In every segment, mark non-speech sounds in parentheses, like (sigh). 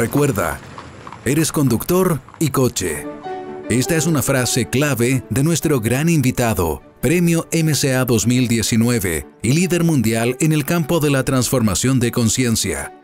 Recuerda, eres conductor y coche. Esta es una frase clave de nuestro gran invitado, Premio MCA 2019 y líder mundial en el campo de la transformación de conciencia.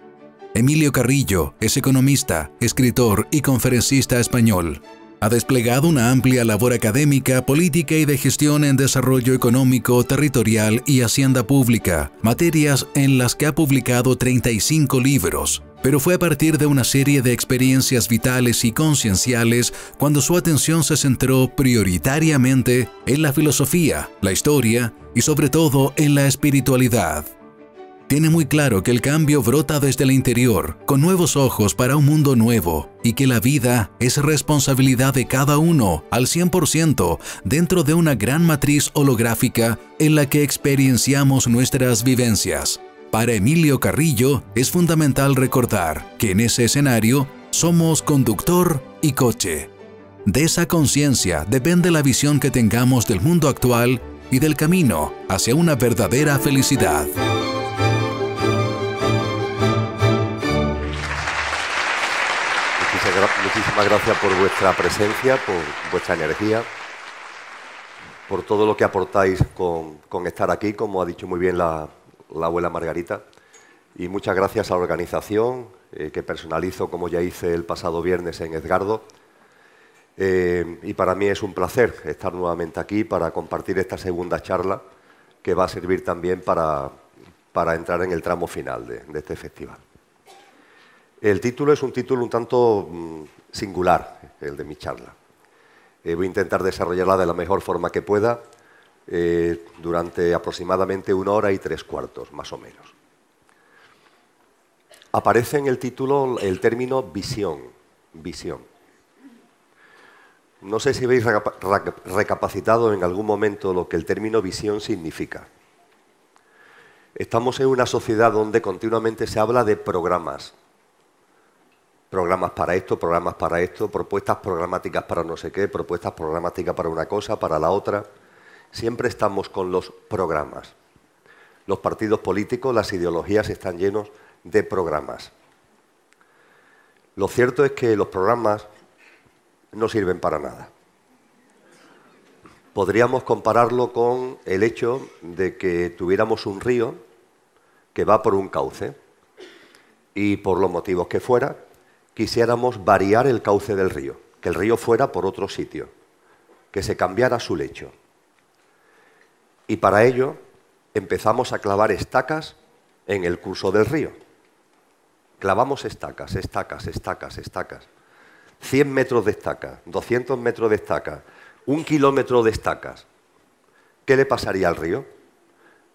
Emilio Carrillo es economista, escritor y conferencista español. Ha desplegado una amplia labor académica, política y de gestión en desarrollo económico, territorial y hacienda pública, materias en las que ha publicado 35 libros. Pero fue a partir de una serie de experiencias vitales y concienciales cuando su atención se centró prioritariamente en la filosofía, la historia y sobre todo en la espiritualidad. Tiene muy claro que el cambio brota desde el interior, con nuevos ojos para un mundo nuevo, y que la vida es responsabilidad de cada uno al 100% dentro de una gran matriz holográfica en la que experienciamos nuestras vivencias. Para Emilio Carrillo es fundamental recordar que en ese escenario somos conductor y coche. De esa conciencia depende la visión que tengamos del mundo actual y del camino hacia una verdadera felicidad. muchísimas gracias por vuestra presencia, por vuestra energía, por todo lo que aportáis con, estar aquí, como ha dicho muy bien la, abuela Margarita. Y muchas gracias a la organización, eh, que personalizo como ya hice el pasado viernes en Edgardo. Eh, y para mí es un placer estar nuevamente aquí para compartir esta segunda charla, que va a servir también para, entrar en el tramo final de este festival. El título es un título un tanto mm, singular, el de mi charla. Eh, voy a intentar desarrollarla de la mejor forma que pueda eh, durante aproximadamente una hora y tres cuartos, más o menos. Aparece en el título el término visión, visión. No sé si habéis recapacitado en algún momento lo que el término visión significa. Estamos en una sociedad donde continuamente se habla de programas, programas para esto, programas para esto, propuestas programáticas para no sé qué, propuestas programáticas para una cosa, para la otra. Siempre estamos con los programas. Los partidos políticos, las ideologías están llenos de programas. Lo cierto es que los programas no sirven para nada. Podríamos compararlo con el hecho de que tuviéramos un río que va por un cauce y por los motivos que fuera, quisiéramos variar el cauce del río, que el río fuera por otro sitio, que se cambiara su lecho. Y para ello empezamos a clavar estacas en el curso del río. Clavamos estacas, estacas, estacas, estacas. 100 metros de estaca, 200 metros de estaca, un kilómetro de estacas. ¿Qué le pasaría al río?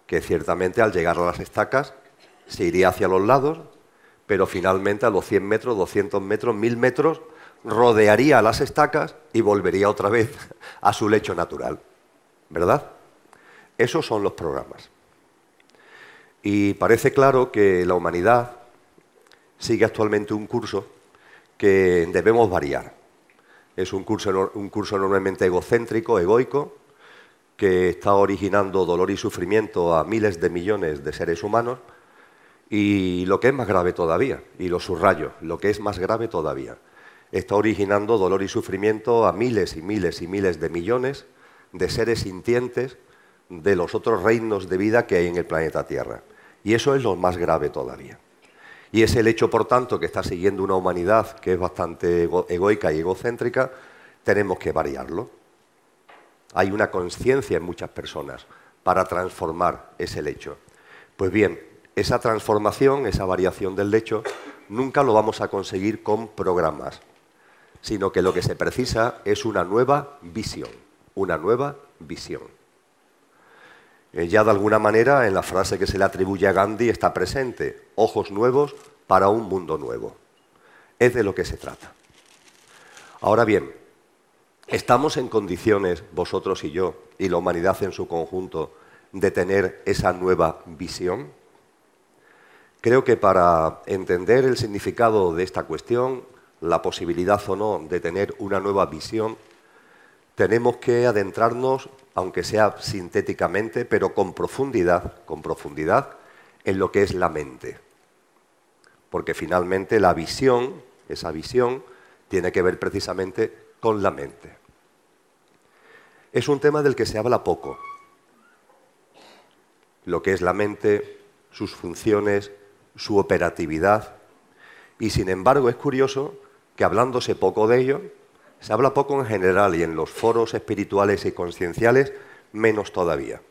Que ciertamente al llegar a las estacas se iría hacia los lados, pero finalmente a los 100 metros, 200 metros, 1000 metros, rodearía las estacas y volvería otra vez (laughs) a su lecho natural. ¿Verdad? Esos son los programas. Y parece claro que la humanidad sigue actualmente un curso que debemos variar. Es un curso, un curso normalmente egocéntrico, egoico, que está originando dolor y sufrimiento a miles de millones de seres humanos y lo que es más grave todavía, y lo subrayo, lo que es más grave todavía, está originando dolor y sufrimiento a miles y miles y miles de millones de seres sintientes de los otros reinos de vida que hay en el planeta Tierra. Y eso es lo más grave todavía. Y es el hecho, por tanto, que está siguiendo una humanidad que es bastante egoica y egocéntrica, tenemos que variarlo. Hay una conciencia en muchas personas para transformar ese lecho. Pues bien, esa transformación, esa variación del lecho, nunca lo vamos a conseguir con programas, sino que lo que se precisa es una nueva visión, una nueva visión. Ya de alguna manera en la frase que se le atribuye a Gandhi está presente, ojos nuevos para un mundo nuevo. Es de lo que se trata. Ahora bien, ¿estamos en condiciones, vosotros y yo, y la humanidad en su conjunto, de tener esa nueva visión? Creo que para entender el significado de esta cuestión, la posibilidad o no de tener una nueva visión, tenemos que adentrarnos, aunque sea sintéticamente, pero con profundidad, con profundidad, en lo que es la mente. Porque finalmente la visión esa visión, tiene que ver precisamente con la mente. Es un tema del que se habla poco. Lo que es la mente, sus funciones, su operatividad. Y sin embargo es curioso que hablándose poco de ello, se habla poco en general y en los foros espirituales y concienciales menos todavía.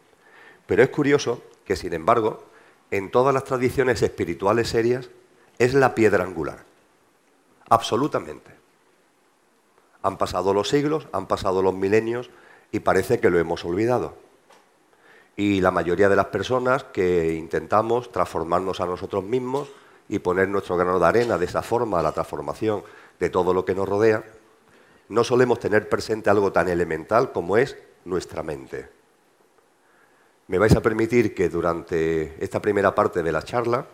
Pero es curioso que, sin embargo, en todas las tradiciones espirituales serias es la piedra angular. Absolutamente. Han pasado los siglos, han pasado los milenios y parece que lo hemos olvidado. Y la mayoría de las personas que intentamos transformarnos a nosotros mismos y poner nuestro grano de arena de esa forma a la transformación de todo lo que nos rodea, no solemos tener presente algo tan elemental como es nuestra mente. Me vais a permitir que durante esta primera parte de la charla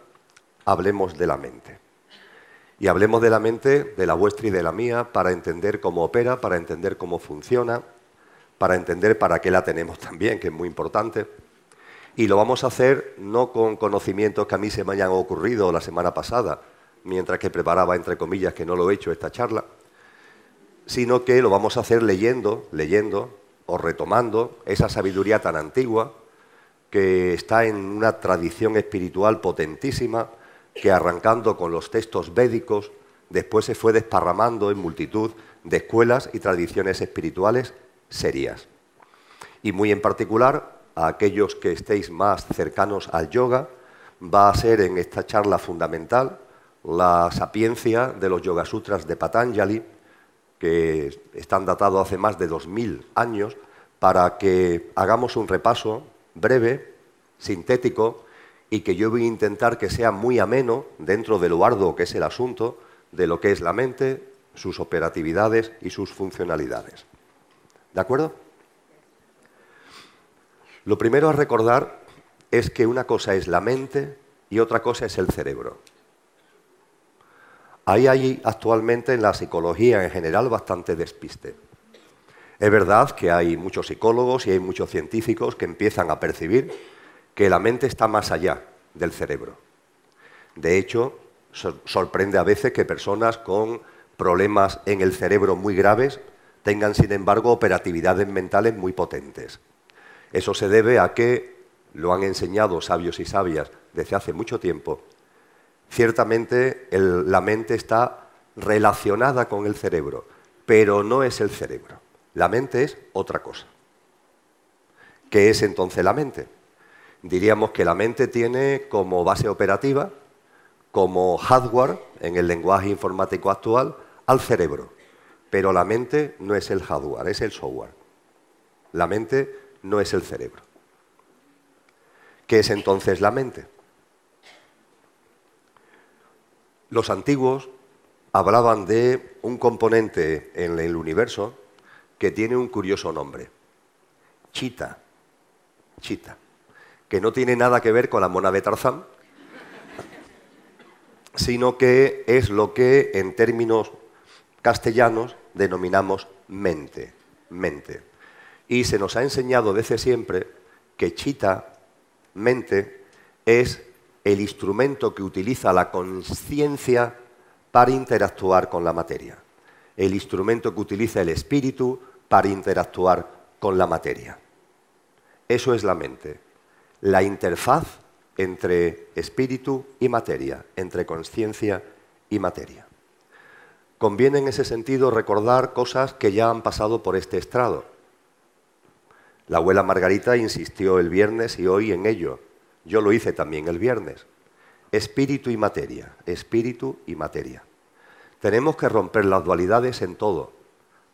hablemos de la mente. Y hablemos de la mente, de la vuestra y de la mía, para entender cómo opera, para entender cómo funciona, para entender para qué la tenemos también, que es muy importante. Y lo vamos a hacer no con conocimientos que a mí se me hayan ocurrido la semana pasada, mientras que preparaba, entre comillas, que no lo he hecho esta charla, sino que lo vamos a hacer leyendo, leyendo o retomando esa sabiduría tan antigua que está en una tradición espiritual potentísima que arrancando con los textos védicos después se fue desparramando en multitud de escuelas y tradiciones espirituales serias. Y muy en particular a aquellos que estéis más cercanos al yoga, va a ser en esta charla fundamental la sapiencia de los Yoga Sutras de Patanjali, que están datados hace más de 2.000 años, para que hagamos un repaso breve, sintético, y que yo voy a intentar que sea muy ameno dentro de lo arduo que es el asunto, de lo que es la mente, sus operatividades y sus funcionalidades. ¿De acuerdo? Lo primero a recordar es que una cosa es la mente y otra cosa es el cerebro. Ahí hay actualmente en la psicología en general bastante despiste. Es verdad que hay muchos psicólogos y hay muchos científicos que empiezan a percibir que la mente está más allá del cerebro. De hecho, sorprende a veces que personas con problemas en el cerebro muy graves tengan, sin embargo, operatividades mentales muy potentes. Eso se debe a que, lo han enseñado sabios y sabias desde hace mucho tiempo, Ciertamente la mente está relacionada con el cerebro, pero no es el cerebro. La mente es otra cosa. ¿Qué es entonces la mente? Diríamos que la mente tiene como base operativa, como hardware en el lenguaje informático actual, al cerebro. Pero la mente no es el hardware, es el software. La mente no es el cerebro. ¿Qué es entonces la mente? Los antiguos hablaban de un componente en el universo que tiene un curioso nombre, chita, chita, que no tiene nada que ver con la mona de Tarzán, sino que es lo que en términos castellanos denominamos mente, mente. Y se nos ha enseñado desde siempre que chita, mente, es el instrumento que utiliza la conciencia para interactuar con la materia, el instrumento que utiliza el espíritu para interactuar con la materia. Eso es la mente, la interfaz entre espíritu y materia, entre conciencia y materia. Conviene en ese sentido recordar cosas que ya han pasado por este estrado. La abuela Margarita insistió el viernes y hoy en ello. Yo lo hice también el viernes. Espíritu y materia, espíritu y materia. Tenemos que romper las dualidades en todo,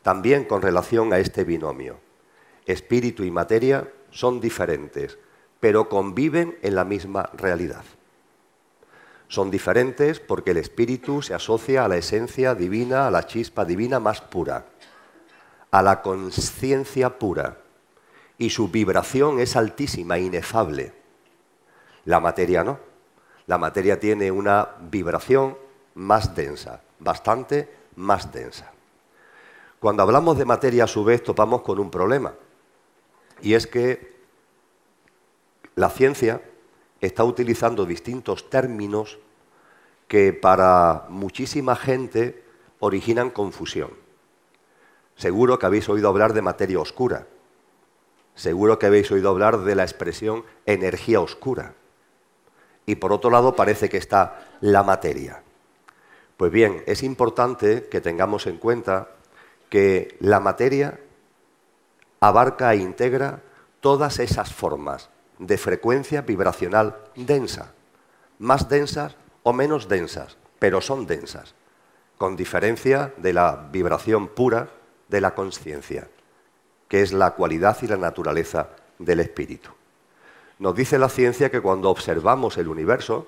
también con relación a este binomio. Espíritu y materia son diferentes, pero conviven en la misma realidad. Son diferentes porque el espíritu se asocia a la esencia divina, a la chispa divina más pura, a la conciencia pura, y su vibración es altísima, inefable la materia no. La materia tiene una vibración más densa, bastante más densa. Cuando hablamos de materia, a su vez, topamos con un problema. Y es que la ciencia está utilizando distintos términos que para muchísima gente originan confusión. Seguro que habéis oído hablar de materia oscura. Seguro que habéis oído hablar de la expresión energía oscura. Y por otro lado parece que está la materia. Pues bien, es importante que tengamos en cuenta que la materia abarca e integra todas esas formas de frecuencia vibracional densa, más densas o menos densas, pero son densas, con diferencia de la vibración pura de la conciencia, que es la cualidad y la naturaleza del espíritu. Nos dice la ciencia que cuando observamos el universo,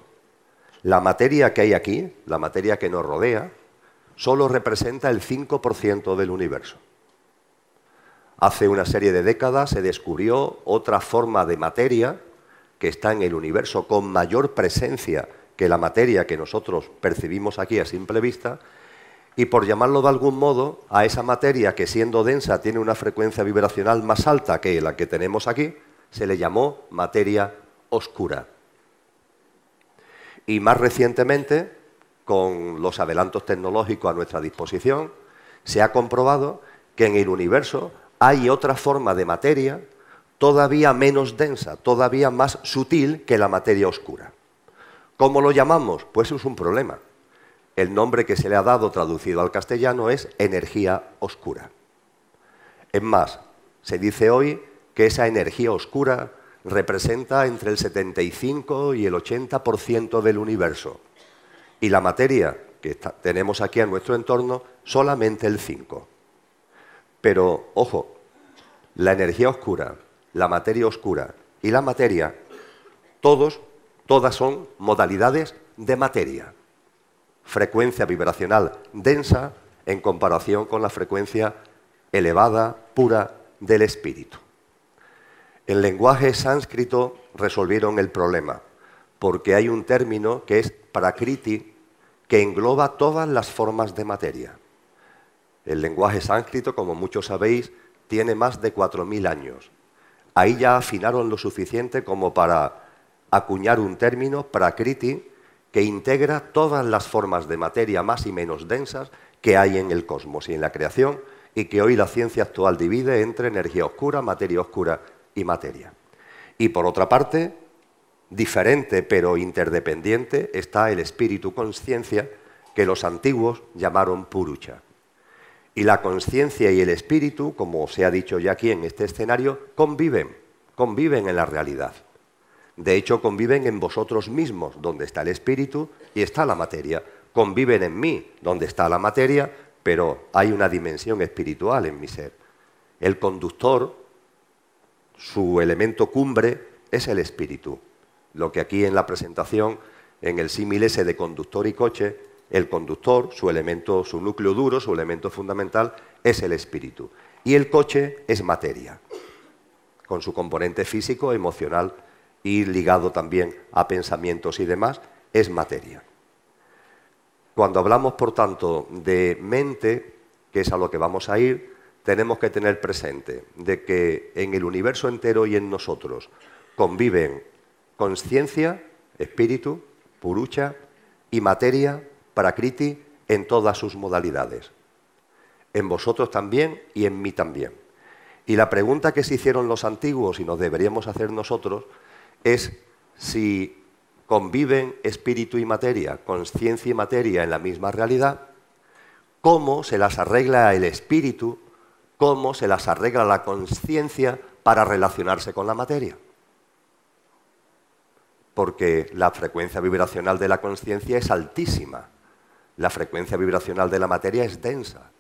la materia que hay aquí, la materia que nos rodea, solo representa el 5% del universo. Hace una serie de décadas se descubrió otra forma de materia que está en el universo con mayor presencia que la materia que nosotros percibimos aquí a simple vista, y por llamarlo de algún modo, a esa materia que siendo densa tiene una frecuencia vibracional más alta que la que tenemos aquí, se le llamó materia oscura. Y más recientemente, con los adelantos tecnológicos a nuestra disposición, se ha comprobado que en el universo hay otra forma de materia todavía menos densa, todavía más sutil que la materia oscura. ¿Cómo lo llamamos? Pues es un problema. El nombre que se le ha dado traducido al castellano es energía oscura. Es más, se dice hoy que esa energía oscura representa entre el 75 y el 80% del universo. Y la materia que tenemos aquí en nuestro entorno, solamente el 5%. Pero, ojo, la energía oscura, la materia oscura y la materia, todos, todas son modalidades de materia. Frecuencia vibracional densa en comparación con la frecuencia elevada, pura del espíritu. En lenguaje sánscrito resolvieron el problema, porque hay un término que es prakriti, que engloba todas las formas de materia. El lenguaje sánscrito, como muchos sabéis, tiene más de 4.000 años. Ahí ya afinaron lo suficiente como para acuñar un término, prakriti, que integra todas las formas de materia más y menos densas que hay en el cosmos y en la creación, y que hoy la ciencia actual divide entre energía oscura, materia oscura y materia. Y por otra parte, diferente pero interdependiente, está el espíritu conciencia que los antiguos llamaron purucha. Y la conciencia y el espíritu, como se ha dicho ya aquí en este escenario, conviven, conviven en la realidad. De hecho, conviven en vosotros mismos, donde está el espíritu y está la materia. Conviven en mí, donde está la materia, pero hay una dimensión espiritual en mi ser. El conductor su elemento cumbre es el espíritu. Lo que aquí en la presentación, en el símil ese de conductor y coche, el conductor, su elemento, su núcleo duro, su elemento fundamental, es el espíritu. Y el coche es materia, con su componente físico, emocional y ligado también a pensamientos y demás, es materia. Cuando hablamos, por tanto, de mente, que es a lo que vamos a ir, tenemos que tener presente de que en el universo entero y en nosotros conviven conciencia, espíritu, purucha y materia, prakriti, en todas sus modalidades. En vosotros también y en mí también. Y la pregunta que se hicieron los antiguos y nos deberíamos hacer nosotros es si conviven espíritu y materia, conciencia y materia en la misma realidad, ¿cómo se las arregla el espíritu cómo se las arregla la conciencia para relacionarse con la materia. Porque la frecuencia vibracional de la conciencia es altísima, la frecuencia vibracional de la materia es densa.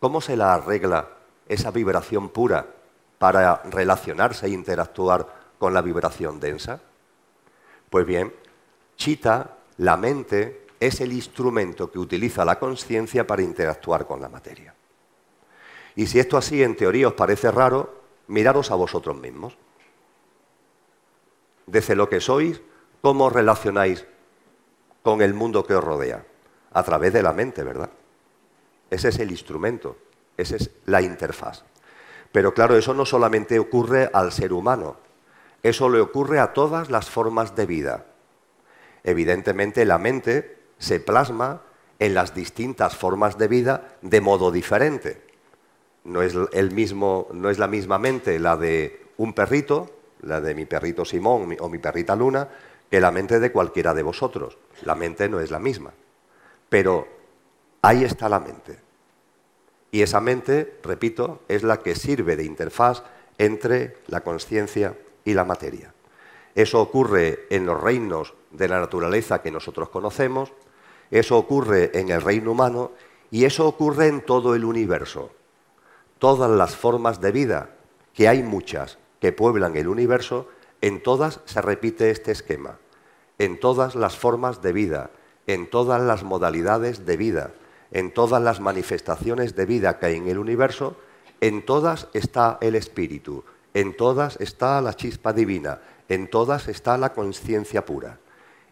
¿Cómo se la arregla esa vibración pura para relacionarse e interactuar con la vibración densa? Pues bien, Chita, la mente, es el instrumento que utiliza la conciencia para interactuar con la materia. Y si esto así en teoría os parece raro, miraros a vosotros mismos. Desde lo que sois, ¿cómo os relacionáis con el mundo que os rodea? A través de la mente, ¿verdad? Ese es el instrumento, esa es la interfaz. Pero claro, eso no solamente ocurre al ser humano, eso le ocurre a todas las formas de vida. Evidentemente la mente se plasma en las distintas formas de vida de modo diferente. No es, el mismo, no es la misma mente la de un perrito, la de mi perrito Simón o mi perrita Luna, que la mente de cualquiera de vosotros. La mente no es la misma. Pero ahí está la mente. Y esa mente, repito, es la que sirve de interfaz entre la conciencia y la materia. Eso ocurre en los reinos de la naturaleza que nosotros conocemos, eso ocurre en el reino humano y eso ocurre en todo el universo. Todas las formas de vida, que hay muchas, que pueblan el universo, en todas se repite este esquema. En todas las formas de vida, en todas las modalidades de vida, en todas las manifestaciones de vida que hay en el universo, en todas está el espíritu, en todas está la chispa divina, en todas está la conciencia pura.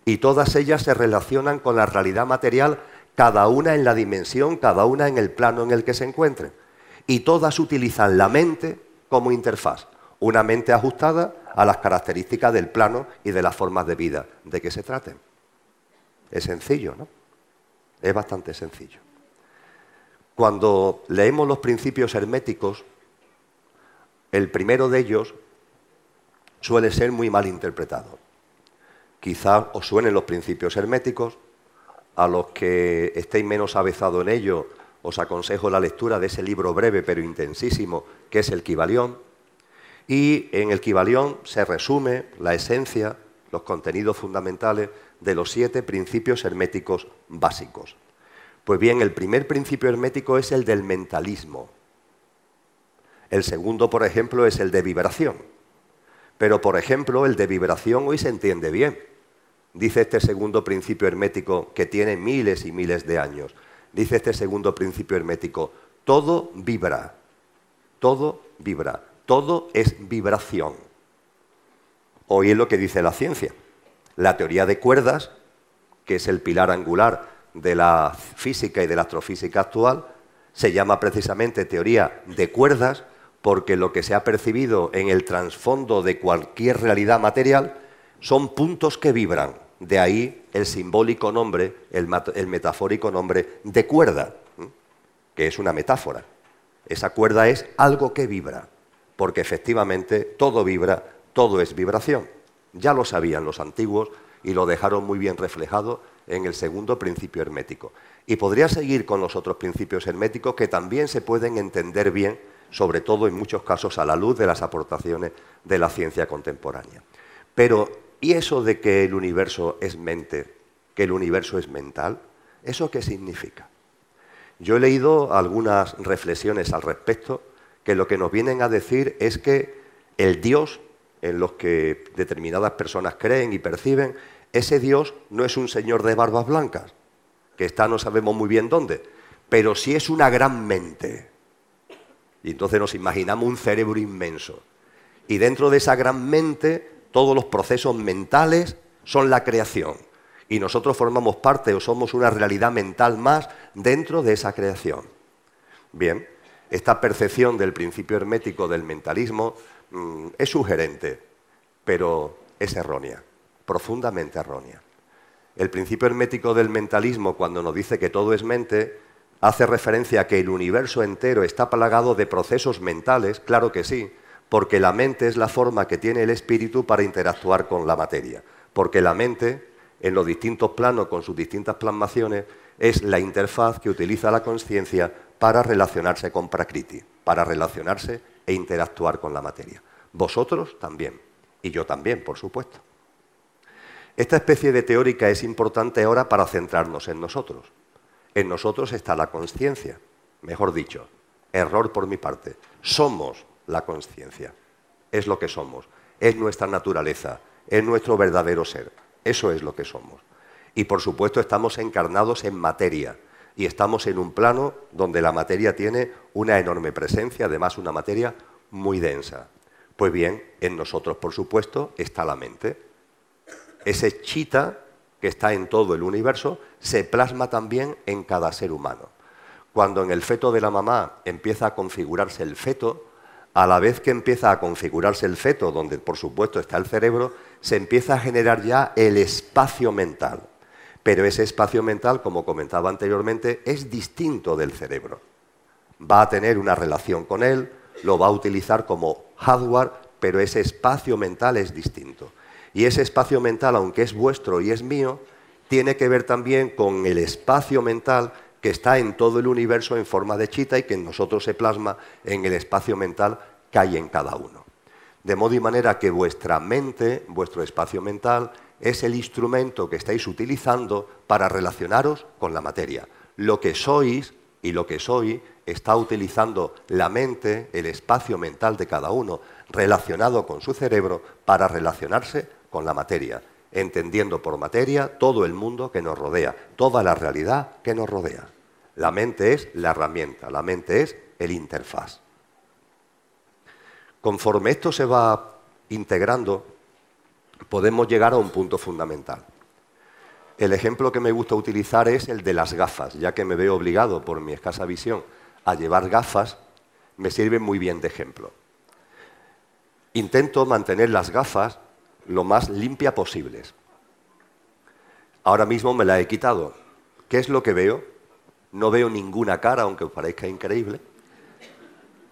Y todas ellas se relacionan con la realidad material, cada una en la dimensión, cada una en el plano en el que se encuentren. Y todas utilizan la mente como interfaz, una mente ajustada a las características del plano y de las formas de vida de que se traten. Es sencillo, ¿no? Es bastante sencillo. Cuando leemos los principios herméticos, el primero de ellos suele ser muy mal interpretado. Quizá os suenen los principios herméticos, a los que estéis menos avezados en ello, os aconsejo la lectura de ese libro breve pero intensísimo que es el Kibalión. Y en el Kibalión se resume la esencia, los contenidos fundamentales de los siete principios herméticos básicos. Pues bien, el primer principio hermético es el del mentalismo. El segundo, por ejemplo, es el de vibración. Pero, por ejemplo, el de vibración hoy se entiende bien. Dice este segundo principio hermético que tiene miles y miles de años. Dice este segundo principio hermético, todo vibra, todo vibra, todo es vibración. Hoy es lo que dice la ciencia. La teoría de cuerdas, que es el pilar angular de la física y de la astrofísica actual, se llama precisamente teoría de cuerdas porque lo que se ha percibido en el trasfondo de cualquier realidad material son puntos que vibran. De ahí el simbólico nombre, el, metafórico nombre de cuerda, que es una metáfora. Esa cuerda es algo que vibra, porque efectivamente todo vibra, todo es vibración. Ya lo sabían los antiguos y lo dejaron muy bien reflejado en el segundo principio hermético. Y podría seguir con los otros principios herméticos que también se pueden entender bien, sobre todo en muchos casos a la luz de las aportaciones de la ciencia contemporánea. Pero, ¿y eso de que el universo es mente, que el universo es mental? ¿Eso qué significa? Yo he leído algunas reflexiones al respecto que lo que nos vienen a decir es que el Dios en los que determinadas personas creen y perciben, ese Dios no es un señor de barbas blancas, que está no sabemos muy bien dónde, pero sí es una gran mente. Y entonces nos imaginamos un cerebro inmenso. Y dentro de esa gran mente, todos los procesos mentales son la creación. Y nosotros formamos parte o somos una realidad mental más dentro de esa creación. Bien, esta percepción del principio hermético del mentalismo mm, es sugerente, pero es errónea profundamente errónea. El principio hermético del mentalismo, cuando nos dice que todo es mente, hace referencia a que el universo entero está plagado de procesos mentales, claro que sí, porque la mente es la forma que tiene el espíritu para interactuar con la materia, porque la mente, en los distintos planos, con sus distintas plasmaciones, es la interfaz que utiliza la conciencia para relacionarse con Prakriti, para relacionarse e interactuar con la materia. Vosotros también, y yo también, por supuesto. Esta especie de teórica es importante ahora para centrarnos en nosotros. En nosotros está la conciencia, mejor dicho, error por mi parte. Somos la conciencia, es lo que somos, es nuestra naturaleza, es nuestro verdadero ser, eso es lo que somos. Y por supuesto estamos encarnados en materia y estamos en un plano donde la materia tiene una enorme presencia, además una materia muy densa. Pues bien, en nosotros por supuesto está la mente ese chita que está en todo el universo se plasma también en cada ser humano. Cuando en el feto de la mamá empieza a configurarse el feto, a la vez que empieza a configurarse el feto, donde por supuesto está el cerebro, se empieza a generar ya el espacio mental. Pero ese espacio mental, como comentaba anteriormente, es distinto del cerebro. Va a tener una relación con él, lo va a utilizar como hardware, pero ese espacio mental es distinto. Y ese espacio mental, aunque es vuestro y es mío, tiene que ver también con el espacio mental que está en todo el universo en forma de chita y que en nosotros se plasma en el espacio mental que hay en cada uno. De modo y manera que vuestra mente, vuestro espacio mental, es el instrumento que estáis utilizando para relacionaros con la materia. Lo que sois y lo que soy está utilizando la mente, el espacio mental de cada uno, relacionado con su cerebro, para relacionarse con la materia, entendiendo por materia todo el mundo que nos rodea, toda la realidad que nos rodea. La mente es la herramienta, la mente es el interfaz. Conforme esto se va integrando, podemos llegar a un punto fundamental. El ejemplo que me gusta utilizar es el de las gafas, ya que me veo obligado por mi escasa visión a llevar gafas, me sirve muy bien de ejemplo. Intento mantener las gafas lo más limpia posibles. Ahora mismo me la he quitado. ¿Qué es lo que veo? No veo ninguna cara, aunque os parezca increíble.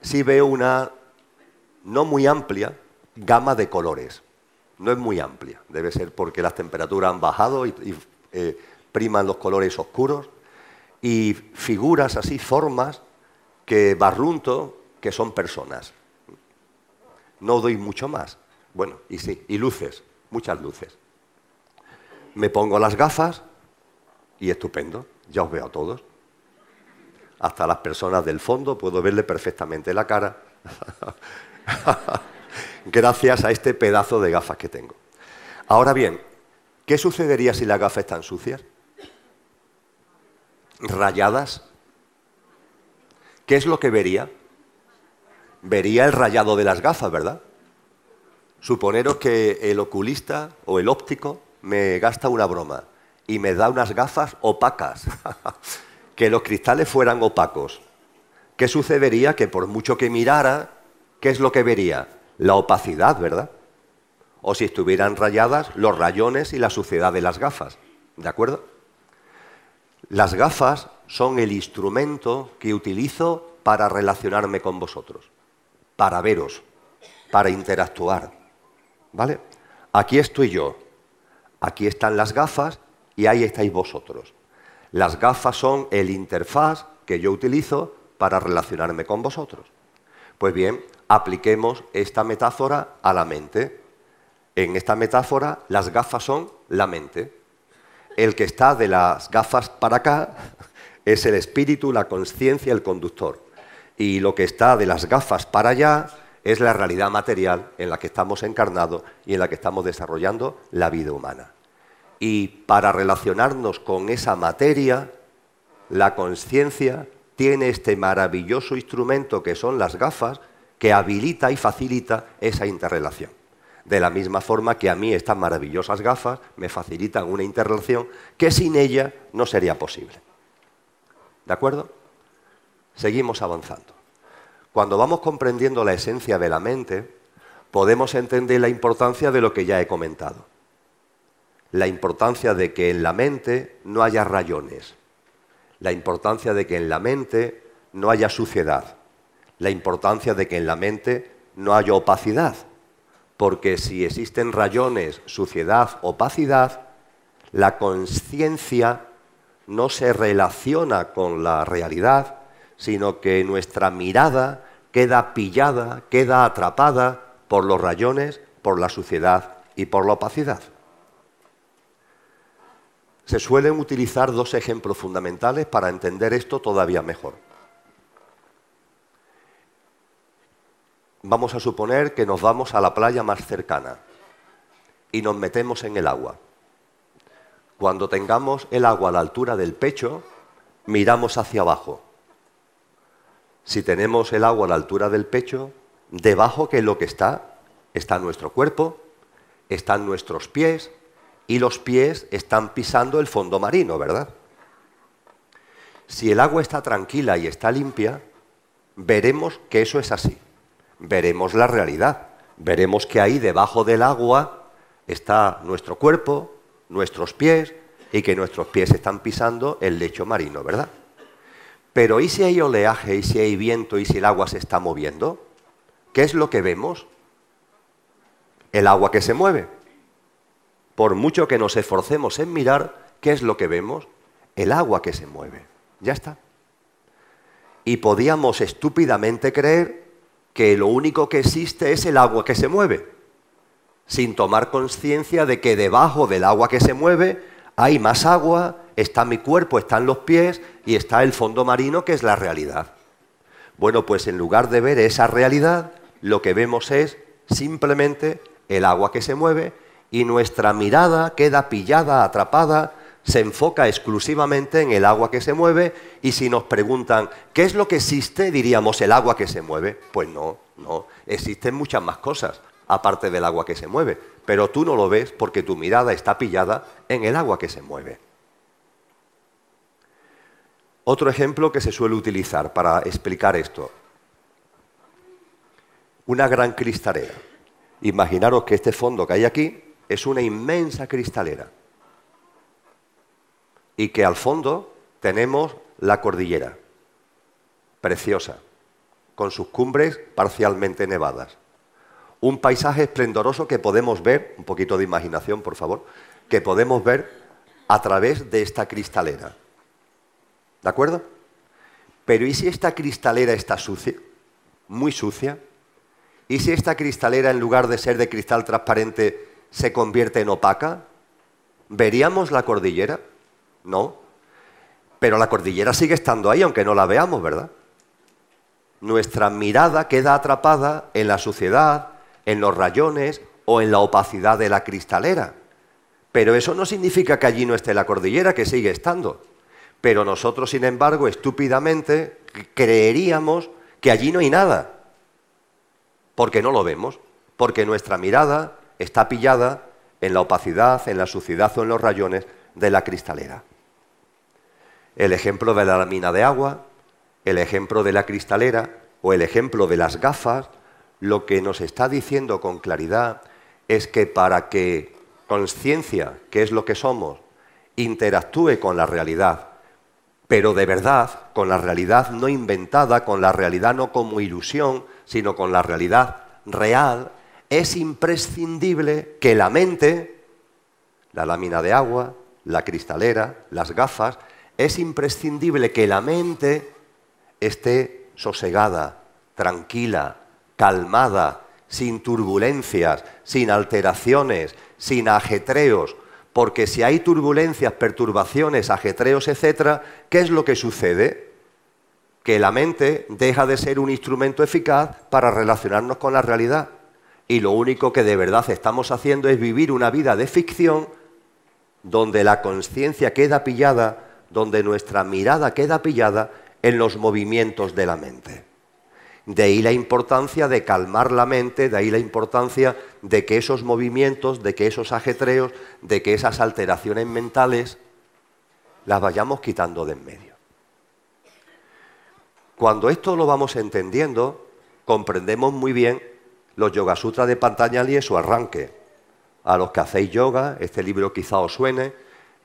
Sí veo una no muy amplia gama de colores no es muy amplia. Debe ser porque las temperaturas han bajado y, eh, priman los colores oscuros. Y figuras así, formas, que barrunto que son personas. No doy mucho más. Bueno, y sí, y luces, muchas luces. Me pongo las gafas y estupendo, ya os veo a todos. Hasta las personas del fondo puedo verle perfectamente la cara. (laughs) gracias a este pedazo de gafas que tengo. Ahora bien, ¿qué sucedería si las gafas están sucias? ¿Rayadas? ¿Qué es lo que vería? Vería el rayado de las gafas, ¿verdad? Suponeros que el oculista o el óptico me gasta una broma y me da unas gafas opacas, (laughs) que los cristales fueran opacos. ¿Qué sucedería? Que por mucho que mirara, ¿qué es lo que vería? la opacidad, ¿verdad? O si estuvieran rayadas, los rayones y la suciedad de las gafas. ¿De acuerdo? Las gafas son el instrumento que utilizo para relacionarme con vosotros, para veros, para interactuar. ¿Vale? Aquí estoy yo, aquí están las gafas y ahí estáis vosotros. Las gafas son el interfaz que yo utilizo para relacionarme con vosotros. Pues bien, apliquemos esta metáfora a la mente. En esta metáfora, las gafas son la mente. El que está de las gafas para acá (laughs) es el espíritu, la conciencia, el conductor. Y lo que está de las gafas para allá es la realidad material en la que estamos encarnados y en la que estamos desarrollando la vida humana. Y para relacionarnos con esa materia, la conciencia tiene este maravilloso instrumento que son las gafas, que habilita y facilita esa interrelación. De la misma forma que a mí estas maravillosas gafas me facilitan una interrelación que sin ella no sería posible. ¿De acuerdo? Seguimos avanzando. Cuando vamos comprendiendo la esencia de la mente, podemos entender la importancia de lo que ya he comentado. La importancia de que en la mente no haya rayones. La importancia de que en la mente no haya suciedad la importancia de que en la mente no haya opacidad, porque si existen rayones, suciedad, opacidad, la conciencia no se relaciona con la realidad, sino que nuestra mirada queda pillada, queda atrapada por los rayones, por la suciedad y por la opacidad. Se suelen utilizar dos ejemplos fundamentales para entender esto todavía mejor. vamos a suponer que nos vamos a la playa más cercana y nos metemos en el agua. Cuando tengamos el agua a la altura del pecho, miramos hacia abajo. Si tenemos el agua a la altura del pecho, debajo que lo que está, está nuestro cuerpo, están nuestros pies y los pies están pisando el fondo marino, ¿verdad? Si el agua está tranquila y está limpia, veremos que eso es así veremos la realidad. Veremos que ahí debajo del agua está nuestro cuerpo, nuestros pies y que nuestros pies están pisando el lecho marino, ¿verdad? Pero ¿y si hay oleaje, y si hay viento, y si el agua se está moviendo? ¿Qué es lo que vemos? El agua que se mueve. Por mucho que nos esforcemos en mirar, ¿qué es lo que vemos? El agua que se mueve. Ya está. Y podíamos estúpidamente creer que lo único que existe es el agua que se mueve, sin tomar conciencia de que debajo del agua que se mueve hay más agua, está mi cuerpo, están los pies y está el fondo marino que es la realidad. Bueno, pues en lugar de ver esa realidad, lo que vemos es simplemente el agua que se mueve y nuestra mirada queda pillada, atrapada, se enfoca exclusivamente en el agua que se mueve y si nos preguntan, ¿qué es lo que existe? Diríamos el agua que se mueve. Pues no, no, existen muchas más cosas aparte del agua que se mueve, pero tú no lo ves porque tu mirada está pillada en el agua que se mueve. Otro ejemplo que se suele utilizar para explicar esto. Una gran cristalera. Imaginaros que este fondo que hay aquí es una inmensa cristalera y que al fondo tenemos la cordillera, preciosa, con sus cumbres parcialmente nevadas. Un paisaje esplendoroso que podemos ver, un poquito de imaginación por favor, que podemos ver a través de esta cristalera. ¿De acuerdo? Pero ¿y si esta cristalera está sucia? Muy sucia. ¿Y si esta cristalera en lugar de ser de cristal transparente se convierte en opaca? ¿Veríamos la cordillera? No. Pero la cordillera sigue estando ahí, aunque no la veamos, ¿verdad? Nuestra mirada queda atrapada en la suciedad, en los rayones o en la opacidad de la cristalera. Pero eso no significa que allí no esté la cordillera, que sigue estando. Pero nosotros, sin embargo, estúpidamente creeríamos que allí no hay nada, porque no lo vemos, porque nuestra mirada está pillada en la opacidad, en la suciedad o en los rayones de la cristalera. El ejemplo de la lámina de agua, el ejemplo de la cristalera o el ejemplo de las gafas, lo que nos está diciendo con claridad es que para que conciencia, que es lo que somos, interactúe con la realidad, pero de verdad, con la realidad no inventada, con la realidad no como ilusión, sino con la realidad real, es imprescindible que la mente, la lámina de agua, la cristalera, las gafas, es imprescindible que la mente esté sosegada, tranquila, calmada, sin turbulencias, sin alteraciones, sin ajetreos, porque si hay turbulencias, perturbaciones, ajetreos, etc., ¿qué es lo que sucede? Que la mente deja de ser un instrumento eficaz para relacionarnos con la realidad. Y lo único que de verdad estamos haciendo es vivir una vida de ficción donde la conciencia queda pillada, donde nuestra mirada queda pillada en los movimientos de la mente. De ahí la importancia de calmar la mente, de ahí la importancia de que esos movimientos, de que esos ajetreos, de que esas alteraciones mentales las vayamos quitando de en medio. Cuando esto lo vamos entendiendo, comprendemos muy bien los Yoga Sutras de Pantanjali y su arranque. A los que hacéis yoga, este libro quizá os suene,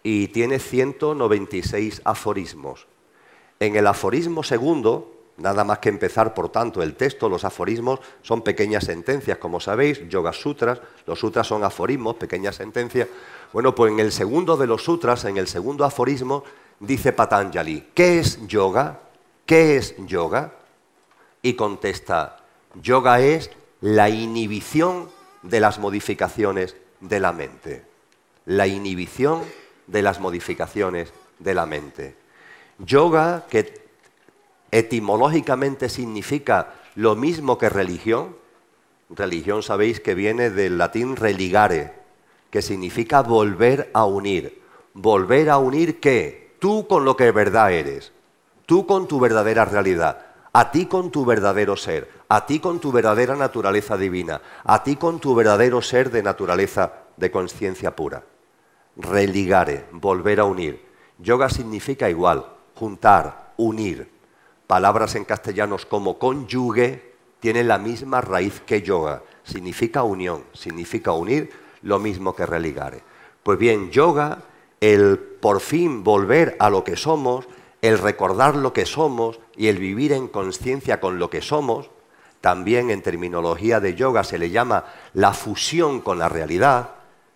y tiene 196 aforismos. En el aforismo segundo, nada más que empezar, por tanto, el texto, los aforismos son pequeñas sentencias, como sabéis, Yoga Sutras, los sutras son aforismos, pequeñas sentencias. Bueno, pues en el segundo de los sutras, en el segundo aforismo, dice Patanjali, ¿qué es yoga? ¿Qué es yoga? Y contesta, yoga es la inhibición de las modificaciones de la mente. La inhibición de las modificaciones de la mente. Yoga, que etimológicamente significa lo mismo que religión, religión sabéis que viene del latín religare, que significa volver a unir. ¿Volver a unir qué? Tú con lo que verdad eres, tú con tu verdadera realidad, a ti con tu verdadero ser, a ti con tu verdadera naturaleza divina, a ti con tu verdadero ser de naturaleza de conciencia pura. Religare, volver a unir. Yoga significa igual, juntar, unir. Palabras en castellanos como conyugue tienen la misma raíz que yoga. Significa unión, significa unir lo mismo que religare. Pues bien, yoga el por fin volver a lo que somos, el recordar lo que somos y el vivir en conciencia con lo que somos, también en terminología de yoga se le llama la fusión con la realidad,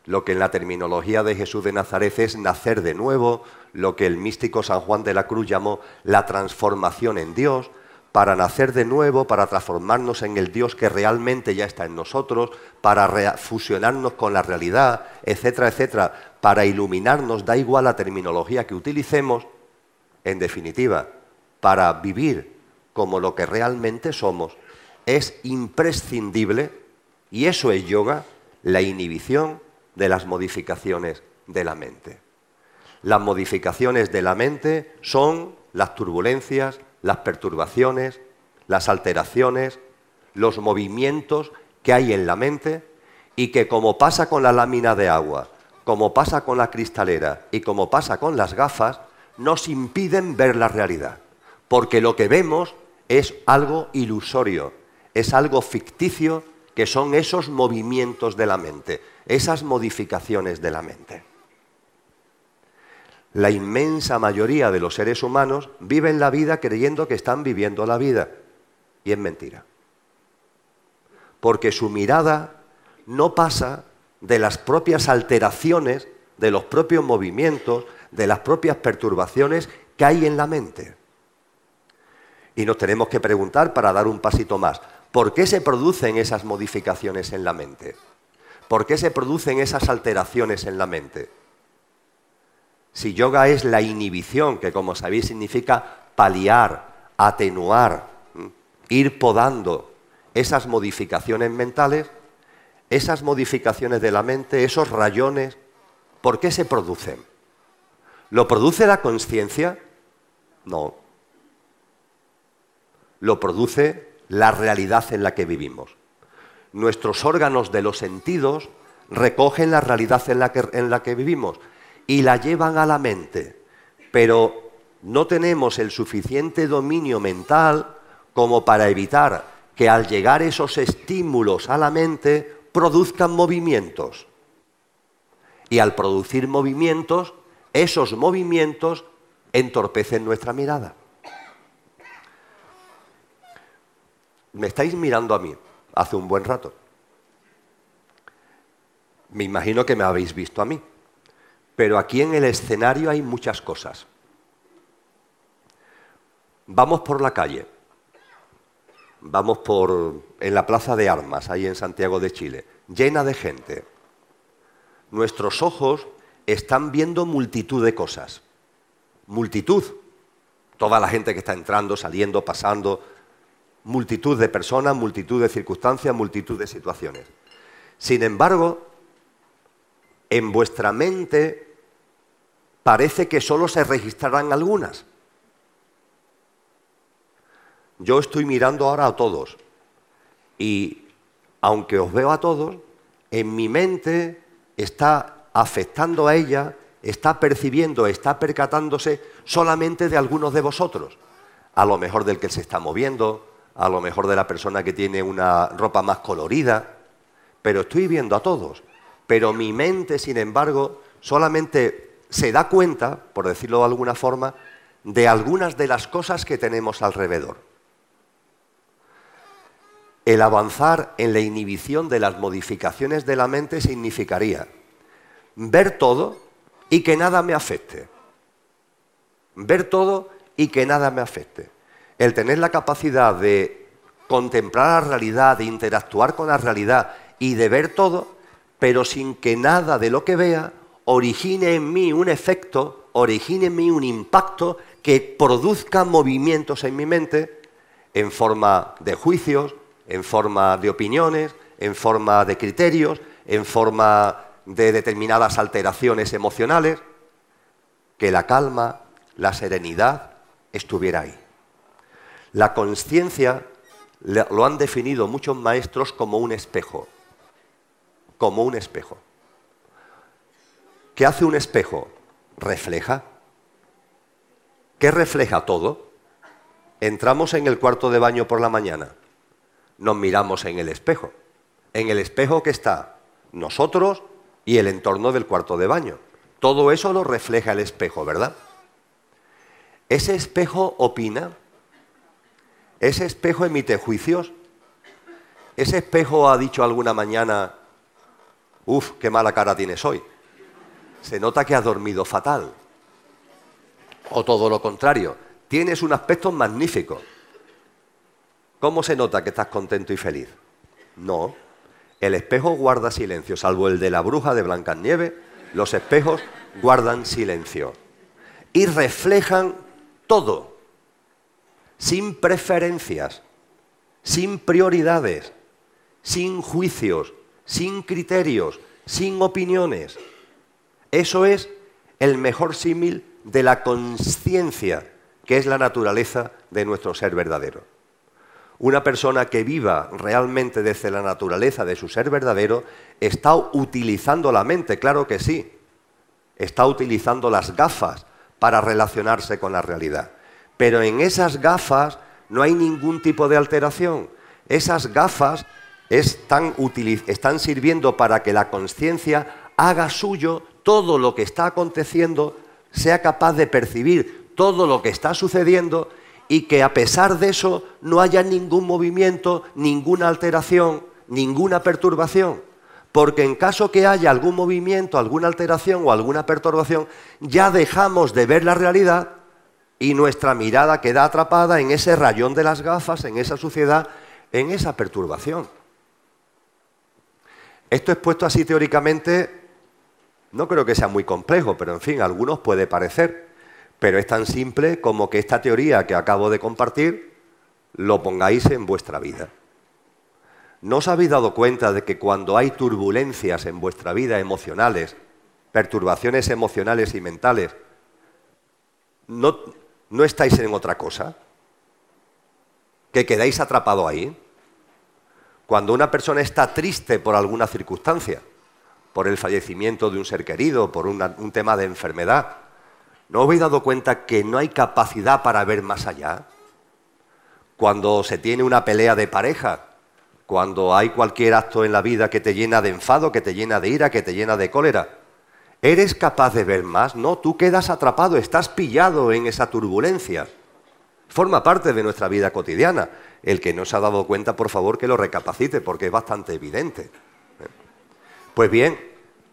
lo que en la terminología de Jesús de Nazaret es nacer de nuevo, lo que el místico San Juan de la Cruz llamó la transformación en Dios, para nacer de nuevo, para transformarnos en el Dios que realmente ya está en nosotros, para fusionarnos con la realidad, etcétera, etcétera, para iluminarnos, da igual la terminología que utilicemos, en definitiva, para vivir como lo que realmente somos, es imprescindible, y eso es yoga, la inhibición de las modificaciones de la mente. Las modificaciones de la mente son las turbulencias, las perturbaciones, las alteraciones, los movimientos que hay en la mente y que como pasa con la lámina de agua, como pasa con la cristalera y como pasa con las gafas, nos impiden ver la realidad. Porque lo que vemos es algo ilusorio, es algo ficticio que son esos movimientos de la mente, esas modificaciones de la mente. La inmensa mayoría de los seres humanos viven la vida creyendo que están viviendo la vida. Y es mentira. Porque su mirada no pasa de las propias alteraciones, de los propios movimientos, de las propias perturbaciones que hay en la mente. Y nos tenemos que preguntar para dar un pasito más, ¿por qué se producen esas modificaciones en la mente? ¿Por qué se producen esas alteraciones en la mente? Si yoga es la inhibición, que como sabéis significa paliar, atenuar, ir podando esas modificaciones mentales, esas modificaciones de la mente, esos rayones, ¿por qué se producen? ¿Lo produce la conciencia? No. Lo produce la realidad en la que vivimos. Nuestros órganos de los sentidos recogen la realidad en la que, en la que vivimos y la llevan a la mente, pero no tenemos el suficiente dominio mental como para evitar que al llegar esos estímulos a la mente produzcan movimientos. Y al producir movimientos, esos movimientos entorpecen nuestra mirada. Me estáis mirando a mí hace un buen rato. Me imagino que me habéis visto a mí. Pero aquí en el escenario hay muchas cosas. Vamos por la calle. Vamos por en la Plaza de Armas, ahí en Santiago de Chile, llena de gente. Nuestros ojos están viendo multitud de cosas. Multitud. Toda la gente que está entrando, saliendo, pasando. Multitud de personas, multitud de circunstancias, multitud de situaciones. Sin embargo, en vuestra mente parece que solo se registrarán algunas. Yo estoy mirando ahora a todos y aunque os veo a todos, en mi mente está afectando a ella, está percibiendo, está percatándose solamente de algunos de vosotros. A lo mejor del que se está moviendo, a lo mejor de la persona que tiene una ropa más colorida, pero estoy viendo a todos. Pero mi mente, sin embargo, solamente se da cuenta, por decirlo de alguna forma, de algunas de las cosas que tenemos alrededor. El avanzar en la inhibición de las modificaciones de la mente significaría ver todo y que nada me afecte. Ver todo y que nada me afecte. El tener la capacidad de contemplar la realidad, de interactuar con la realidad y de ver todo, pero sin que nada de lo que vea origine en mí un efecto, origine en mí un impacto que produzca movimientos en mi mente en forma de juicios, en forma de opiniones, en forma de criterios, en forma de determinadas alteraciones emocionales, que la calma, la serenidad estuviera ahí. La conciencia lo han definido muchos maestros como un espejo, como un espejo. ¿Qué hace un espejo? Refleja. ¿Qué refleja todo? Entramos en el cuarto de baño por la mañana. Nos miramos en el espejo. En el espejo que está nosotros y el entorno del cuarto de baño. Todo eso lo refleja el espejo, ¿verdad? Ese espejo opina, ese espejo emite juicios, ese espejo ha dicho alguna mañana, uff, qué mala cara tienes hoy. Se nota que has dormido fatal. O todo lo contrario, tienes un aspecto magnífico. ¿Cómo se nota que estás contento y feliz? No. El espejo guarda silencio, salvo el de la bruja de Blancanieves, los espejos guardan silencio. Y reflejan todo, sin preferencias, sin prioridades, sin juicios, sin criterios, sin opiniones. Eso es el mejor símil de la conciencia, que es la naturaleza de nuestro ser verdadero. Una persona que viva realmente desde la naturaleza de su ser verdadero está utilizando la mente, claro que sí. Está utilizando las gafas para relacionarse con la realidad. Pero en esas gafas no hay ningún tipo de alteración. Esas gafas están, están sirviendo para que la conciencia haga suyo todo lo que está aconteciendo, sea capaz de percibir todo lo que está sucediendo y que a pesar de eso no haya ningún movimiento, ninguna alteración, ninguna perturbación. Porque en caso que haya algún movimiento, alguna alteración o alguna perturbación, ya dejamos de ver la realidad y nuestra mirada queda atrapada en ese rayón de las gafas, en esa suciedad, en esa perturbación. Esto expuesto así teóricamente no creo que sea muy complejo, pero en fin, a algunos puede parecer. Pero es tan simple como que esta teoría que acabo de compartir lo pongáis en vuestra vida. ¿No os habéis dado cuenta de que cuando hay turbulencias en vuestra vida emocionales, perturbaciones emocionales y mentales, no, no estáis en otra cosa? ¿Que quedáis atrapado ahí? Cuando una persona está triste por alguna circunstancia, por el fallecimiento de un ser querido, por un tema de enfermedad, ¿No habéis dado cuenta que no hay capacidad para ver más allá? Cuando se tiene una pelea de pareja, cuando hay cualquier acto en la vida que te llena de enfado, que te llena de ira, que te llena de cólera, ¿eres capaz de ver más? No, tú quedas atrapado, estás pillado en esa turbulencia. Forma parte de nuestra vida cotidiana. El que no se ha dado cuenta, por favor, que lo recapacite, porque es bastante evidente. Pues bien,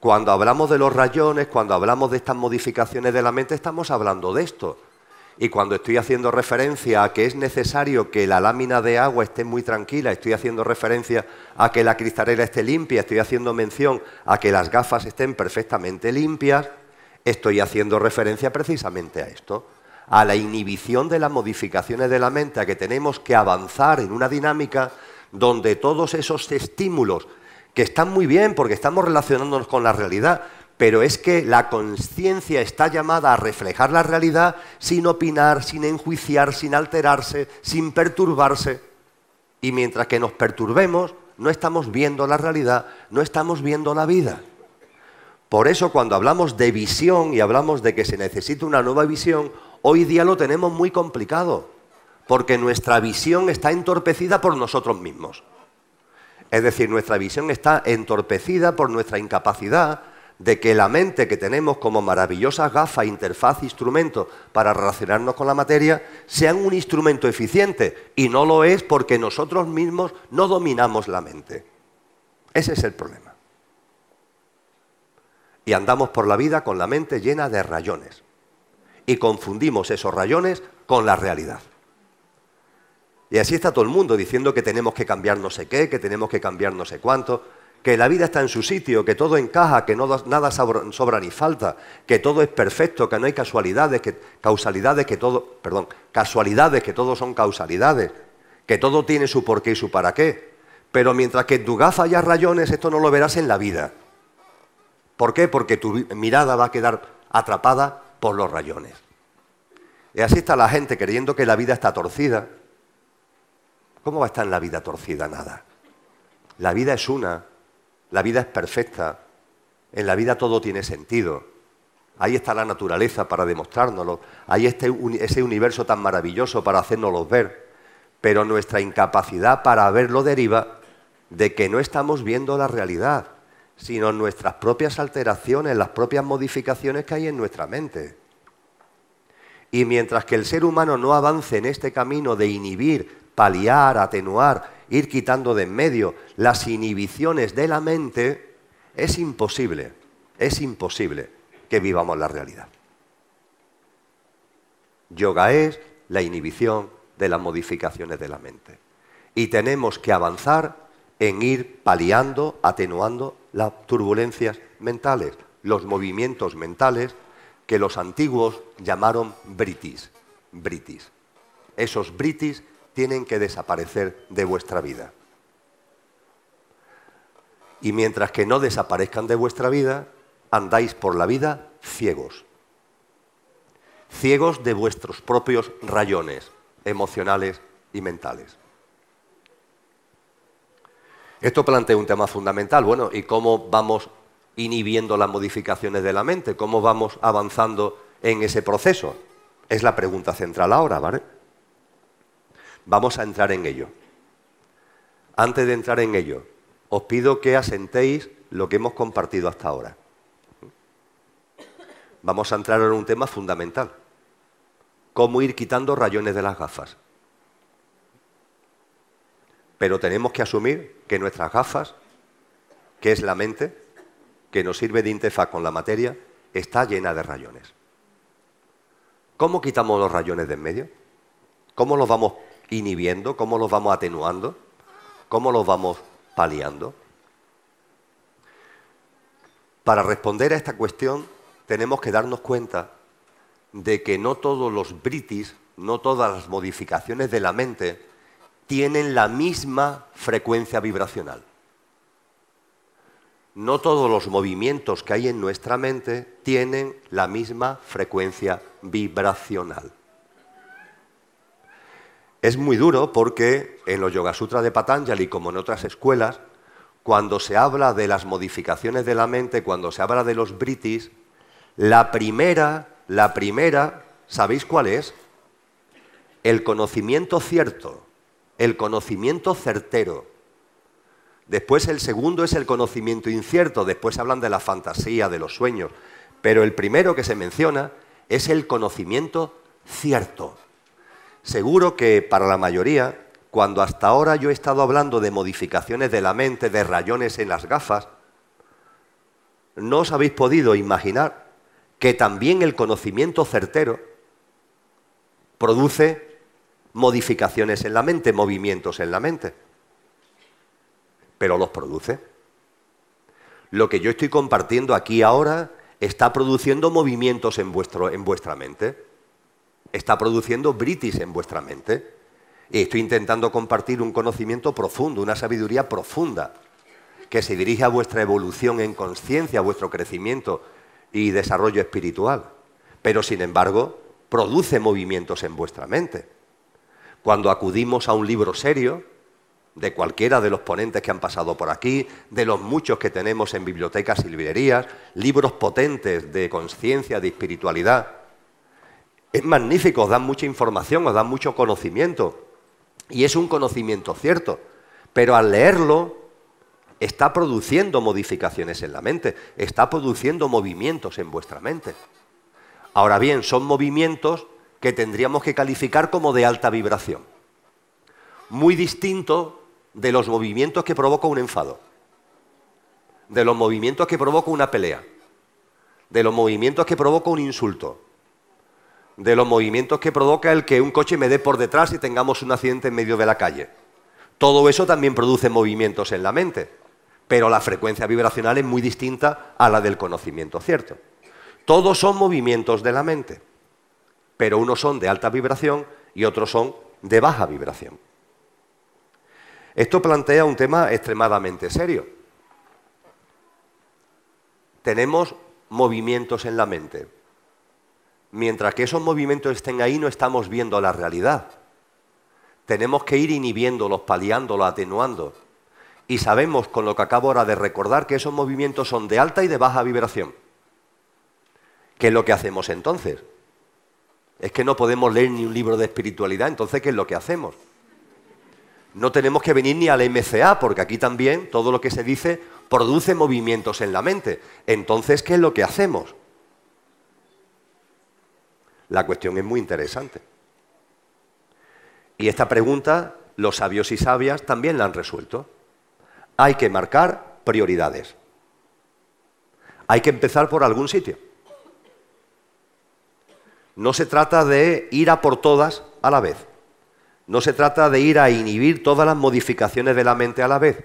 cuando hablamos de los rayones, cuando hablamos de estas modificaciones de la mente, estamos hablando de esto. Y cuando estoy haciendo referencia a que es necesario que la lámina de agua esté muy tranquila, estoy haciendo referencia a que la cristalera esté limpia, estoy haciendo mención a que las gafas estén perfectamente limpias, estoy haciendo referencia precisamente a esto, a la inhibición de las modificaciones de la mente, a que tenemos que avanzar en una dinámica donde todos esos estímulos que están muy bien porque estamos relacionándonos con la realidad, pero es que la conciencia está llamada a reflejar la realidad sin opinar, sin enjuiciar, sin alterarse, sin perturbarse. Y mientras que nos perturbemos, no estamos viendo la realidad, no estamos viendo la vida. Por eso cuando hablamos de visión y hablamos de que se necesita una nueva visión, hoy día lo tenemos muy complicado, porque nuestra visión está entorpecida por nosotros mismos. Es decir, nuestra visión está entorpecida por nuestra incapacidad de que la mente que tenemos como maravillosa gafa, interfaz, instrumento para relacionarnos con la materia, sean un instrumento eficiente. Y no lo es porque nosotros mismos no dominamos la mente. Ese es el problema. Y andamos por la vida con la mente llena de rayones. Y confundimos esos rayones con la realidad. Y así está todo el mundo diciendo que tenemos que cambiar no sé qué, que tenemos que cambiar no sé cuánto, que la vida está en su sitio, que todo encaja, que nada sobra, ni falta, que todo es perfecto, que no hay casualidades, que causalidades, que todo, perdón, casualidades, que todo son causalidades, que todo tiene su porqué y su para qué. Pero mientras que en tu gafa haya rayones, esto no lo verás en la vida. ¿Por qué? Porque tu mirada va a quedar atrapada por los rayones. Y así está la gente creyendo que la vida está torcida, ¿Cómo va a estar la vida torcida? Nada. La vida es una, la vida es perfecta, en la vida todo tiene sentido. Ahí está la naturaleza para demostrárnoslo, ahí está ese universo tan maravilloso para hacérnoslo ver, pero nuestra incapacidad para verlo deriva de que no estamos viendo la realidad, sino nuestras propias alteraciones, las propias modificaciones que hay en nuestra mente. Y mientras que el ser humano no avance en este camino de inhibir, paliar, atenuar, ir quitando de en medio las inhibiciones de la mente, es imposible, es imposible que vivamos la realidad. Yoga es la inhibición de las modificaciones de la mente. Y tenemos que avanzar en ir paliando, atenuando las turbulencias mentales, los movimientos mentales que los antiguos llamaron britis. britis. Esos britis tienen que desaparecer de vuestra vida. Y mientras que no desaparezcan de vuestra vida, andáis por la vida ciegos. Ciegos de vuestros propios rayones emocionales y mentales. Esto plantea un tema fundamental. Bueno, ¿y cómo vamos inhibiendo las modificaciones de la mente? ¿Cómo vamos avanzando en ese proceso? Es la pregunta central ahora, ¿vale? Vamos a entrar en ello. Antes de entrar en ello, os pido que asentéis lo que hemos compartido hasta ahora. Vamos a entrar en un tema fundamental. Cómo ir quitando rayones de las gafas. Pero tenemos que asumir que nuestras gafas, que es la mente, que nos sirve de interfaz con la materia, está llena de rayones. ¿Cómo quitamos los rayones de en medio? ¿Cómo los vamos inhibiendo? ¿Cómo los vamos atenuando? ¿Cómo los vamos paliando? Para responder a esta cuestión tenemos que darnos cuenta de que no todos los britis, no todas las modificaciones de la mente tienen la misma frecuencia vibracional. No todos los movimientos que hay en nuestra mente tienen la misma frecuencia vibracional. Es muy duro porque en los Yoga Sutras de Patanjali, como en otras escuelas, cuando se habla de las modificaciones de la mente, cuando se habla de los britis, la primera, la primera, ¿sabéis cuál es? El conocimiento cierto el conocimiento certero. Después el segundo es el conocimiento incierto, después hablan de la fantasía, de los sueños, pero el primero que se menciona es el conocimiento cierto. Seguro que para la mayoría, cuando hasta ahora yo he estado hablando de modificaciones de la mente, de rayones en las gafas, no os habéis podido imaginar que también el conocimiento certero produce modificaciones en la mente, movimientos en la mente. Pero los produce. Lo que yo estoy compartiendo aquí ahora está produciendo movimientos en, vuestro, en vuestra mente. Está produciendo britis en vuestra mente. Y estoy intentando compartir un conocimiento profundo, una sabiduría profunda, que se dirige a vuestra evolución en conciencia, a vuestro crecimiento y desarrollo espiritual. Pero, sin embargo, produce movimientos en vuestra mente cuando acudimos a un libro serio, de cualquiera de los ponentes que han pasado por aquí, de los muchos que tenemos en bibliotecas y librerías, libros potentes de conciencia, de espiritualidad. Es magnífico, os dan mucha información, os dan mucho conocimiento. Y es un conocimiento cierto, pero al leerlo está produciendo modificaciones en la mente, está produciendo movimientos en vuestra mente. Ahora bien, son movimientos que tendríamos que calificar como de alta vibración. Muy distinto de los movimientos que provoca un enfado, de los movimientos que provoca una pelea, de los movimientos que provoca un insulto, de los movimientos que provoca el que un coche me dé por detrás y tengamos un accidente en medio de la calle. Todo eso también produce movimientos en la mente, pero la frecuencia vibracional es muy distinta a la del conocimiento cierto. Todos son movimientos de la mente pero unos son de alta vibración y otros son de baja vibración. Esto plantea un tema extremadamente serio. Tenemos movimientos en la mente. Mientras que esos movimientos estén ahí no estamos viendo la realidad. Tenemos que ir inhibiéndolos, paliándolos, atenuando. Y sabemos con lo que acabo ahora de recordar que esos movimientos son de alta y de baja vibración. ¿Qué es lo que hacemos entonces? Es que no podemos leer ni un libro de espiritualidad, entonces ¿qué es lo que hacemos? No tenemos que venir ni al MCA, porque aquí también todo lo que se dice produce movimientos en la mente. Entonces, ¿qué es lo que hacemos? La cuestión es muy interesante. Y esta pregunta los sabios y sabias también la han resuelto. Hay que marcar prioridades. Hay que empezar por algún sitio. No se trata de ir a por todas a la vez. No se trata de ir a inhibir todas las modificaciones de la mente a la vez.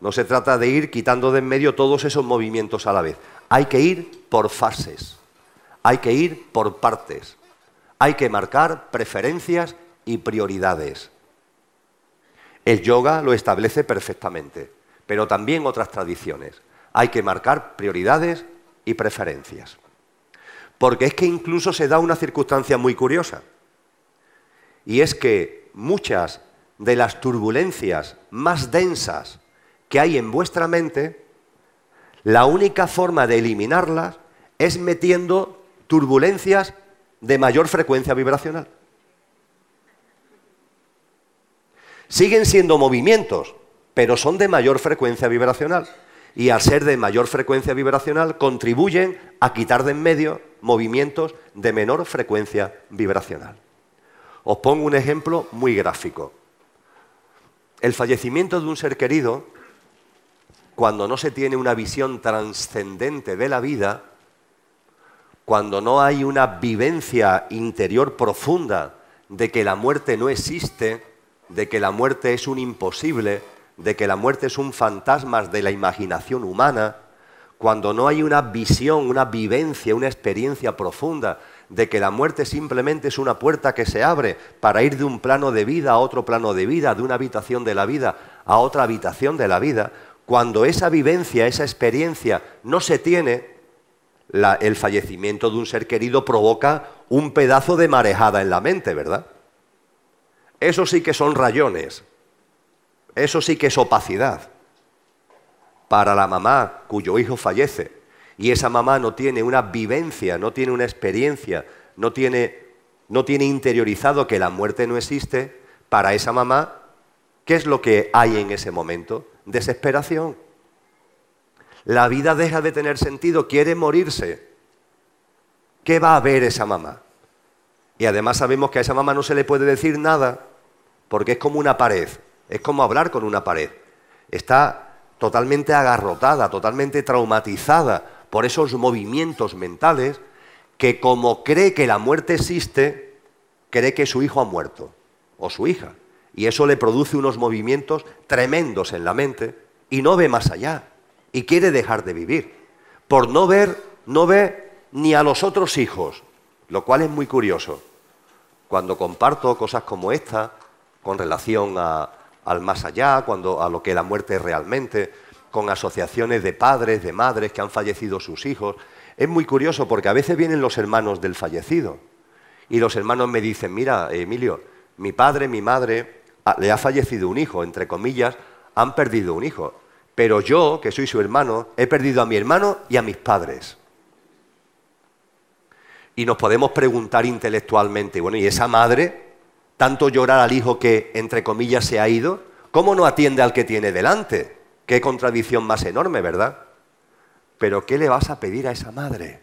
No se trata de ir quitando de en medio todos esos movimientos a la vez. Hay que ir por fases. Hay que ir por partes. Hay que marcar preferencias y prioridades. El yoga lo establece perfectamente, pero también otras tradiciones. Hay que marcar prioridades y preferencias. Porque es que incluso se da una circunstancia muy curiosa. Y es que muchas de las turbulencias más densas que hay en vuestra mente, la única forma de eliminarlas es metiendo turbulencias de mayor frecuencia vibracional. Siguen siendo movimientos, pero son de mayor frecuencia vibracional. Y al ser de mayor frecuencia vibracional, contribuyen a quitar de en medio movimientos de menor frecuencia vibracional. Os pongo un ejemplo muy gráfico. El fallecimiento de un ser querido, cuando no se tiene una visión trascendente de la vida, cuando no hay una vivencia interior profunda de que la muerte no existe, de que la muerte es un imposible, de que la muerte es un fantasma de la imaginación humana, cuando no hay una visión, una vivencia, una experiencia profunda de que la muerte simplemente es una puerta que se abre para ir de un plano de vida a otro plano de vida, de una habitación de la vida a otra habitación de la vida, cuando esa vivencia, esa experiencia no se tiene, el fallecimiento de un ser querido provoca un pedazo de marejada en la mente, ¿verdad? Eso sí que son rayones. Eso sí que es opacidad. Para la mamá cuyo hijo fallece y esa mamá no tiene una vivencia, no tiene una experiencia, no tiene, no tiene interiorizado que la muerte no existe, para esa mamá, ¿qué es lo que hay en ese momento? Desesperación. La vida deja de tener sentido, quiere morirse. ¿Qué va a ver esa mamá? Y además sabemos que a esa mamá no se le puede decir nada porque es como una pared, es como hablar con una pared. Está totalmente agarrotada, totalmente traumatizada por esos movimientos mentales que como cree que la muerte existe, cree que su hijo ha muerto o su hija. Y eso le produce unos movimientos tremendos en la mente y no ve más allá y quiere dejar de vivir. Por no ver, no ve ni a los otros hijos, lo cual es muy curioso. Cuando comparto cosas como esta con relación al más allá, cuando, a lo que la muerte es realmente, con asociaciones de padres, de madres que han fallecido sus hijos. Es muy curioso porque a veces vienen los hermanos del fallecido y los hermanos me dicen, mira, Emilio, mi padre, mi madre, ah, le ha fallecido un hijo, entre comillas, han perdido un hijo. Pero yo, que soy su hermano, he perdido a mi hermano y a mis padres. Y nos podemos preguntar intelectualmente, bueno, ¿y esa madre tanto llorar al hijo que, entre comillas, se ha ido, ¿cómo no atiende al que tiene delante? Qué contradicción más enorme, ¿verdad? Pero ¿qué le vas a pedir a esa madre?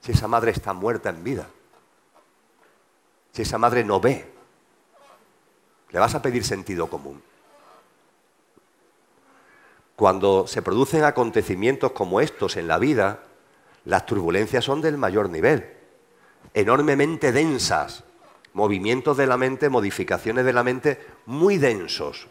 Si esa madre está muerta en vida. Si esa madre no ve. Le vas a pedir sentido común. Cuando se producen acontecimientos como estos en la vida, las turbulencias son del mayor nivel, enormemente densas, movimientos de la mente, modificaciones de la mente muy densos.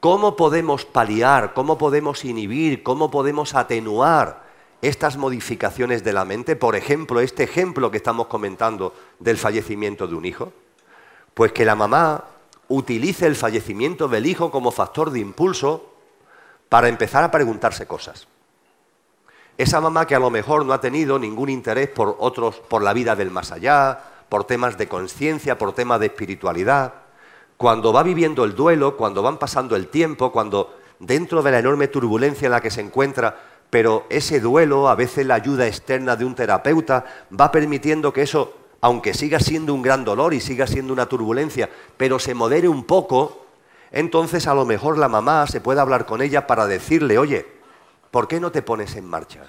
¿Cómo podemos paliar, cómo podemos inhibir, cómo podemos atenuar estas modificaciones de la mente? Por ejemplo, este ejemplo que estamos comentando del fallecimiento de un hijo. Pues que la mamá utilice el fallecimiento del hijo como factor de impulso para empezar a preguntarse cosas. Esa mamá que a lo mejor no ha tenido ningún interés por otros, por la vida del más allá, por temas de conciencia, por temas de espiritualidad. Cuando va viviendo el duelo, cuando van pasando el tiempo, cuando dentro de la enorme turbulencia en la que se encuentra, pero ese duelo, a veces la ayuda externa de un terapeuta, va permitiendo que eso, aunque siga siendo un gran dolor y siga siendo una turbulencia, pero se modere un poco, entonces a lo mejor la mamá se puede hablar con ella para decirle, oye, ¿por qué no te pones en marcha?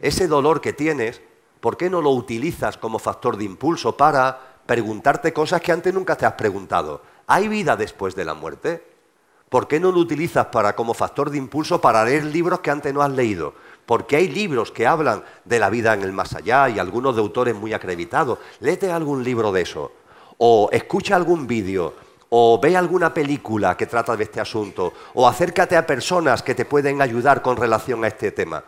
Ese dolor que tienes, ¿por qué no lo utilizas como factor de impulso para preguntarte cosas que antes nunca te has preguntado? ¿Hay vida después de la muerte? ¿Por qué no lo utilizas para, como factor de impulso para leer libros que antes no has leído? Porque hay libros que hablan de la vida en el más allá y algunos de autores muy acreditados. Léete algún libro de eso. O escucha algún vídeo o ve alguna película que trata de este asunto, o acércate a personas que te pueden ayudar con relación a este tema.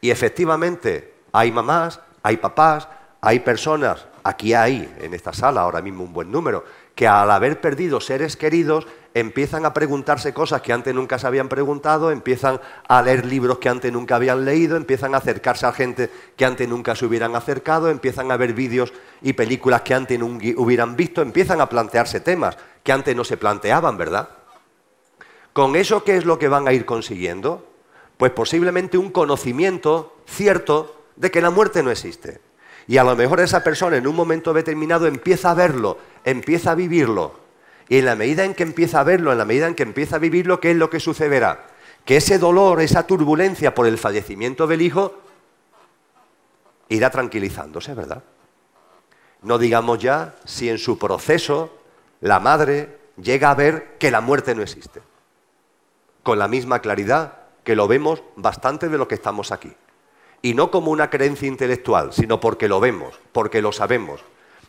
Y efectivamente, hay mamás, hay papás, hay personas, aquí hay en esta sala ahora mismo un buen número, que al haber perdido seres queridos empiezan a preguntarse cosas que antes nunca se habían preguntado, empiezan a leer libros que antes nunca habían leído, empiezan a acercarse a gente que antes nunca se hubieran acercado, empiezan a ver vídeos y películas que antes nunca hubieran visto, empiezan a plantearse temas que antes no se planteaban, ¿verdad? ¿Con eso qué es lo que van a ir consiguiendo? Pues posiblemente un conocimiento cierto de que la muerte no existe. Y a lo mejor esa persona en un momento determinado empieza a verlo, empieza a vivirlo, y en la medida en que empieza a verlo, en la medida en que empieza a vivirlo, ¿qué es lo que sucederá? Que ese dolor, esa turbulencia por el fallecimiento del hijo, irá tranquilizándose, ¿verdad? No digamos ya si en su proceso la madre llega a ver que la muerte no existe. Con la misma claridad que lo vemos bastante de lo que estamos aquí. Y no como una creencia intelectual, sino porque lo vemos, porque lo sabemos,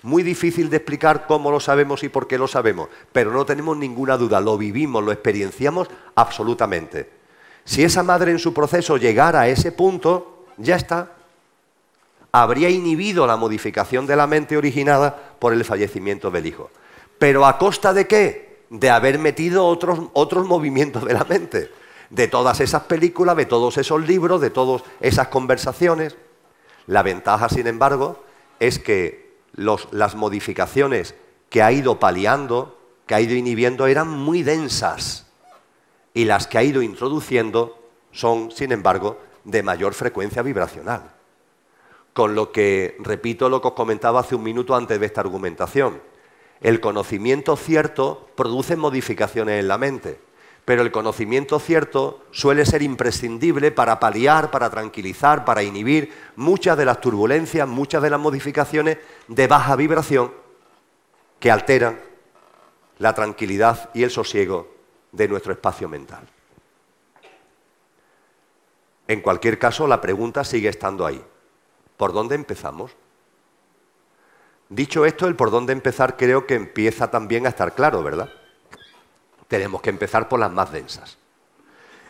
muy difícil de explicar cómo lo sabemos y por qué lo sabemos, pero no tenemos ninguna duda, lo vivimos, lo experienciamos absolutamente. Si esa madre en su proceso llegara a ese punto, ya está. Habría inhibido la modificación de la mente originada por el fallecimiento del hijo. ¿Pero a costa de qué? De haber metido otros, otros movimientos de la mente. De todas esas películas, de todos esos libros, de todas esas conversaciones. La ventaja, sin embargo, es que las modificaciones que ha ido paliando, que ha ido inhibiendo, eran muy densas. Y las que ha ido introduciendo son, sin embargo, de mayor frecuencia vibracional. Con lo que, repito lo que os comentaba hace un minuto antes de esta argumentación, el conocimiento cierto produce modificaciones en la mente pero el conocimiento cierto suele ser imprescindible para paliar, para tranquilizar, para inhibir muchas de las turbulencias, muchas de las modificaciones de baja vibración que alteran la tranquilidad y el sosiego de nuestro espacio mental. En cualquier caso, la pregunta sigue estando ahí. ¿Por dónde empezamos? Dicho esto, el por dónde empezar creo que empieza también a estar claro, ¿verdad? Tenemos que empezar por las más densas.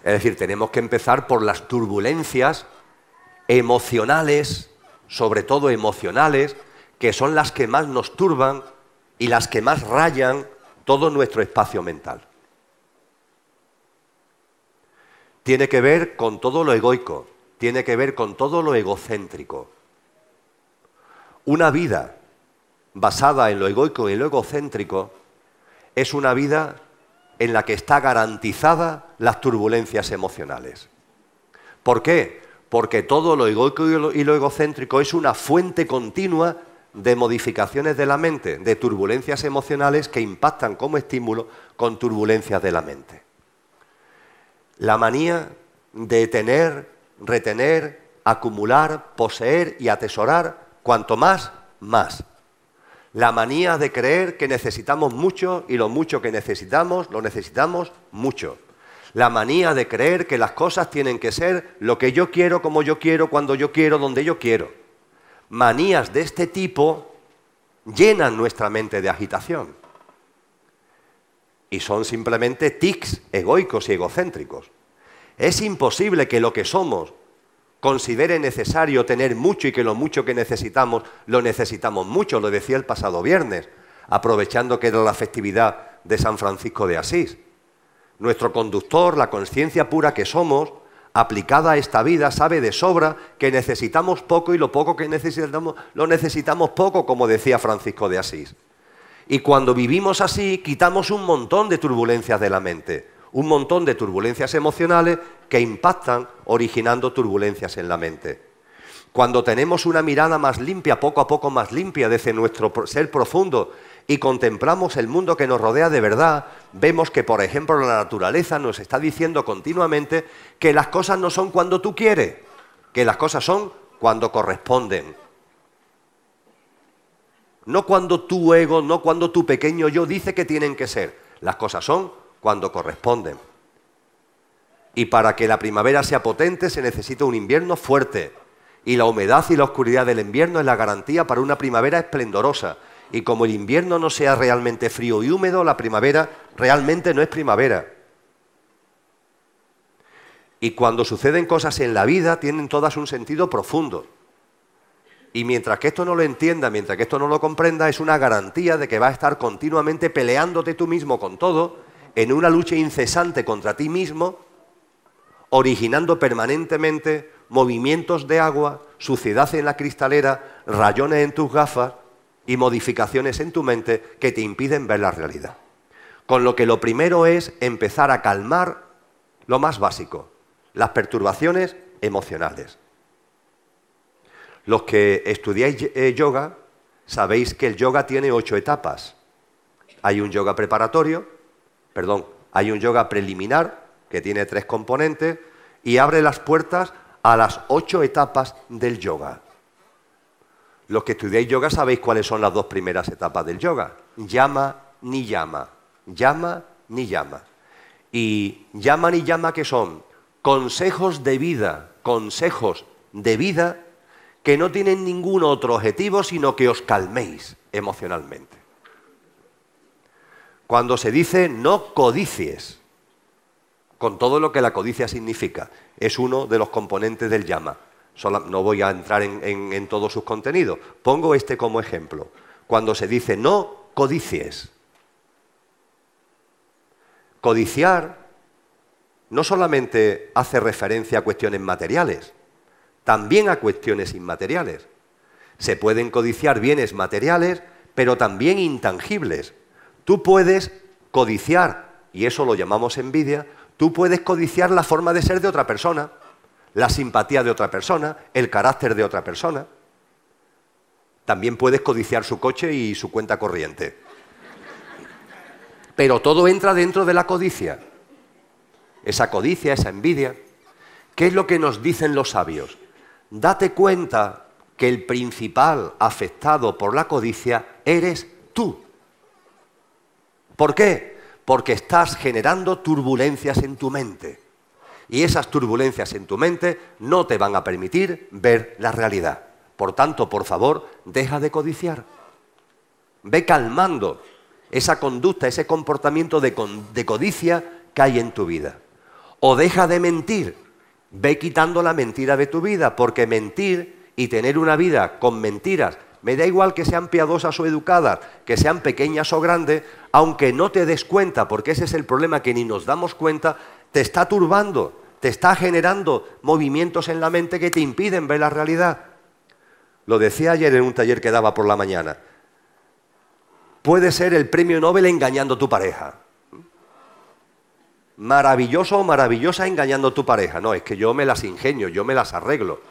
Es decir, tenemos que empezar por las turbulencias emocionales, sobre todo emocionales, que son las que más nos turban y las que más rayan todo nuestro espacio mental. Tiene que ver con todo lo egoico, tiene que ver con todo lo egocéntrico. Una vida basada en lo egoico y lo egocéntrico es una vida en la que está garantizada las turbulencias emocionales. ¿Por qué? Porque todo lo egoico y lo egocéntrico es una fuente continua de modificaciones de la mente, de turbulencias emocionales que impactan como estímulo con turbulencias de la mente. La manía de tener, retener, acumular, poseer y atesorar, cuanto más, más la manía de creer que necesitamos mucho y lo mucho que necesitamos, lo necesitamos mucho. La manía de creer que las cosas tienen que ser lo que yo quiero, como yo quiero, cuando yo quiero, donde yo quiero. Manías de este tipo llenan nuestra mente de agitación. Y son simplemente tics egoicos y egocéntricos. Es imposible que lo que somos considere necesario tener mucho y que lo mucho que necesitamos lo necesitamos mucho, lo decía el pasado viernes, aprovechando que era la festividad de San Francisco de Asís. Nuestro conductor, la conciencia pura que somos, aplicada a esta vida, sabe de sobra que necesitamos poco y lo poco que necesitamos lo necesitamos poco, como decía Francisco de Asís. Y cuando vivimos así, quitamos un montón de turbulencias de la mente un montón de turbulencias emocionales que impactan originando turbulencias en la mente. Cuando tenemos una mirada más limpia, poco a poco más limpia desde nuestro ser profundo y contemplamos el mundo que nos rodea de verdad, vemos que, por ejemplo, la naturaleza nos está diciendo continuamente que las cosas no son cuando tú quieres, que las cosas son cuando corresponden. No cuando tu ego, no cuando tu pequeño yo dice que tienen que ser. Las cosas son cuando corresponden. Y para que la primavera sea potente se necesita un invierno fuerte. Y la humedad y la oscuridad del invierno es la garantía para una primavera esplendorosa. Y como el invierno no sea realmente frío y húmedo, la primavera realmente no es primavera. Y cuando suceden cosas en la vida, tienen todas un sentido profundo. Y mientras que esto no lo entienda, mientras que esto no lo comprenda, es una garantía de que va a estar continuamente peleándote tú mismo con todo, en una lucha incesante contra ti mismo, originando permanentemente movimientos de agua, suciedad en la cristalera, rayones en tus gafas y modificaciones en tu mente que te impiden ver la realidad. Con lo que lo primero es empezar a calmar lo más básico, las perturbaciones emocionales. Los que estudiáis eh, yoga sabéis que el yoga tiene ocho etapas. Hay un yoga preparatorio, perdón, hay un yoga preliminar que tiene tres componentes y abre las puertas a las ocho etapas del yoga. Los que estudiáis yoga sabéis cuáles son las dos primeras etapas del yoga. Llama ni llama. Llama ni llama. Y llama ni llama que son consejos de vida, consejos de vida que no tienen ningún otro objetivo sino que os calméis emocionalmente. Cuando se dice no codicies, con todo lo que la codicia significa, es uno de los componentes del llama. no voy a entrar en, en todos sus contenidos. Pongo este como ejemplo. Cuando se dice no codicies, codiciar no solamente hace referencia a cuestiones materiales, también a cuestiones inmateriales. Se pueden codiciar bienes materiales, pero también intangibles. Tú puedes codiciar, y eso lo llamamos envidia, tú puedes codiciar la forma de ser de otra persona, la simpatía de otra persona, el carácter de otra persona. También puedes codiciar su coche y su cuenta corriente. Pero todo entra dentro de la codicia esa codicia, esa envidia. ¿Qué es lo que nos dicen los sabios? Date cuenta que el principal afectado por la codicia eres tú. ¿Por qué? Porque estás generando turbulencias en tu mente. Y esas turbulencias en tu mente no te van a permitir ver la realidad. Por tanto, por favor, deja de codiciar. Ve calmando esa conducta, ese comportamiento de, codicia que hay en tu vida. O deja de mentir. Ve quitando la mentira de tu vida, porque mentir y tener una vida con mentiras, me da igual que sean piadosas o educadas, que sean pequeñas o grandes, aunque no te des cuenta, porque ese es el problema que ni nos damos cuenta, te está turbando, te está generando movimientos en la mente que te impiden ver la realidad. Lo decía ayer en un taller que daba por la mañana. Puede ser el premio Nobel engañando a tu pareja maravilloso o maravillosa engañando a tu pareja. No, es que yo me las ingenio, yo me las arreglo.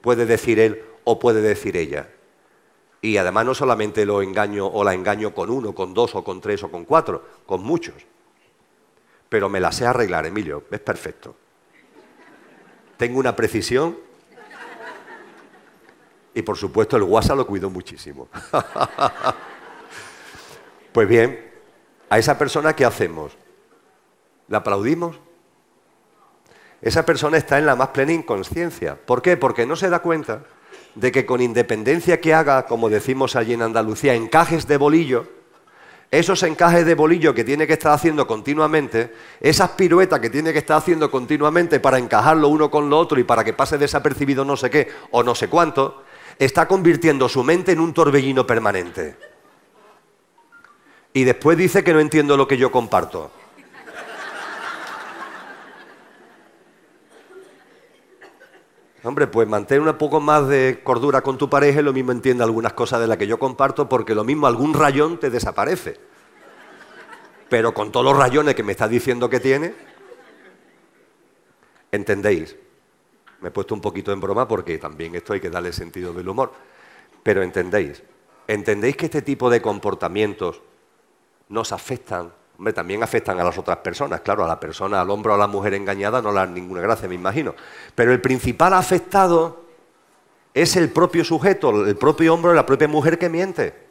Puede decir él o puede decir ella. Y además no solamente lo engaño o la engaño con uno, con dos o con tres o con cuatro, con muchos. Pero me las sé arreglar, Emilio, es perfecto. Tengo una precisión y por supuesto el WhatsApp lo cuido muchísimo. (laughs) pues bien, a esa persona ¿qué hacemos? ¿La aplaudimos? Esa persona está en la más plena inconsciencia. ¿Por qué? Porque no se da cuenta de que con independencia que haga, como decimos allí en Andalucía, encajes de bolillo, esos encajes de bolillo que tiene que estar haciendo continuamente, esas piruetas que tiene que estar haciendo continuamente para encajarlo uno con lo otro y para que pase desapercibido no sé qué o no sé cuánto, está convirtiendo su mente en un torbellino permanente. Y después dice que no entiendo lo que yo comparto. Hombre, pues mantén un poco más de cordura con tu pareja y lo mismo entiende algunas cosas de las que yo comparto, porque lo mismo algún rayón te desaparece. Pero con todos los rayones que me estás diciendo que tiene, ¿entendéis? Me he puesto un poquito en broma porque también esto hay que darle sentido del humor. Pero entendéis, ¿Entendéis que este tipo de comportamientos nos afectan? Hombre, también afectan a las otras personas, claro, a la persona, al hombre o a la mujer engañada no le dan ninguna gracia, me imagino. Pero el principal afectado es el propio sujeto, el propio hombre o la propia mujer que miente.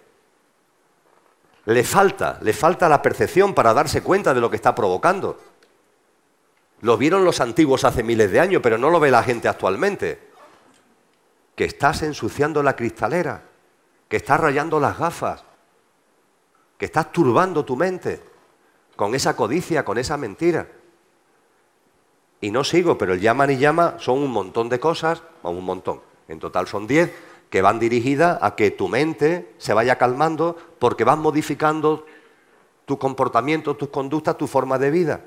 Le falta, le falta la percepción para darse cuenta de lo que está provocando. Lo vieron los antiguos hace miles de años, pero no lo ve la gente actualmente. Que estás ensuciando la cristalera, que estás rayando las gafas, que estás turbando tu mente con esa codicia, con esa mentira. Y no sigo, pero el llaman y llama son un montón de cosas, un montón, en total son diez, que van dirigidas a que tu mente se vaya calmando porque vas modificando tu comportamiento, tus conductas, tu forma de vida.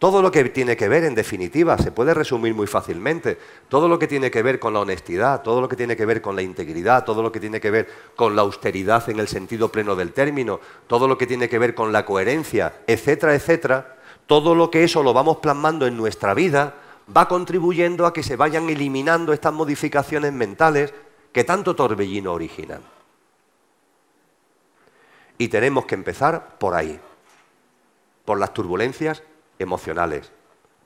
Todo lo que tiene que ver, en definitiva, se puede resumir muy fácilmente, todo lo que tiene que ver con la honestidad, todo lo que tiene que ver con la integridad, todo lo que tiene que ver con la austeridad en el sentido pleno del término, todo lo que tiene que ver con la coherencia, etcétera, etcétera, todo lo que eso lo vamos plasmando en nuestra vida va contribuyendo a que se vayan eliminando estas modificaciones mentales que tanto torbellino originan. Y tenemos que empezar por ahí, por las turbulencias emocionales,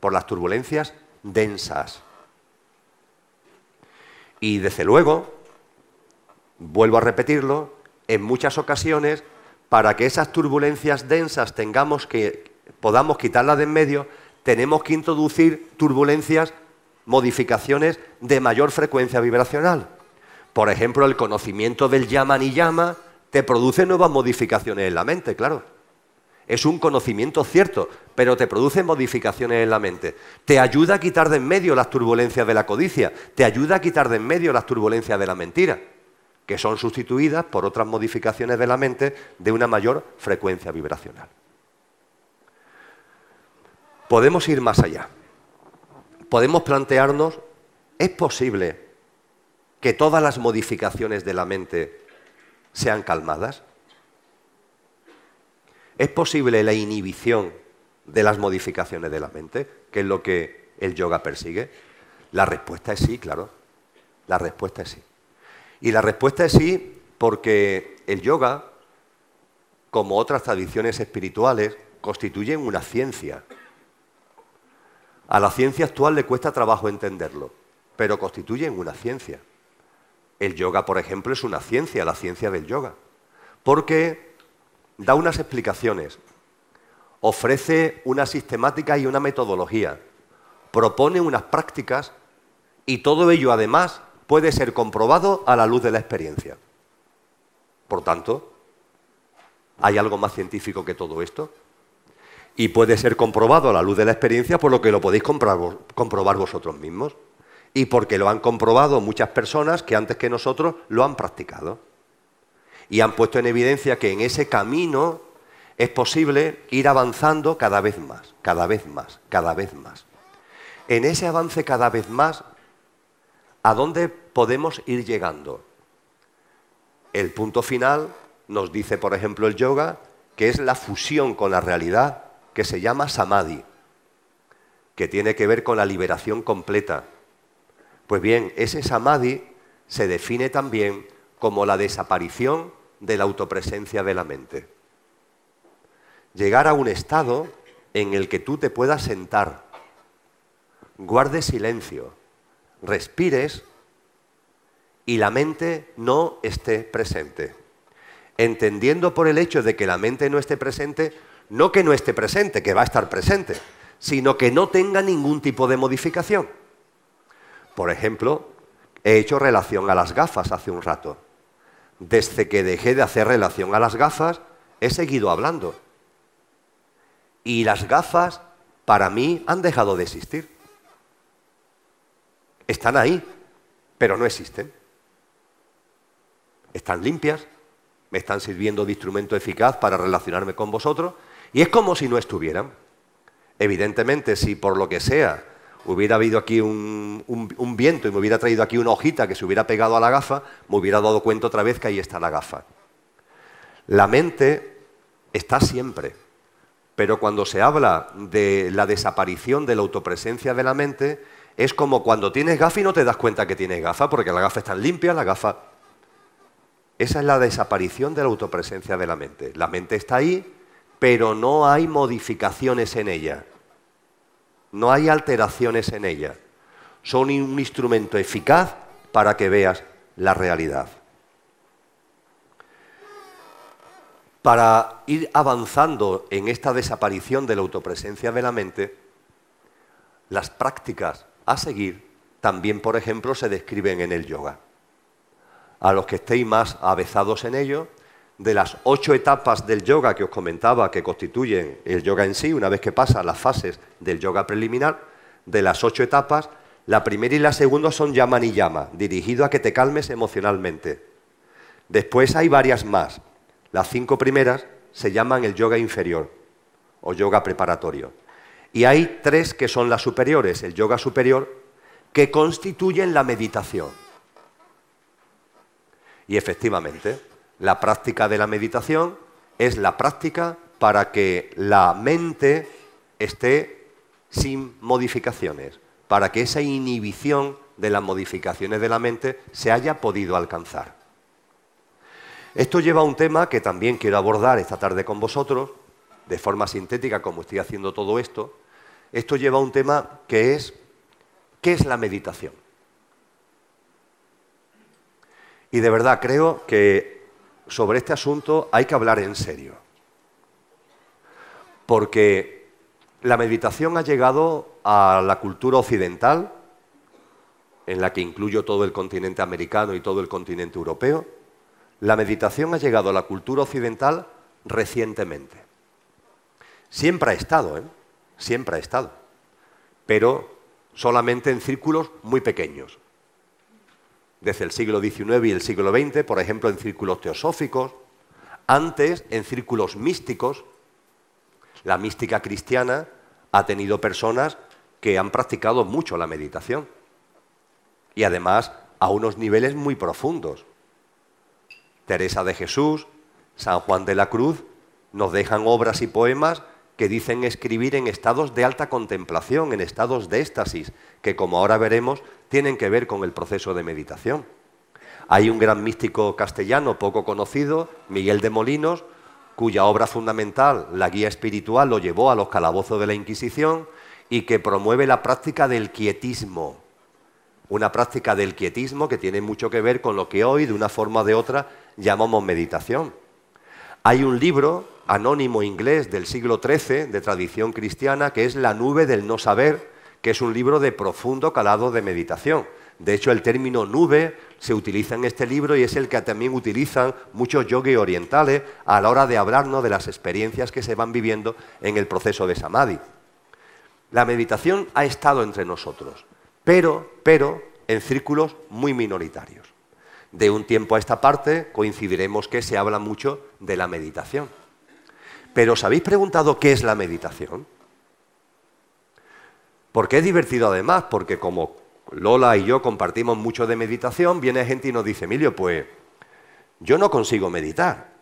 por las turbulencias densas. Y desde luego, vuelvo a repetirlo, en muchas ocasiones, para que esas turbulencias densas tengamos que, podamos quitarlas de en medio, tenemos que introducir turbulencias, modificaciones de mayor frecuencia vibracional. Por ejemplo, el conocimiento del llama ni llama te produce nuevas modificaciones en la mente, claro. Es un conocimiento cierto, pero te produce modificaciones en la mente. Te ayuda a quitar de en medio las turbulencias de la codicia, te ayuda a quitar de en medio las turbulencias de la mentira, que son sustituidas por otras modificaciones de la mente de una mayor frecuencia vibracional. Podemos ir más allá. Podemos plantearnos, ¿es posible que todas las modificaciones de la mente sean calmadas? ¿Es posible la inhibición de las modificaciones de la mente, que es lo que el yoga persigue? La respuesta es sí, claro. La respuesta es sí. Y la respuesta es sí porque el yoga, como otras tradiciones espirituales, constituyen una ciencia. A la ciencia actual le cuesta trabajo entenderlo, pero constituyen una ciencia. El yoga, por ejemplo, es una ciencia, la ciencia del yoga. Porque da unas explicaciones, ofrece una sistemática y una metodología, propone unas prácticas y todo ello además puede ser comprobado a la luz de la experiencia. Por tanto, ¿hay algo más científico que todo esto? Y puede ser comprobado a la luz de la experiencia por lo que lo podéis comprobar vosotros mismos. Y porque lo han comprobado muchas personas que antes que nosotros lo han practicado y han puesto en evidencia que en ese camino es posible ir avanzando cada vez más, cada vez más, cada vez más. En ese avance cada vez más, ¿a dónde podemos ir llegando? El punto final nos dice, por ejemplo, el yoga, que es la fusión con la realidad que se llama samadhi, que tiene que ver con la liberación completa. Pues bien, ese samadhi se define también como la desaparición de la autopresencia de la mente. Llegar a un estado en el que tú te puedas sentar, guardes silencio, respires y la mente no esté presente. Entendiendo por el hecho de que la mente no esté presente, no que no esté presente, que va a estar presente, sino que no tenga ningún tipo de modificación. Por ejemplo, he hecho relación a las gafas hace un rato desde que dejé de hacer relación a las gafas, he seguido hablando. Y las gafas, para mí, han dejado de existir. Están ahí, pero no existen. Están limpias, me están sirviendo de instrumento eficaz para relacionarme con vosotros, y es como si no estuvieran. Evidentemente, si por lo que sea hubiera habido aquí un, viento y me hubiera traído aquí una hojita que se hubiera pegado a la gafa, me hubiera dado cuenta otra vez que ahí está la gafa. La mente está siempre, pero cuando se habla de la desaparición de la autopresencia de la mente, es como cuando tienes gafa y no te das cuenta que tienes gafa, porque la gafa está limpia, la gafa Esa es la desaparición de la autopresencia de la mente. La mente está ahí, pero no hay modificaciones en ella. No hay alteraciones en ella. Son un instrumento eficaz para que veas la realidad. Para ir avanzando en esta desaparición de la autopresencia de la mente, las prácticas a seguir también, por ejemplo, se describen en el yoga. A los que estéis más avezados en ello, de las ocho etapas del yoga que os comentaba que constituyen el yoga en sí, una vez que pasa las fases del yoga preliminar, de las ocho etapas, la primera y la segunda son llama y llama, dirigido a que te calmes emocionalmente. Después hay varias más. Las cinco primeras se llaman el yoga inferior o yoga preparatorio. Y hay tres que son las superiores, el yoga superior, que constituyen la meditación. Y efectivamente, la práctica de la meditación es la práctica para que la mente esté sin modificaciones, para que esa inhibición de las modificaciones de la mente se haya podido alcanzar. Esto lleva a un tema que también quiero abordar esta tarde con vosotros, de forma sintética como estoy haciendo todo esto. Esto lleva a un tema que es, ¿qué es la meditación? Y de verdad creo que sobre este asunto hay que hablar en serio. Porque la meditación ha llegado a la cultura occidental, en la que incluyo todo el continente americano y todo el continente europeo. La meditación ha llegado a la cultura occidental recientemente. Siempre ha estado, ¿eh? Siempre ha estado. Pero solamente en círculos muy pequeños desde el siglo XIX y el siglo XX, por ejemplo, en círculos teosóficos, antes en círculos místicos. La mística cristiana ha tenido personas que han practicado mucho la meditación y además a unos niveles muy profundos. Teresa de Jesús, San Juan de la Cruz nos dejan obras y poemas que dicen escribir en estados de alta contemplación, en estados de éxtasis, que como ahora veremos tienen que ver con el proceso de meditación. Hay un gran místico castellano poco conocido, Miguel de Molinos, cuya obra fundamental, la guía espiritual, lo llevó a los calabozos de la Inquisición y que promueve la práctica del quietismo. Una práctica del quietismo que tiene mucho que ver con lo que hoy, de una forma o de otra, llamamos meditación. Hay un libro anónimo inglés del siglo XIII, de tradición cristiana, que es La nube del no saber, que es un libro de profundo calado de meditación. De hecho, el término nube se utiliza en este libro y es el que también utilizan muchos yogis orientales a la hora de hablarnos de las experiencias que se van viviendo en el proceso de samadhi. La meditación ha estado entre nosotros, pero, pero en círculos muy minoritarios. De un tiempo a esta parte coincidiremos que se habla mucho de la meditación. Pero ¿os habéis preguntado qué es la meditación? Porque es divertido además, porque como Lola y yo compartimos mucho de meditación, viene gente y nos dice, Emilio, pues yo no consigo meditar.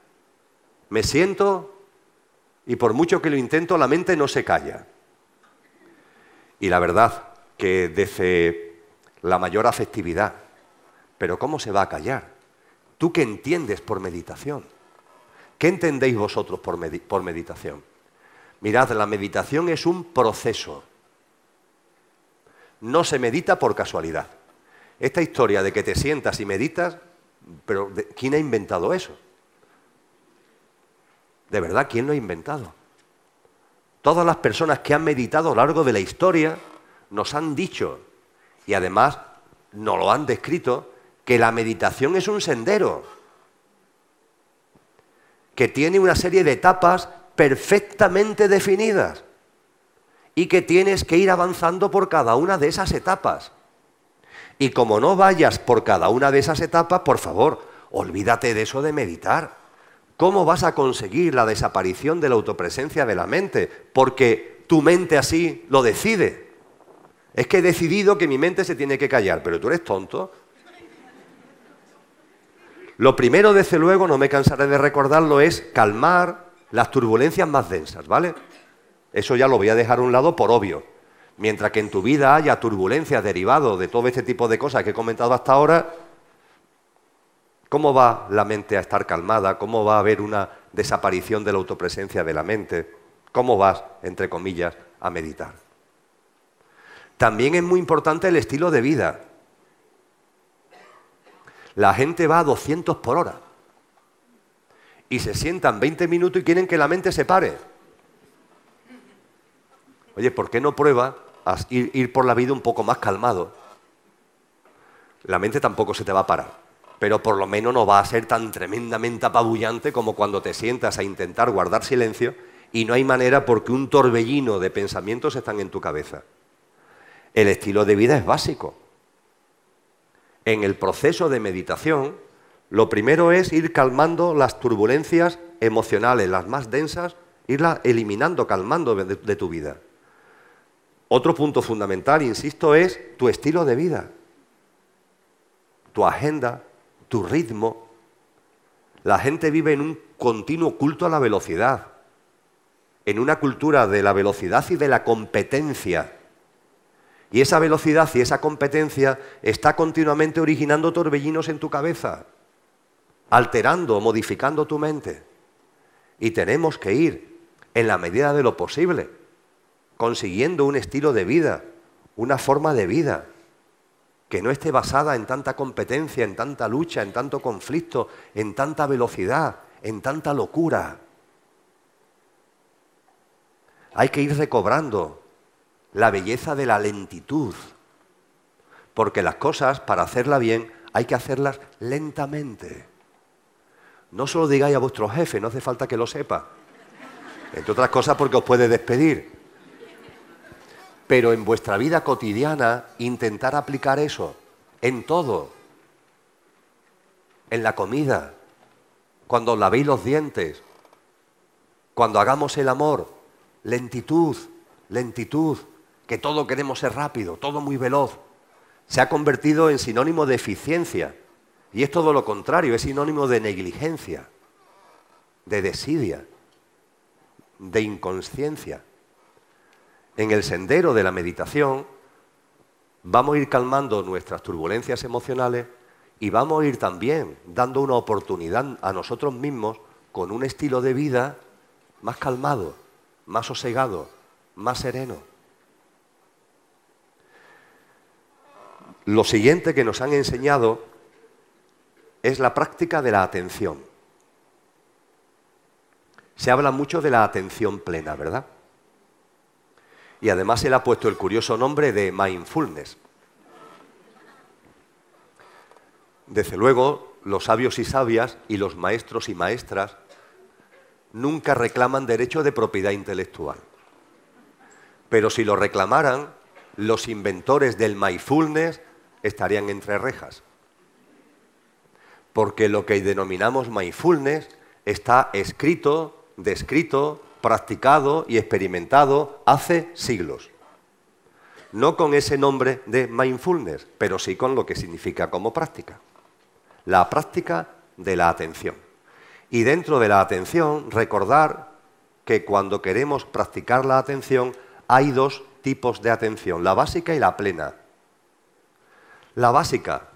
Me siento y por mucho que lo intento, la mente no se calla. Y la verdad que desde la mayor afectividad, pero ¿cómo se va a callar? ¿Tú qué entiendes por meditación? ¿Qué entendéis vosotros por, meditación? Mirad, la meditación es un proceso. No se medita por casualidad. Esta historia de que te sientas y meditas, pero ¿quién ha inventado eso? De verdad, ¿quién lo ha inventado? Todas las personas que han meditado a lo largo de la historia nos han dicho, y además nos lo han descrito, que la meditación es un sendero que tiene una serie de etapas perfectamente definidas y que tienes que ir avanzando por cada una de esas etapas. Y como no vayas por cada una de esas etapas, por favor, olvídate de eso de meditar. ¿Cómo vas a conseguir la desaparición de la autopresencia de la mente? Porque tu mente así lo decide. Es que he decidido que mi mente se tiene que callar, pero tú eres tonto. Lo primero, desde luego, no me cansaré de recordarlo, es calmar las turbulencias más densas, ¿vale? Eso ya lo voy a dejar a un lado por obvio. Mientras que en tu vida haya turbulencias derivadas de todo este tipo de cosas que he comentado hasta ahora, ¿Cómo va la mente a estar calmada? ¿Cómo va a haber una desaparición de la autopresencia de la mente? ¿Cómo vas, entre comillas, a meditar? También es muy importante el estilo de vida. La gente va a 200 por hora y se sientan 20 minutos y quieren que la mente se pare. Oye, ¿por qué no prueba a ir, ir por la vida un poco más calmado? La mente tampoco se te va a parar pero por lo menos no va a ser tan tremendamente apabullante como cuando te sientas a intentar guardar silencio y no hay manera porque un torbellino de pensamientos están en tu cabeza. El estilo de vida es básico. En el proceso de meditación, lo primero es ir calmando las turbulencias emocionales, las más densas, irlas eliminando, calmando de, de tu vida. Otro punto fundamental, insisto, es tu estilo de vida, tu agenda, tu ritmo. La gente vive en un continuo culto a la velocidad, en una cultura de la velocidad y de la competencia. Y esa velocidad y esa competencia está continuamente originando torbellinos en tu cabeza, alterando, modificando tu mente. Y tenemos que ir, en la medida de lo posible, consiguiendo un estilo de vida, una forma de vida que no esté basada en tanta competencia, en tanta lucha, en tanto conflicto, en tanta velocidad, en tanta locura. Hay que ir recobrando la belleza de la lentitud, porque las cosas, para hacerla bien, hay que hacerlas lentamente. No solo digáis a vuestro jefe, no hace falta que lo sepa. Entre otras cosas porque os puede despedir pero en vuestra vida cotidiana intentar aplicar eso, en todo, en la comida, cuando lavéis los dientes, cuando hagamos el amor, lentitud, lentitud, que todo queremos ser rápido, todo muy veloz, se ha convertido en sinónimo de eficiencia. Y es todo lo contrario, es sinónimo de negligencia, de desidia, de inconsciencia en el sendero de la meditación vamos a ir calmando nuestras turbulencias emocionales y vamos a ir también dando una oportunidad a nosotros mismos con un estilo de vida más calmado, más sosegado, más sereno. Lo siguiente que nos han enseñado es la práctica de la atención. Se habla mucho de la atención plena, ¿verdad? y además le ha puesto el curioso nombre de mindfulness. Desde luego, los sabios y sabias y los maestros y maestras nunca reclaman derecho de propiedad intelectual. Pero si lo reclamaran, los inventores del mindfulness estarían entre rejas. Porque lo que denominamos mindfulness está escrito, descrito, practicado y experimentado hace siglos. No con ese nombre de mindfulness, pero sí con lo que significa como práctica. La práctica de la atención. Y dentro de la atención, recordar que cuando queremos practicar la atención hay dos tipos de atención, la básica y la plena. La básica,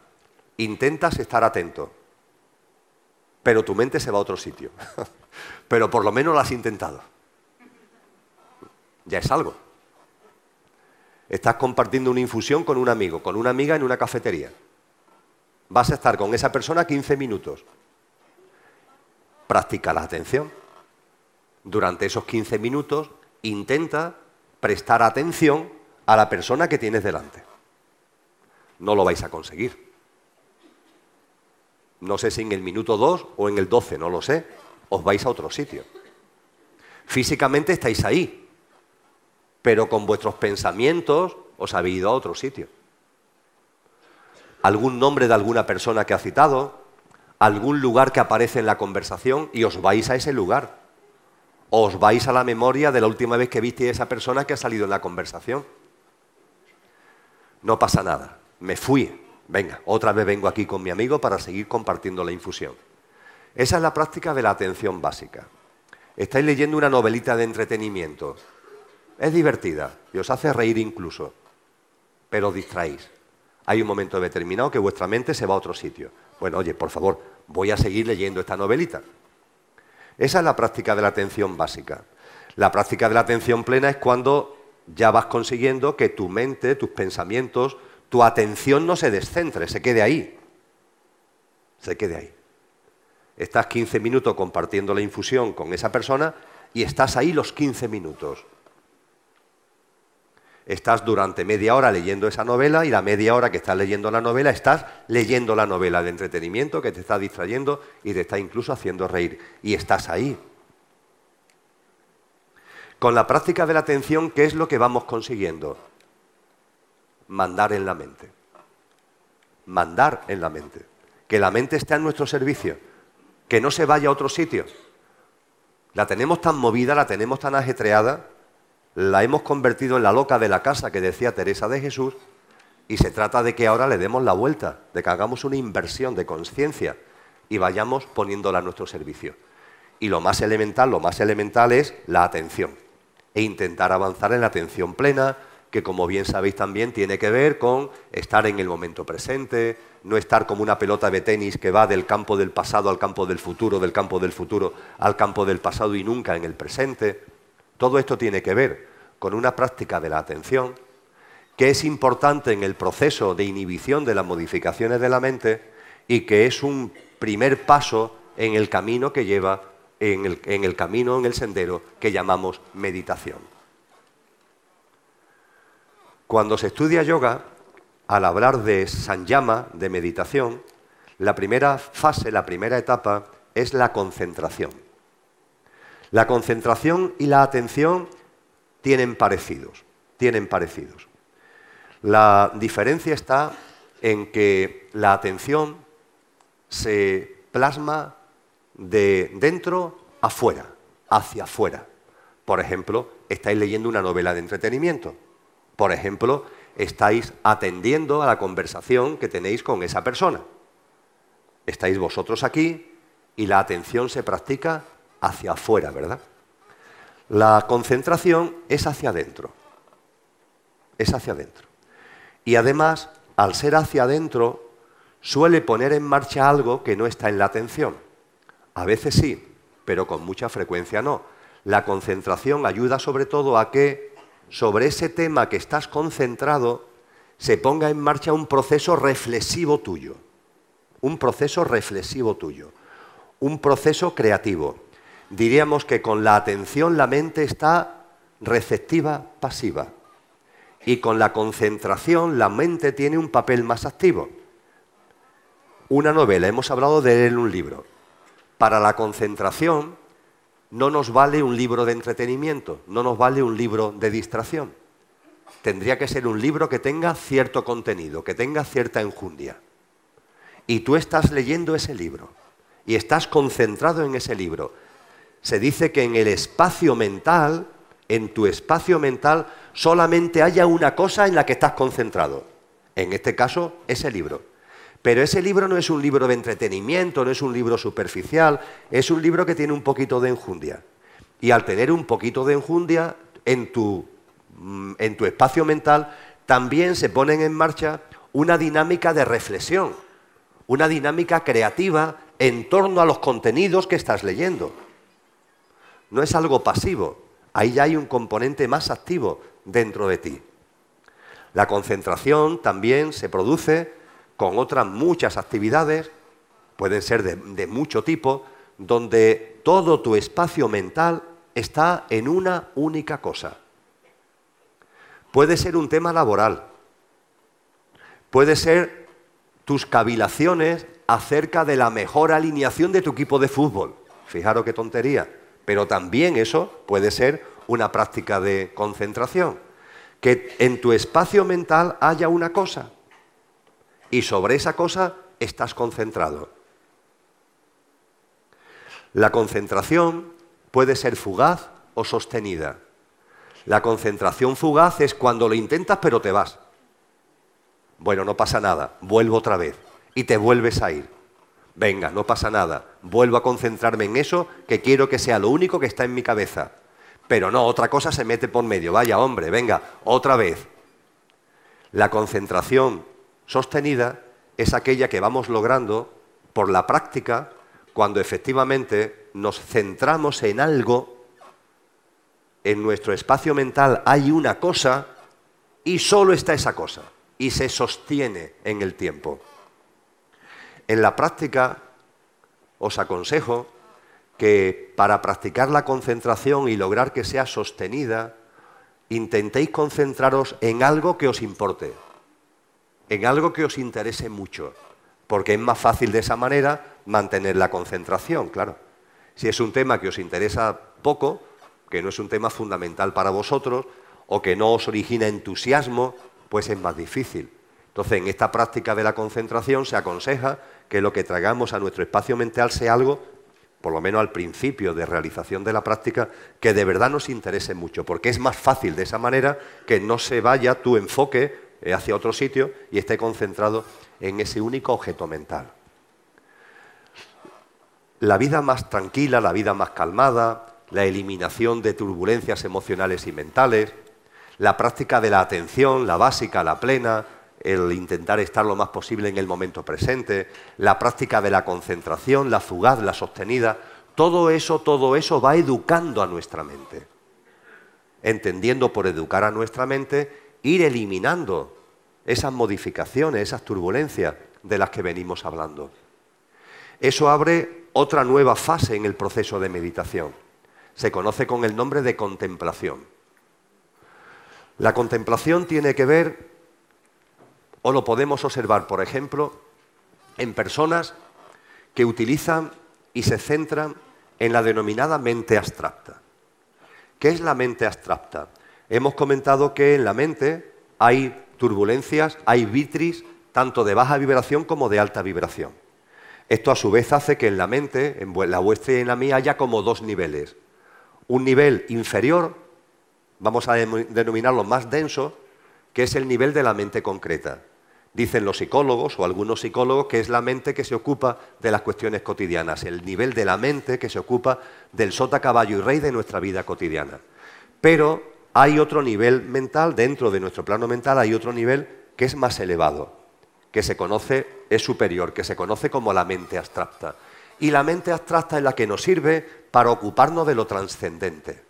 intentas estar atento, pero tu mente se va a otro sitio. (laughs) pero por lo menos lo has intentado ya es algo. Estás compartiendo una infusión con un amigo, con una amiga en una cafetería. Vas a estar con esa persona 15 minutos. Practica la atención. Durante esos 15 minutos intenta prestar atención a la persona que tienes delante. No lo vais a conseguir. No sé si en el minuto 2 o en el 12, no lo sé. Os vais a otro sitio. Físicamente estáis ahí, pero con vuestros pensamientos os habéis ido a otro sitio. Algún nombre de alguna persona que ha citado, algún lugar que aparece en la conversación y os vais a ese lugar. Os vais a la memoria de la última vez que viste a esa persona que ha salido en la conversación. No pasa nada, me fui. Venga, otra vez vengo aquí con mi amigo para seguir compartiendo la infusión. Esa es la práctica de la atención básica. Estáis leyendo una novelita de entretenimiento es divertida y os hace reír incluso, pero distraéis. Hay un momento determinado que vuestra mente se va a otro sitio. Bueno, oye, por favor, voy a seguir leyendo esta novelita. Esa es la práctica de la atención básica. La práctica de la atención plena es cuando ya vas consiguiendo que tu mente, tus pensamientos, tu atención no se descentre, se quede ahí. Se quede ahí. Estás 15 minutos compartiendo la infusión con esa persona y estás ahí los 15 minutos. Estás durante media hora leyendo esa novela y la media hora que estás leyendo la novela estás leyendo la novela de entretenimiento que te está distrayendo y te está incluso haciendo reír. Y estás ahí. Con la práctica de la atención, ¿qué es lo que vamos consiguiendo? Mandar en la mente. Mandar en la mente. Que la mente esté a nuestro servicio. Que no se vaya a otro sitio. La tenemos tan movida, la tenemos tan ajetreada, la hemos convertido en la loca de la casa que decía Teresa de Jesús, y se trata de que ahora le demos la vuelta, de que hagamos una inversión de conciencia y vayamos poniéndola a nuestro servicio. Y lo más elemental, lo más elemental es la atención. E intentar avanzar en la atención plena, que como bien sabéis también tiene que ver con estar en el momento presente, no estar como una pelota de tenis que va del campo del pasado al campo del futuro, del campo del futuro al campo del pasado y nunca en el presente. Todo esto tiene que ver con una práctica de la atención que es importante en el proceso de inhibición de las modificaciones de la mente y que es un primer paso en el camino que lleva, en el, camino, en el sendero que llamamos meditación. Cuando se estudia yoga, al hablar de sanyama, de meditación, la primera fase, la primera etapa es la concentración. La concentración y la atención tienen parecidos, tienen parecidos. La diferencia está en que la atención se plasma de dentro afuera, hacia afuera. Por ejemplo, estáis leyendo una novela de entretenimiento. Por ejemplo, estáis atendiendo a la conversación que tenéis con esa persona. Estáis vosotros aquí y la atención se practica hacia afuera, ¿verdad? La concentración es hacia adentro. Es hacia adentro. Y además, al ser hacia adentro, suele poner en marcha algo que no está en la atención. A veces sí, pero con mucha frecuencia no. La concentración ayuda sobre todo a que sobre ese tema que estás concentrado se ponga en marcha un proceso reflexivo tuyo. Un proceso reflexivo tuyo. Un proceso creativo diríamos que con la atención la mente está receptiva, pasiva. Y con la concentración la mente tiene un papel más activo. Una novela, hemos hablado de leer un libro. Para la concentración no nos vale un libro de entretenimiento, no nos vale un libro de distracción. Tendría que ser un libro que tenga cierto contenido, que tenga cierta enjundia. Y tú estás leyendo ese libro y estás concentrado en ese libro se dice que en el espacio mental, en tu espacio mental, solamente haya una cosa en la que estás concentrado. En este caso, ese libro. Pero ese libro no es un libro de entretenimiento, no es un libro superficial, es un libro que tiene un poquito de enjundia. Y al tener un poquito de enjundia en tu, mm, en tu espacio mental, también se ponen en marcha una dinámica de reflexión, una dinámica creativa en torno a los contenidos que estás leyendo no es algo pasivo, ahí ya hay un componente más activo dentro de ti. La concentración también se produce con otras muchas actividades, pueden ser de, mucho tipo, donde todo tu espacio mental está en una única cosa. Puede ser un tema laboral, puede ser tus cavilaciones acerca de la mejor alineación de tu equipo de fútbol. Fijaros qué tontería. Pero también eso puede ser una práctica de concentración. Que en tu espacio mental haya una cosa y sobre esa cosa estás concentrado. La concentración puede ser fugaz o sostenida. La concentración fugaz es cuando lo intentas pero te vas. Bueno, no pasa nada, vuelvo otra vez y te vuelves a ir. Venga, no pasa nada. Vuelvo a concentrarme en eso que quiero que sea lo único que está en mi cabeza. Pero no, otra cosa se mete por medio. Vaya, hombre, venga, otra vez. La concentración sostenida es aquella que vamos logrando por la práctica cuando efectivamente nos centramos en algo, en nuestro espacio mental hay una cosa y solo está esa cosa y se sostiene en el tiempo. En la práctica os aconsejo que para practicar la concentración y lograr que sea sostenida, intentéis concentraros en algo que os importe, en algo que os interese mucho, porque es más fácil de esa manera mantener la concentración, claro. Si es un tema que os interesa poco, que no es un tema fundamental para vosotros, o que no os origina entusiasmo, pues es más difícil. Entonces, en esta práctica de la concentración se aconseja que lo que traigamos a nuestro espacio mental sea algo, por lo menos al principio de realización de la práctica, que de verdad nos interese mucho, porque es más fácil de esa manera que no se vaya tu enfoque hacia otro sitio y esté concentrado en ese único objeto mental. La vida más tranquila, la vida más calmada, la eliminación de turbulencias emocionales y mentales, la práctica de la atención, la básica, la plena, el intentar estar lo más posible en el momento presente, la práctica de la concentración, la fugaz, la sostenida, todo eso, todo eso va educando a nuestra mente. Entendiendo por educar a nuestra mente, ir eliminando esas modificaciones, esas turbulencias de las que venimos hablando. Eso abre otra nueva fase en el proceso de meditación. Se conoce con el nombre de contemplación. La contemplación tiene que ver, o lo podemos observar, por ejemplo, en personas que utilizan y se centran en la denominada mente abstracta. ¿Qué es la mente abstracta? Hemos comentado que en la mente hay turbulencias, hay vitris, tanto de baja vibración como de alta vibración. Esto a su vez hace que en la mente, en la vuestra y en la mía, haya como dos niveles. Un nivel inferior, vamos a denominarlo más denso, que es el nivel de la mente concreta. Dicen los psicólogos o algunos psicólogos que es la mente que se ocupa de las cuestiones cotidianas, el nivel de la mente que se ocupa del sota, caballo y rey de nuestra vida cotidiana. Pero hay otro nivel mental, dentro de nuestro plano mental hay otro nivel que es más elevado, que se conoce, es superior, que se conoce como la mente abstracta. Y la mente abstracta es la que nos sirve para ocuparnos de lo trascendente.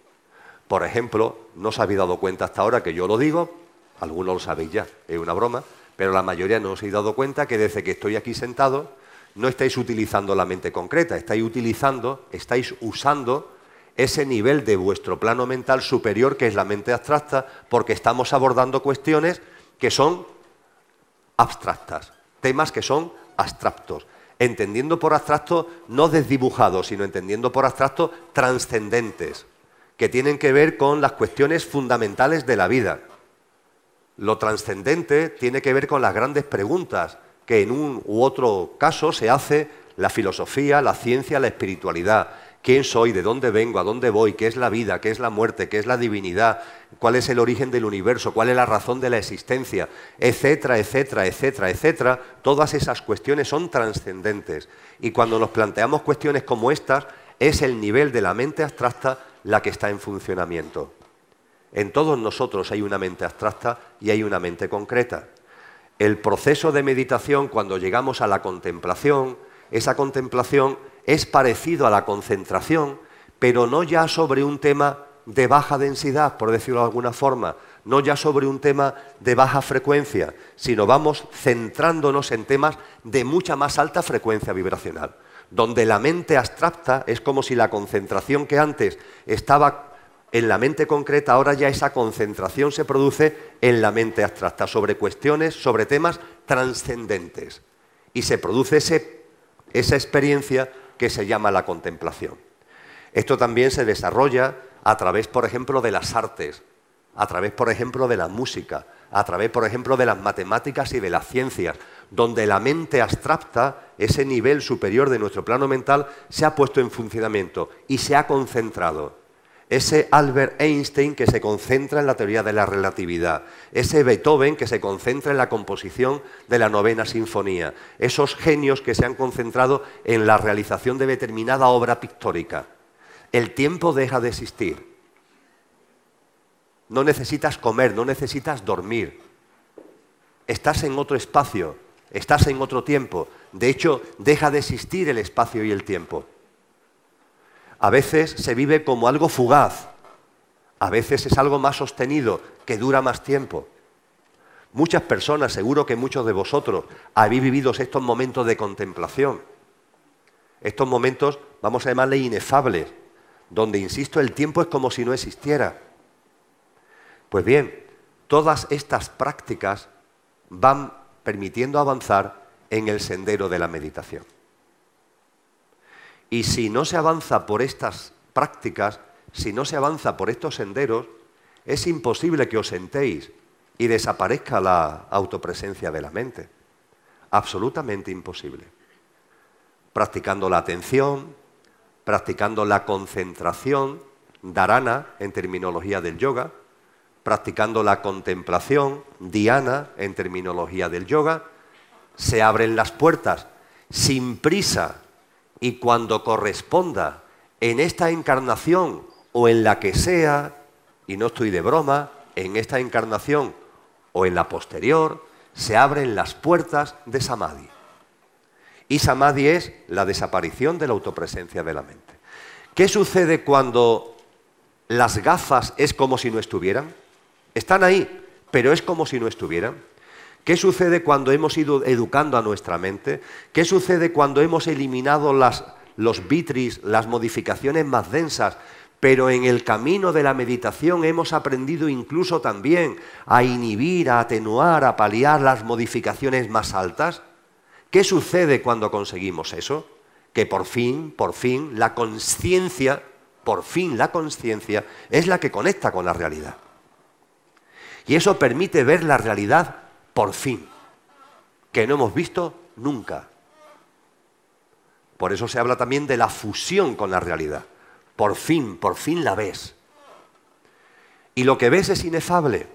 Por ejemplo, no os habéis dado cuenta hasta ahora que yo lo digo, algunos lo sabéis ya, es una broma, pero la mayoría no os habéis dado cuenta que desde que estoy aquí sentado no estáis utilizando la mente concreta, estáis utilizando, estáis usando ese nivel de vuestro plano mental superior que es la mente abstracta, porque estamos abordando cuestiones que son abstractas, temas que son abstractos. Entendiendo por abstracto no desdibujados, sino entendiendo por abstracto trascendentes, que tienen que ver con las cuestiones fundamentales de la vida. Lo trascendente tiene que ver con las grandes preguntas que en un u otro caso se hace la filosofía, la ciencia, la espiritualidad quién soy, de dónde vengo, a dónde voy, qué es la vida, qué es la muerte, qué es la divinidad, cuál es el origen del universo, cuál es la razón de la existencia, etcétera, etcétera, etcétera, etcétera. Todas esas cuestiones son trascendentes. Y cuando nos planteamos cuestiones como estas, es el nivel de la mente abstracta la que está en funcionamiento. En todos nosotros hay una mente abstracta y hay una mente concreta. El proceso de meditación, cuando llegamos a la contemplación, esa contemplación es parecido a la concentración, pero no ya sobre un tema de baja densidad, por decirlo de alguna forma, no ya sobre un tema de baja frecuencia, sino vamos centrándonos en temas de mucha más alta frecuencia vibracional, donde la mente abstracta es como si la concentración que antes estaba en la mente concreta, ahora ya esa concentración se produce en la mente abstracta, sobre cuestiones, sobre temas trascendentes. Y se produce esa experiencia que se llama la contemplación. Esto también se desarrolla a través, por ejemplo, de las artes, a través, por ejemplo, de la música, a través, por ejemplo, de las matemáticas y de las ciencias, donde la mente abstracta, ese nivel superior de nuestro plano mental, se ha puesto en funcionamiento y se ha concentrado ese Albert Einstein que se concentra en la teoría de la relatividad, ese Beethoven que se concentra en la composición de la novena sinfonía, esos genios que se han concentrado en la realización de determinada obra pictórica. El tiempo deja de existir. No necesitas comer, no necesitas dormir. Estás en otro espacio estás en otro tiempo. De hecho, deja de existir el espacio y el tiempo. A veces se vive como algo fugaz, a veces es algo más sostenido, que dura más tiempo. Muchas personas, seguro que muchos de vosotros, habéis vivido estos momentos de contemplación. Estos momentos, vamos a llamarle inefables, donde, insisto, el tiempo es como si no existiera. Pues bien, todas estas prácticas van permitiendo avanzar en el sendero de la meditación. Y si no se avanza por estas prácticas, si no se avanza por estos senderos, es imposible que os sentéis y desaparezca la autopresencia de la mente. Absolutamente imposible. Practicando la atención, practicando la concentración, dharana en terminología del yoga, practicando la contemplación, dhyana en terminología del yoga, se abren las puertas sin prisa y cuando corresponda en esta encarnación o en la que sea, y no estoy de broma, en esta encarnación o en la posterior, se abren las puertas de Samadhi. Y Samadhi es la desaparición de la autopresencia de la mente. ¿Qué sucede cuando las gafas es como si no estuvieran? Están ahí, pero es como si no estuvieran. ¿Qué sucede cuando hemos ido educando a nuestra mente? ¿Qué sucede cuando hemos eliminado los vitris, las modificaciones más densas? Pero en el camino de la meditación hemos aprendido incluso también a inhibir, a atenuar, a paliar las modificaciones más altas. ¿Qué sucede cuando conseguimos eso? Que por fin, por fin, la conciencia, por fin la conciencia es la que conecta con la realidad. Y eso permite ver la realidad por fin, que no hemos visto nunca. Por eso se habla también de la fusión con la realidad. Por fin, por fin la ves. Y lo que ves es inefable.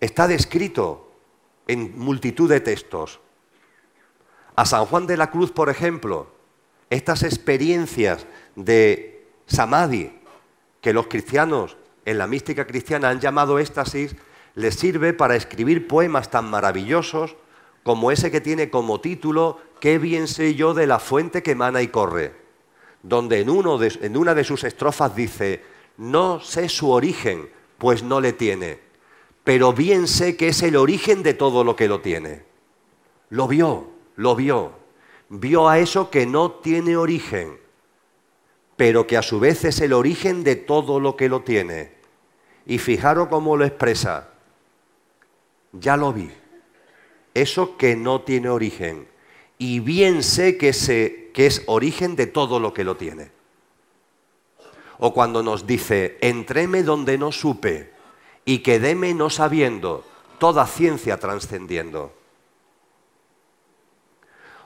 Está descrito en multitud de textos. A San Juan de la Cruz, por ejemplo, estas experiencias de samadhi que los cristianos en la mística cristiana han llamado éxtasis, les sirve para escribir poemas tan maravillosos como ese que tiene como título Qué bien sé yo de la fuente que emana y corre, donde en, en una de sus estrofas dice, no sé su origen, pues no le tiene, pero bien sé que es el origen de todo lo que lo tiene. Lo vio, lo vio, vio a eso que no tiene origen, pero que a su vez es el origen de todo lo que lo tiene. Y fijaros cómo lo expresa. Ya lo vi. Eso que no tiene origen. Y bien sé que, es origen de todo lo que lo tiene. O cuando nos dice, entréme donde no supe y quedéme no sabiendo, toda ciencia trascendiendo.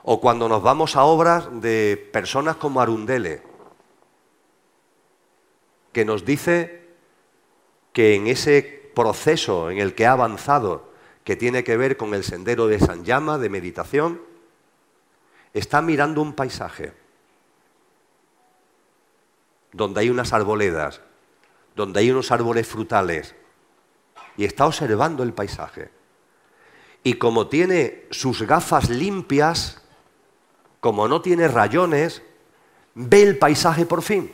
O cuando nos vamos a obras de personas como Arundele, que nos dice que en ese proceso en el que ha avanzado, que tiene que ver con el sendero de San Llama, de meditación, está mirando un paisaje donde hay unas arboledas, donde hay unos árboles frutales, y está observando el paisaje. Y como tiene sus gafas limpias, como no tiene rayones, ve el paisaje por fin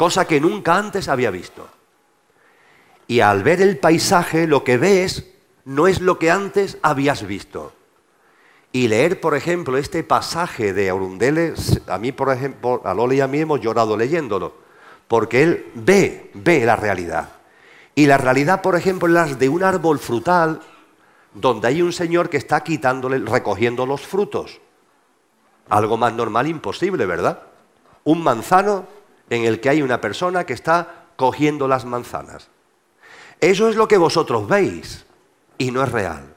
cosa que nunca antes había visto. Y al ver el paisaje lo que ves no es lo que antes habías visto. Y leer, por ejemplo, este pasaje de Aurundele, a mí, por ejemplo, a Lola y a mí hemos llorado leyéndolo, porque él ve, ve la realidad. Y la realidad, por ejemplo, es la de un árbol frutal donde hay un señor que está quitándole, recogiendo los frutos. Algo más normal imposible, ¿verdad? Un manzano en el que hay una persona que está cogiendo las manzanas. Eso es lo que vosotros veis y no es real.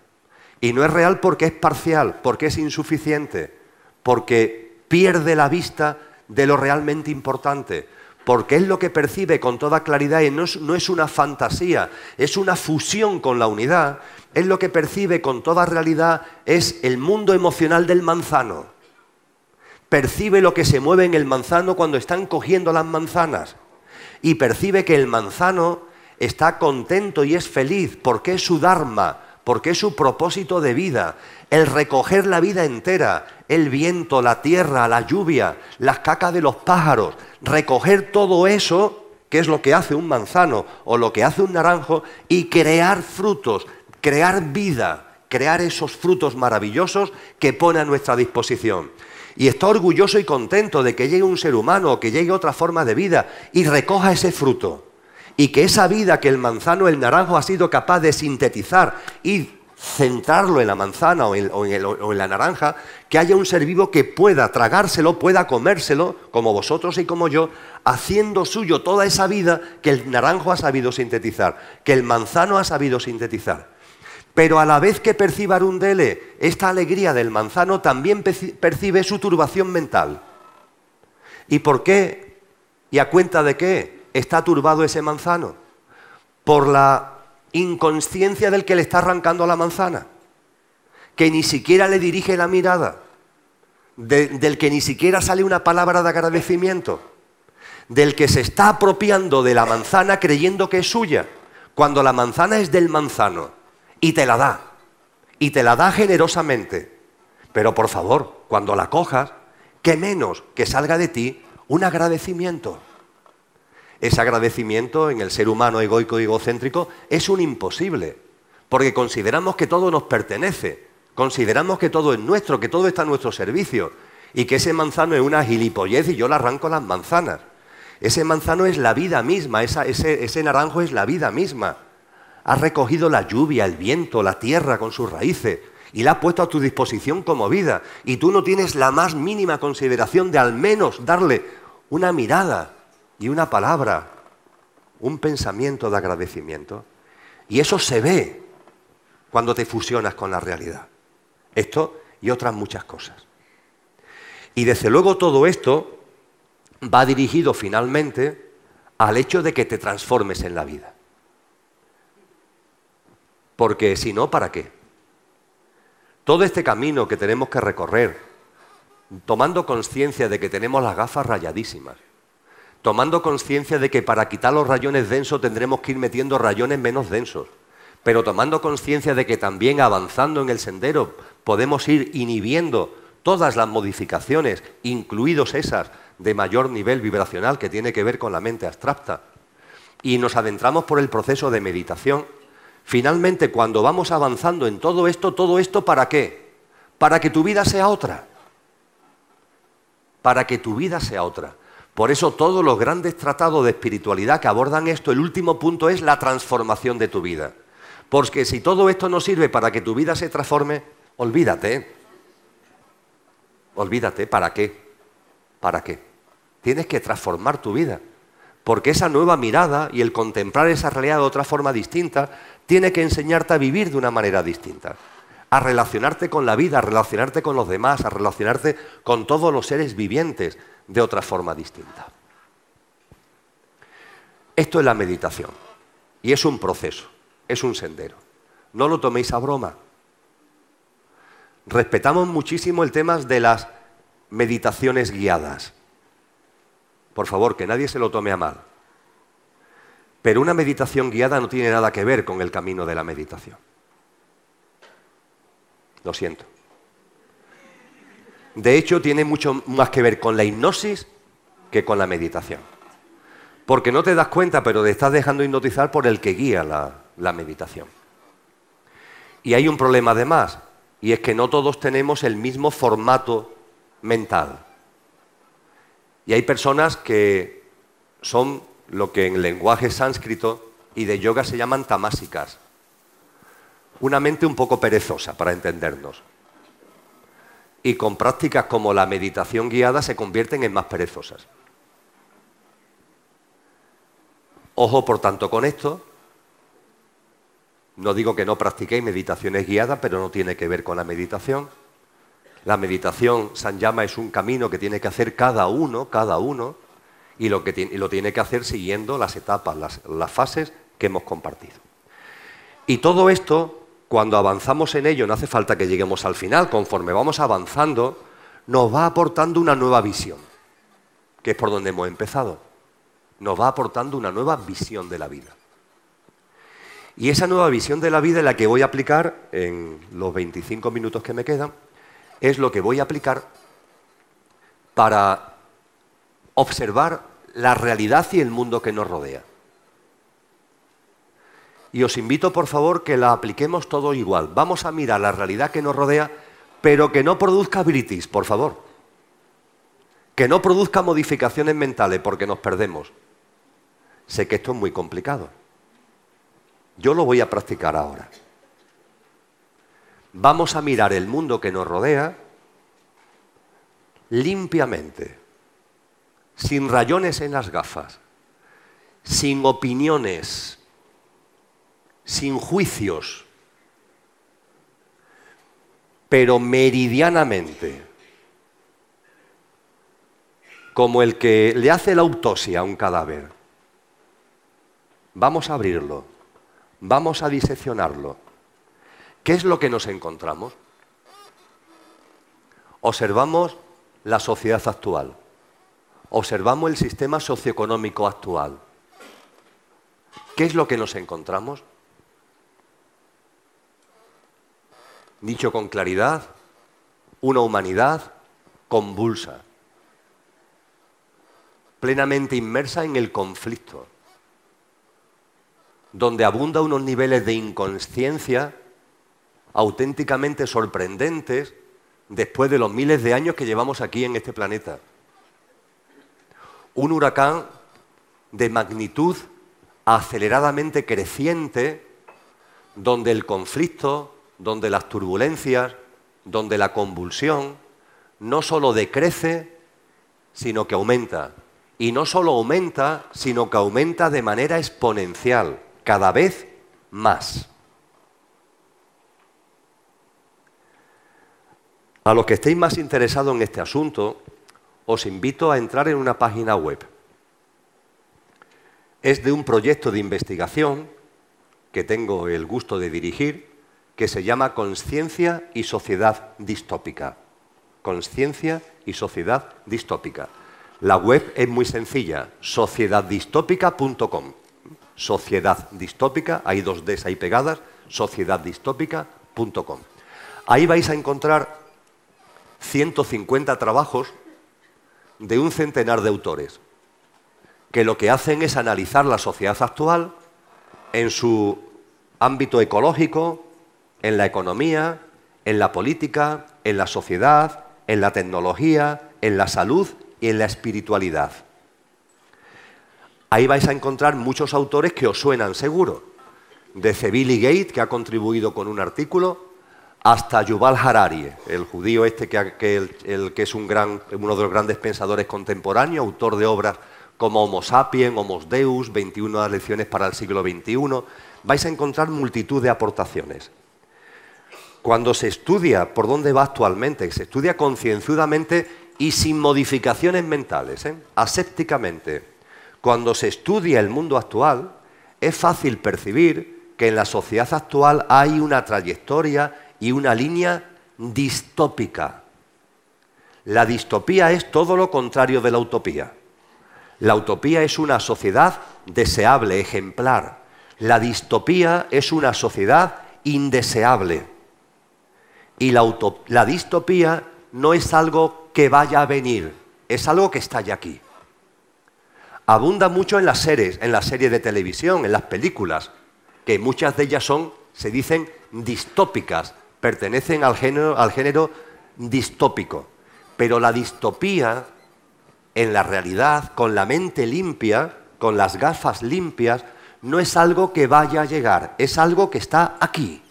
Y no es real porque es parcial, porque es insuficiente, porque pierde la vista de lo realmente importante, porque es lo que percibe con toda claridad y no es, no es, una fantasía, es una fusión con la unidad, es lo que percibe con toda realidad, es el mundo emocional del manzano percibe lo que se mueve en el manzano cuando están cogiendo las manzanas y percibe que el manzano está contento y es feliz porque es su Dharma, porque es su propósito de vida, el recoger la vida entera, el viento, la tierra, la lluvia, las cacas de los pájaros, recoger todo eso, que es lo que hace un manzano o lo que hace un naranjo, y crear frutos, crear vida, crear esos frutos maravillosos que pone a nuestra disposición. Y está orgulloso y contento de que llegue un ser humano, que llegue otra forma de vida y recoja ese fruto. Y que esa vida que el manzano, el naranjo ha sido capaz de sintetizar y centrarlo en la manzana o en, la naranja, que haya un ser vivo que pueda tragárselo, pueda comérselo, como vosotros y como yo, haciendo suyo toda esa vida que el naranjo ha sabido sintetizar, que el manzano ha sabido sintetizar. Pero a la vez que perciba Arundele esta alegría del manzano, también percibe su turbación mental. ¿Y por qué? ¿Y a cuenta de qué está turbado ese manzano? Por la inconsciencia del que le está arrancando la manzana, que ni siquiera le dirige la mirada, del que ni siquiera sale una palabra de agradecimiento, del que se está apropiando de la manzana creyendo que es suya, cuando la manzana es del manzano y te la da, y te la da generosamente. Pero por favor, cuando la cojas, que menos que salga de ti un agradecimiento ese agradecimiento en el ser humano egoico y egocéntrico es un imposible, porque consideramos que todo nos pertenece, consideramos que todo es nuestro, que todo está a nuestro servicio, y que ese manzano es una gilipollez y yo le arranco las manzanas. Ese manzano es la vida misma, ese, ese naranjo es la vida misma. Ha recogido la lluvia, el viento, la tierra con sus raíces y la ha puesto a tu disposición como vida. Y tú no tienes la más mínima consideración de al menos darle una mirada, y una palabra, un pensamiento de agradecimiento. Y eso se ve cuando te fusionas con la realidad. Esto y otras muchas cosas. Y desde luego todo esto va dirigido finalmente al hecho de que te transformes en la vida. Porque si no, ¿para qué? Todo este camino que tenemos que recorrer, tomando conciencia de que tenemos las gafas rayadísimas, tomando conciencia de que para quitar los rayones densos tendremos que ir metiendo rayones menos densos, pero tomando conciencia de que también avanzando en el sendero podemos ir inhibiendo todas las modificaciones, incluidos esas de mayor nivel vibracional que tiene que ver con la mente abstracta, y nos adentramos por el proceso de meditación, finalmente cuando vamos avanzando en todo esto, todo esto ¿para qué? Para que tu vida sea otra. Para que tu vida sea otra. Por eso todos los grandes tratados de espiritualidad que abordan esto, el último punto es la transformación de tu vida. Porque si todo esto no sirve para que tu vida se transforme, olvídate. Olvídate, ¿para qué? ¿Para qué? Tienes que transformar tu vida. Porque esa nueva mirada y el contemplar esa realidad de otra forma distinta tiene que enseñarte a vivir de una manera distinta. A relacionarte con la vida, a relacionarte con los demás, a relacionarte con todos los seres vivientes, de otra forma distinta. Esto es la meditación y es un proceso, es un sendero. No lo toméis a broma. Respetamos muchísimo el tema de las meditaciones guiadas. Por favor, que nadie se lo tome a mal. Pero una meditación guiada no tiene nada que ver con el camino de la meditación. Lo siento. De hecho, tiene mucho más que ver con la hipnosis que con la meditación. Porque no te das cuenta, pero te estás dejando hipnotizar por el que guía la, meditación. Y hay un problema además, y es que no todos tenemos el mismo formato mental. Y hay personas que son lo que en lenguaje sánscrito y de yoga se llaman tamásicas. Una mente un poco perezosa, para entendernos y con prácticas como la meditación guiada se convierten en más perezosas. Ojo, por tanto, con esto. No digo que no practiquéis meditaciones guiadas, pero no tiene que ver con la meditación. La meditación, San Llama, es un camino que tiene que hacer cada uno, cada uno, y lo, que lo tiene que hacer siguiendo las etapas, las, las fases que hemos compartido. Y todo esto cuando avanzamos en ello, no hace falta que lleguemos al final, conforme vamos avanzando, nos va aportando una nueva visión, que es por donde hemos empezado. Nos va aportando una nueva visión de la vida. Y esa nueva visión de la vida en la que voy a aplicar en los 25 minutos que me quedan es lo que voy a aplicar para observar la realidad y el mundo que nos rodea. Y os invito, por favor, que la apliquemos todo igual. Vamos a mirar la realidad que nos rodea, pero que no produzca britis, por favor. Que no produzca modificaciones mentales, porque nos perdemos. Sé que esto es muy complicado. Yo lo voy a practicar ahora. Vamos a mirar el mundo que nos rodea limpiamente, sin rayones en las gafas, sin opiniones, sin juicios, pero meridianamente, como el que le hace la autopsia a un cadáver. Vamos a abrirlo Vamos a diseccionarlo. ¿Qué es lo que nos encontramos? Observamos la sociedad actual. Observamos el sistema socioeconómico actual. ¿Qué es lo que nos encontramos? Dicho con claridad, una humanidad convulsa, plenamente inmersa en el conflicto donde abunda unos niveles de inconsciencia auténticamente sorprendentes después de los miles de años que llevamos aquí en este planeta. Un huracán de magnitud aceleradamente creciente, donde el conflicto, donde las turbulencias, donde la convulsión no solo decrece, sino que aumenta. Y no solo aumenta, sino que aumenta de manera exponencial cada vez más. A los que estéis más interesados en este asunto, os invito a entrar en una página web. Es de un proyecto de investigación que tengo el gusto de dirigir, que se llama Conciencia y Sociedad Distópica. Conciencia y Sociedad Distópica. La web es muy sencilla, sociedaddistópica.com sociedad distópica, hay dos Ds ahí pegadas, sociedaddistópica.com. Ahí vais a encontrar 150 trabajos de un centenar de autores, que lo que hacen es analizar la sociedad actual en su ámbito ecológico, en la economía, en la política, en la sociedad, en la tecnología, en la salud y en la espiritualidad. Ahí vais a encontrar muchos autores que os suenan seguro. Desde Billy Gate, que ha contribuido con un artículo, hasta Yuval Harari, el judío este que, es uno de los grandes pensadores contemporáneos, autor de obras como Homo sapiens, Homo Deus, 21 lecciones para el siglo XXI. Vais a encontrar multitud de aportaciones. Cuando se estudia por dónde va actualmente, se estudia concienzudamente y sin modificaciones mentales, ¿eh? asépticamente, cuando se estudia el mundo actual, es fácil percibir que en la sociedad actual hay una trayectoria y una línea distópica. La distopía es todo lo contrario de la utopía. La utopía es una sociedad deseable, ejemplar. La distopía es una sociedad indeseable. Y la, distopía no es algo que vaya a venir, es algo que está ya aquí abunda mucho en las series, en las series de televisión, en las películas, que muchas de ellas son, se dicen, distópicas, pertenecen al género, al género distópico. Pero la distopía, en la realidad, con la mente limpia, con las gafas limpias, no es algo que vaya a llegar, es algo que está aquí.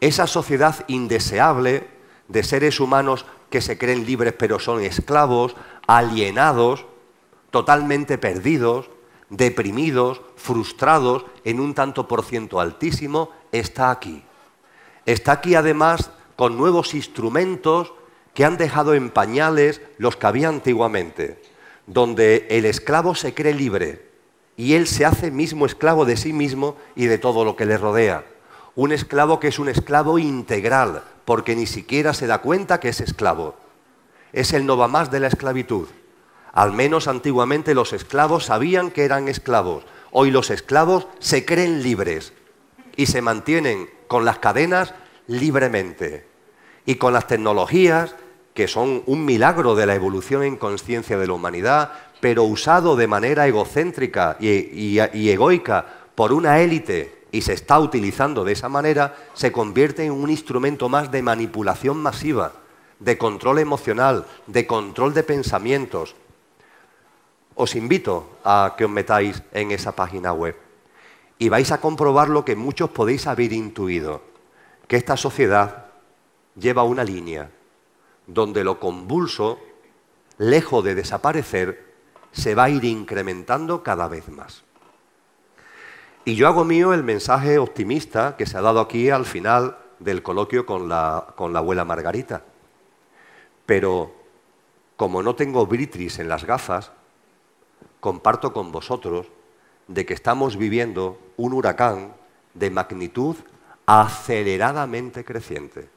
Esa sociedad indeseable de seres humanos que se creen libres pero son esclavos, alienados, totalmente perdidos, deprimidos, frustrados, en un tanto por ciento altísimo, está aquí. Está aquí además con nuevos instrumentos que han dejado en pañales los que había antiguamente, donde el esclavo se cree libre y él se hace mismo esclavo de sí mismo y de todo lo que le rodea. Un esclavo que es un esclavo integral, porque ni siquiera se da cuenta que es esclavo. Es el no va más de la esclavitud. Al menos antiguamente los esclavos sabían que eran esclavos. Hoy los esclavos se creen libres y se mantienen con las cadenas libremente. Y con las tecnologías, que son un milagro de la evolución en conciencia de la humanidad, pero usado de manera egocéntrica y, egoica por una élite y se está utilizando de esa manera, se convierte en un instrumento más de manipulación masiva, de control emocional, de control de pensamientos. Os invito a que os metáis en esa página web y vais a comprobar lo que muchos podéis haber intuido, que esta sociedad lleva una línea donde lo convulso, lejos de desaparecer, se va a ir incrementando cada vez más. Y yo hago mío el mensaje optimista que se ha dado aquí al final del coloquio con la, con la abuela Margarita. Pero como no tengo britris en las gafas, comparto con vosotros de que estamos viviendo un huracán de magnitud aceleradamente creciente.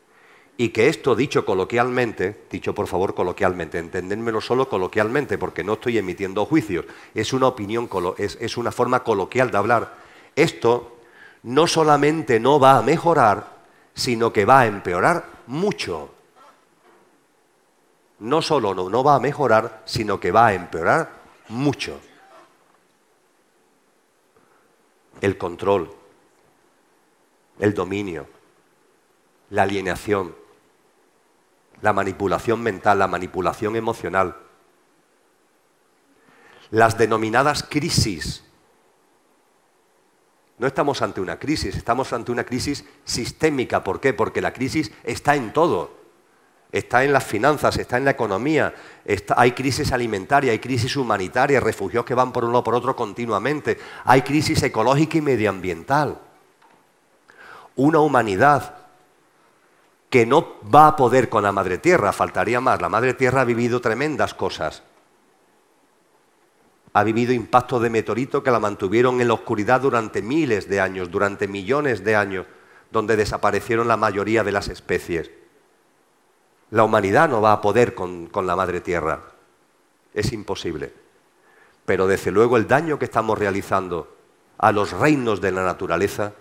Y que esto dicho coloquialmente, dicho por favor coloquialmente, entendénmelo solo coloquialmente, porque no estoy emitiendo juicios, es una opinión, es una forma coloquial de hablar. Esto no solamente no va a mejorar, sino que va a empeorar mucho. No solo no, va a mejorar, sino que va a empeorar mucho. El control, el dominio, la alienación, la manipulación mental, la manipulación emocional, las denominadas crisis. No estamos ante una crisis, estamos ante una crisis sistémica. ¿Por qué? Porque la crisis está en todo. Está en las finanzas, está en la economía, hay crisis alimentaria, hay crisis humanitaria, refugios que van por uno por otro continuamente, hay crisis ecológica y medioambiental. Una humanidad que no va a poder con la Madre Tierra, faltaría más. La Madre Tierra ha vivido tremendas cosas. Ha vivido impactos de meteorito que la mantuvieron en la oscuridad durante miles de años, durante millones de años, donde desaparecieron la mayoría de las especies. La humanidad no va a poder con, con la Madre Tierra. Es imposible. Pero desde luego el daño que estamos realizando a los reinos de la naturaleza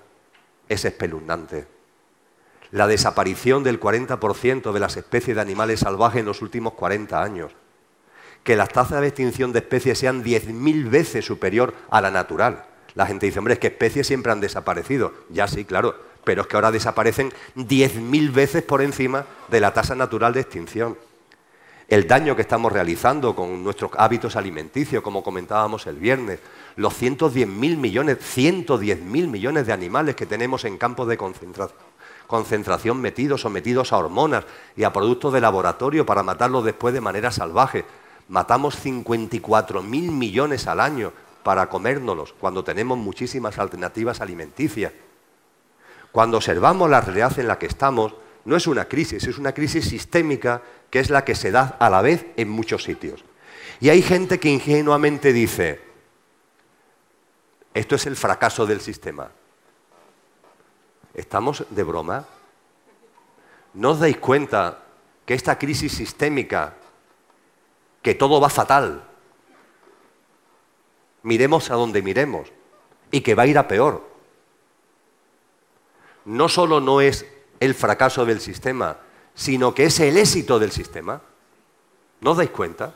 es espeluznante la desaparición del 40% de las especies de animales salvajes en los últimos 40 años, que las tasas de extinción de especies sean 10.000 veces superior a la natural. La gente dice, hombre, es que especies siempre han desaparecido. Ya sí, claro, pero es que ahora desaparecen 10.000 veces por encima de la tasa natural de extinción. El daño que estamos realizando con nuestros hábitos alimenticios, como comentábamos el viernes, los 110.000 millones, 110.000 millones de animales que tenemos en campos de concentración concentración metidos, sometidos a hormonas y a productos de laboratorio para matarlos después de manera salvaje. Matamos 54 mil millones al año para comérnoslos cuando tenemos muchísimas alternativas alimenticias. Cuando observamos la realidad en la que estamos, no es una crisis, es una crisis sistémica que es la que se da a la vez en muchos sitios. Y hay gente que ingenuamente dice, esto es el fracaso del sistema. ¿Estamos de broma? ¿No os dais cuenta que esta crisis sistémica, que todo va fatal, miremos a donde miremos, y que va a ir a peor? No solo no es el fracaso del sistema, sino que es el éxito del sistema. ¿No os dais cuenta?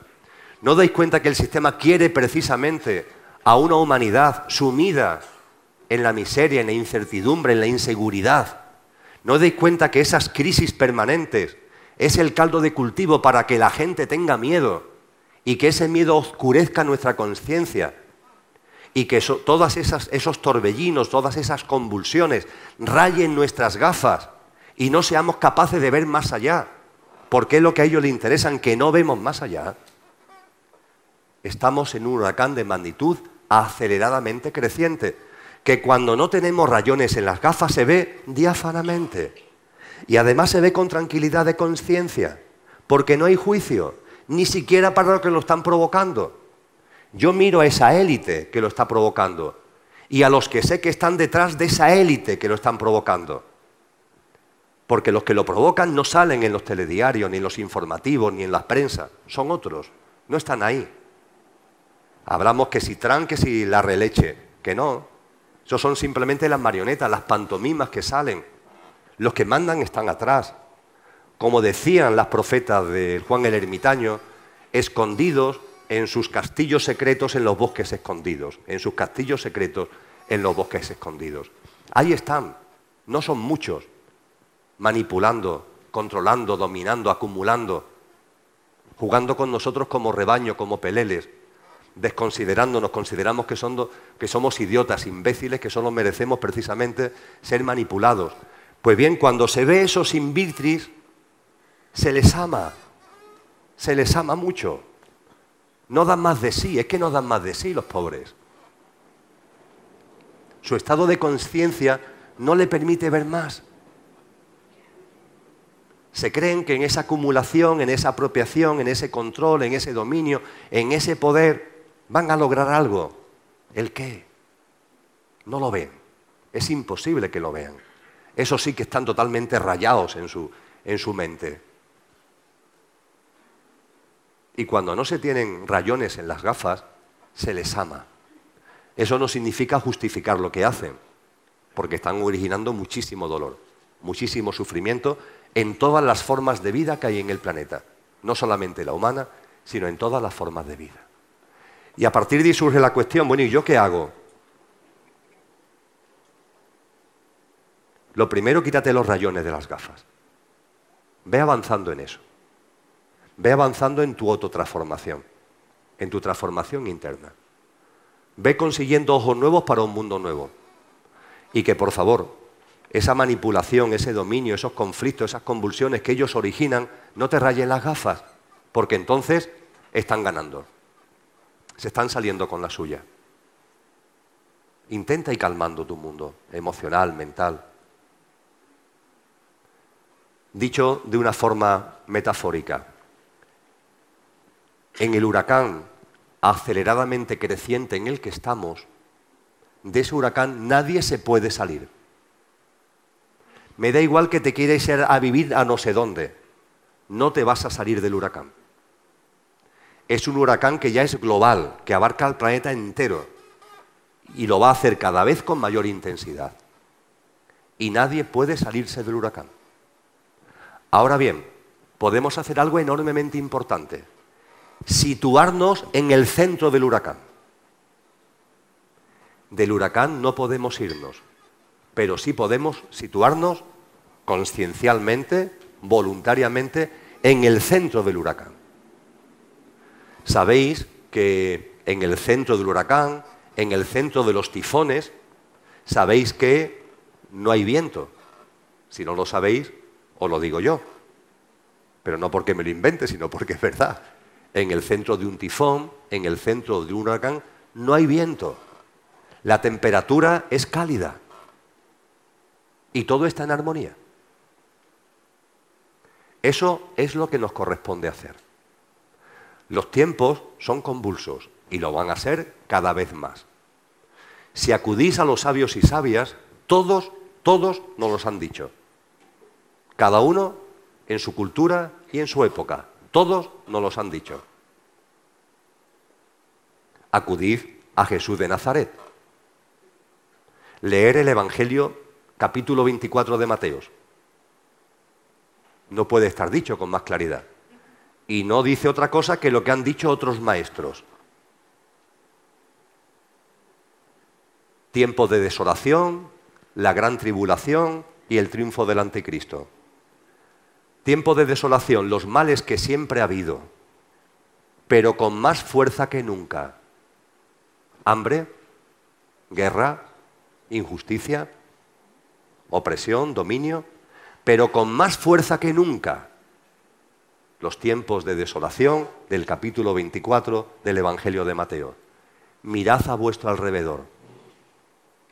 ¿No os dais cuenta que el sistema quiere precisamente a una humanidad sumida en la miseria, en la incertidumbre, en la inseguridad. ¿No deis cuenta que esas crisis permanentes es el caldo de cultivo para que la gente tenga miedo y que ese miedo oscurezca nuestra conciencia? Y que todos esos torbellinos, todas esas convulsiones rayen nuestras gafas y no seamos capaces de ver más allá. Porque es lo que a ellos les interesan, que no vemos más allá. Estamos en un huracán de magnitud aceleradamente creciente que cuando no tenemos rayones en las gafas se ve diáfanamente. Y además se ve con tranquilidad de conciencia, porque no hay juicio, ni siquiera para los que lo están provocando. Yo miro a esa élite que lo está provocando y a los que sé que están detrás de esa élite que lo están provocando. Porque los que lo provocan no salen en los telediarios, ni en los informativos, ni en la prensa. Son otros. No están ahí. Hablamos que si Trump, que si la releche. Que no. Eso son simplemente las marionetas, las pantomimas que salen. Los que mandan están atrás. Como decían las profetas de Juan el Ermitaño, escondidos en sus castillos secretos en los bosques escondidos, en sus castillos secretos en los bosques escondidos. Ahí están, no son muchos, manipulando, controlando, dominando, acumulando, jugando con nosotros como rebaño, como peleles, desconsiderándonos, consideramos que, somos idiotas, imbéciles, que solo merecemos precisamente ser manipulados. Pues bien, cuando se ve esos invitris, se les ama, se les ama mucho. No dan más de sí, es que no dan más de sí los pobres. Su estado de conciencia no le permite ver más. Se creen que en esa acumulación, en esa apropiación, en ese control, en ese dominio, en ese poder, van a lograr algo. ¿El qué? No lo ven. Es imposible que lo vean. Eso sí que están totalmente rayados en su, en su mente. Y cuando no se tienen rayones en las gafas, se les ama. Eso no significa justificar lo que hacen, porque están originando muchísimo dolor, muchísimo sufrimiento en todas las formas de vida que hay en el planeta, no solamente la humana, sino en todas las formas de vida. Y a partir de ahí surge la cuestión, bueno, ¿y yo qué hago? Lo primero, quítate los rayones de las gafas. Ve avanzando en eso. Ve avanzando en tu autotransformación, en tu transformación interna. Ve consiguiendo ojos nuevos para un mundo nuevo. Y que, por favor, esa manipulación, ese dominio, esos conflictos, esas convulsiones que ellos originan, no te rayen las gafas, porque entonces están ganando. Se están saliendo con la suya. Intenta ir calmando tu mundo emocional, mental. Dicho de una forma metafórica, en el huracán aceleradamente creciente en el que estamos, de ese huracán nadie se puede salir. Me da igual que te quieras ir a vivir a no sé dónde. No te vas a salir del huracán. Es un huracán que ya es global, que abarca el planeta entero y lo va a hacer cada vez con mayor intensidad. Y nadie puede salirse del huracán. Ahora bien, podemos hacer algo enormemente importante. Situarnos en el centro del huracán. Del huracán no podemos irnos, pero sí podemos situarnos conciencialmente, voluntariamente, en el centro del huracán. Sabéis que en el centro del huracán, en el centro de los tifones, sabéis que no hay viento. Si no lo sabéis, os lo digo yo. Pero no porque me lo invente, sino porque es verdad. En el centro de un tifón, en el centro de un huracán, no hay viento. La temperatura es cálida. Y todo está en armonía. Eso es lo que nos corresponde hacer. Los tiempos son convulsos y lo van a ser cada vez más. Si acudís a los sabios y sabias, todos, todos nos los han dicho. Cada uno en su cultura y en su época. Todos nos los han dicho. Acudid a Jesús de Nazaret. Leer el Evangelio capítulo 24 de Mateos. No puede estar dicho con más claridad. Y no dice otra cosa que lo que han dicho otros maestros. Tiempo de desolación, la gran tribulación y el triunfo del anticristo. Tiempo de desolación, los males que siempre ha habido, pero con más fuerza que nunca. Hambre, guerra, injusticia, opresión, dominio, pero con más fuerza que nunca. Los tiempos de desolación del capítulo 24 del Evangelio de Mateo. Mirad a vuestro alrededor.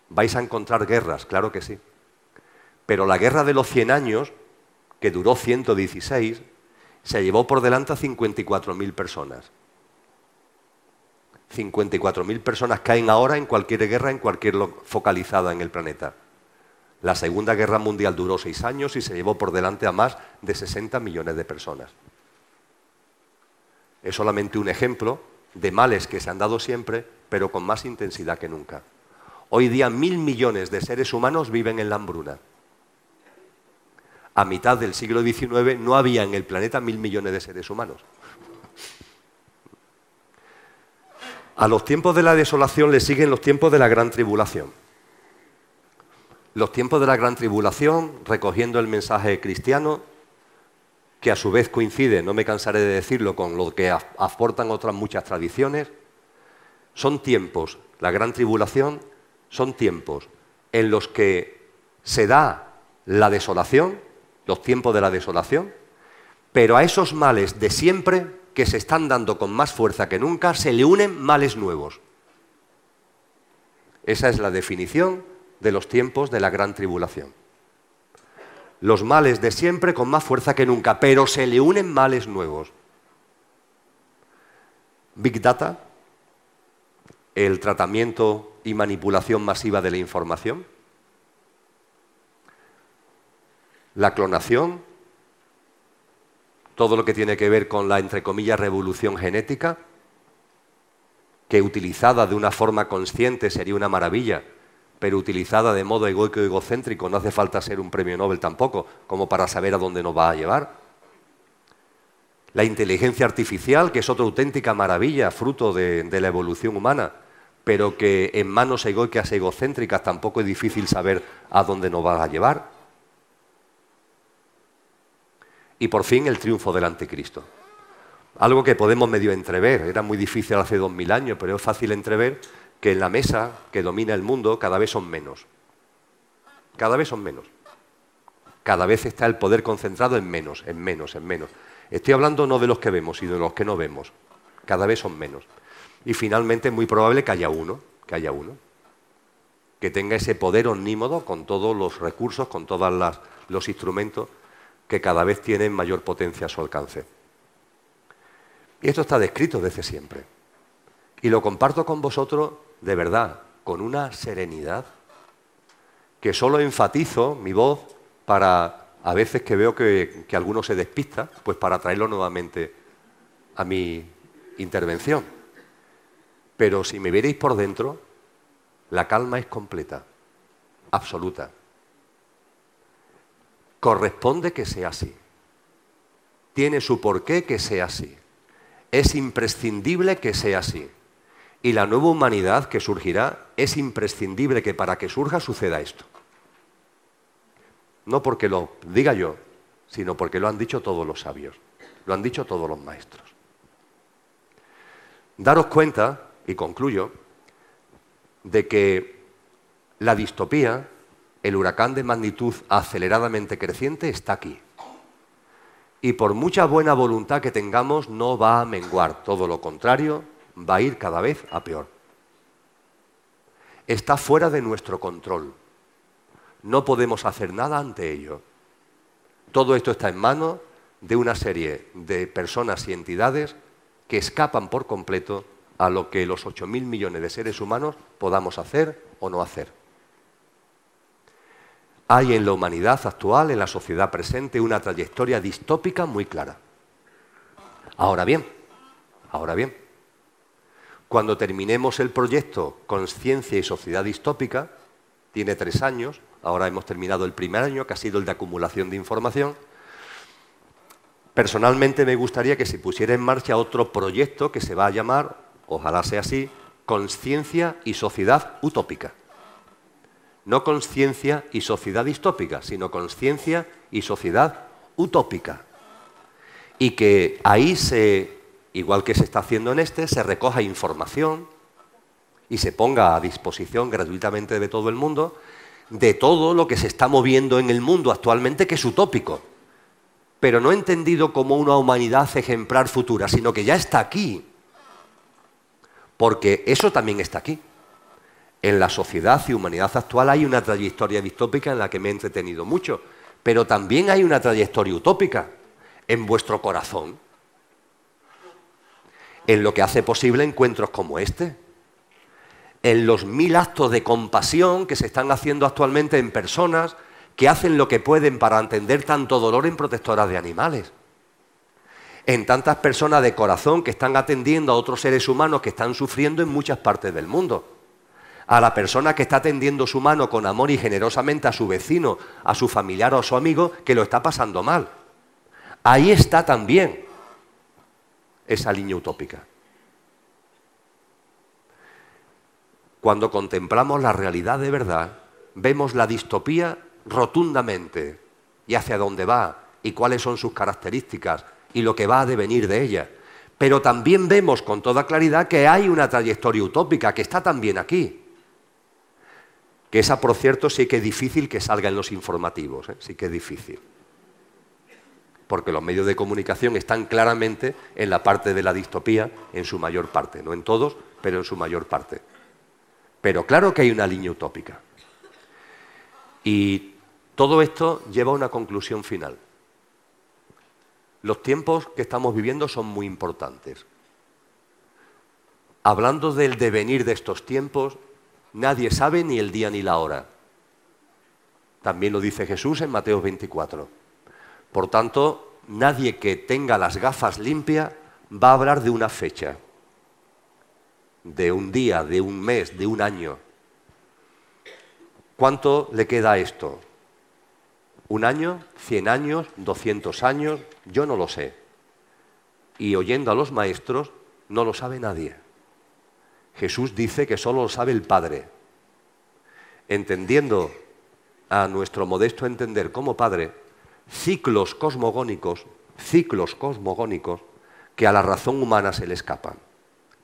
Vais a encontrar guerras, claro que sí. Pero la guerra de los 100 años, que duró 116, se llevó por delante a 54.000 personas. 54.000 personas caen ahora en cualquier guerra, en cualquier focalizada en el planeta. La Segunda Guerra Mundial duró seis años y se llevó por delante a más de 60 millones de personas. Es solamente un ejemplo de males que se han dado siempre, pero con más intensidad que nunca. Hoy día mil millones de seres humanos viven en la hambruna. A mitad del siglo XIX no había en el planeta mil millones de seres humanos. A los tiempos de la desolación le siguen los tiempos de la gran tribulación. Los tiempos de la gran tribulación, recogiendo el mensaje cristiano, que a su vez coincide, no me cansaré de decirlo, con lo que aportan otras muchas tradiciones, son tiempos, la gran tribulación, son tiempos en los que se da la desolación, los tiempos de la desolación, pero a esos males de siempre que se están dando con más fuerza que nunca, se le unen males nuevos. Esa es la definición de los tiempos de la gran tribulación los males de siempre con más fuerza que nunca, pero se le unen males nuevos. Big Data, el tratamiento y manipulación masiva de la información, la clonación, todo lo que tiene que ver con la, entre comillas, revolución genética, que utilizada de una forma consciente sería una maravilla, pero utilizada de modo egoico y egocéntrico, no hace falta ser un premio Nobel tampoco, como para saber a dónde nos va a llevar. La inteligencia artificial, que es otra auténtica maravilla, fruto de, la evolución humana, pero que en manos egoicas e egocéntricas tampoco es difícil saber a dónde nos va a llevar. Y por fin el triunfo del anticristo. Algo que podemos medio entrever, era muy difícil hace dos mil años, pero es fácil entrever que en la mesa que domina el mundo cada vez son menos. Cada vez son menos. Cada vez está el poder concentrado en menos, en menos, en menos. Estoy hablando no de los que vemos, sino de los que no vemos. Cada vez son menos. Y finalmente es muy probable que haya uno, que haya uno, que tenga ese poder omnímodo con todos los recursos, con todos los instrumentos que cada vez tienen mayor potencia a su alcance. Y esto está descrito desde siempre. Y lo comparto con vosotros de verdad, con una serenidad, que solo enfatizo mi voz para, a veces que veo que, que alguno se despista, pues para traerlo nuevamente a mi intervención. Pero si me vierais por dentro, la calma es completa, absoluta. Corresponde que sea así. Tiene su porqué que sea así. Es imprescindible que sea así. Y la nueva humanidad que surgirá es imprescindible que para que surja suceda esto. No porque lo diga yo, sino porque lo han dicho todos los sabios, lo han dicho todos los maestros. Daros cuenta, y concluyo, de que la distopía, el huracán de magnitud aceleradamente creciente, está aquí. Y por mucha buena voluntad que tengamos, no va a menguar, todo lo contrario, va a ir cada vez a peor. Está fuera de nuestro control. No podemos hacer nada ante ello. Todo esto está en manos de una serie de personas y entidades que escapan por completo a lo que los 8.000 millones de seres humanos podamos hacer o no hacer. Hay en la humanidad actual, en la sociedad presente, una trayectoria distópica muy clara. Ahora bien, ahora bien, cuando terminemos el proyecto Conciencia y Sociedad Distópica, tiene tres años, ahora hemos terminado el primer año, que ha sido el de acumulación de información, personalmente me gustaría que se pusiera en marcha otro proyecto que se va a llamar, ojalá sea así, Conciencia y Sociedad Utópica. No conciencia y sociedad distópica, sino conciencia y sociedad utópica. Y que ahí se igual que se está haciendo en este, se recoja información y se ponga a disposición gratuitamente de todo el mundo de todo lo que se está moviendo en el mundo actualmente, que es utópico, pero no entendido como una humanidad ejemplar futura, sino que ya está aquí, porque eso también está aquí. En la sociedad y humanidad actual hay una trayectoria distópica en la que me he entretenido mucho, pero también hay una trayectoria utópica en vuestro corazón en lo que hace posible encuentros como este, en los mil actos de compasión que se están haciendo actualmente en personas que hacen lo que pueden para entender tanto dolor en protectoras de animales, en tantas personas de corazón que están atendiendo a otros seres humanos que están sufriendo en muchas partes del mundo. A la persona que está tendiendo su mano con amor y generosamente a su vecino, a su familiar o a su amigo que lo está pasando mal. Ahí está también esa línea utópica. Cuando contemplamos la realidad de verdad, vemos la distopía rotundamente y hacia dónde va y cuáles son sus características y lo que va a devenir de ella. Pero también vemos con toda claridad que hay una trayectoria utópica que está también aquí. Que esa, por cierto, sí que es difícil que salga en los informativos, ¿eh? sí que es difícil. Porque los medios de comunicación están claramente en la parte de la distopía, en su mayor parte, no en todos, pero en su mayor parte. Pero claro que hay una línea utópica. Y todo esto lleva a una conclusión final. Los tiempos que estamos viviendo son muy importantes. Hablando del devenir de estos tiempos, nadie sabe ni el día ni la hora. También lo dice Jesús en Mateo 24. Por tanto, nadie que tenga las gafas limpias va a hablar de una fecha, de un día, de un mes, de un año. ¿Cuánto le queda a esto? ¿Un año? ¿Cien años? ¿Doscientos años? Yo no lo sé. Y oyendo a los maestros, no lo sabe nadie. Jesús dice que solo lo sabe el Padre. Entendiendo a nuestro modesto entender como Padre, ciclos cosmogónicos, ciclos cosmogónicos que a la razón humana se le escapan,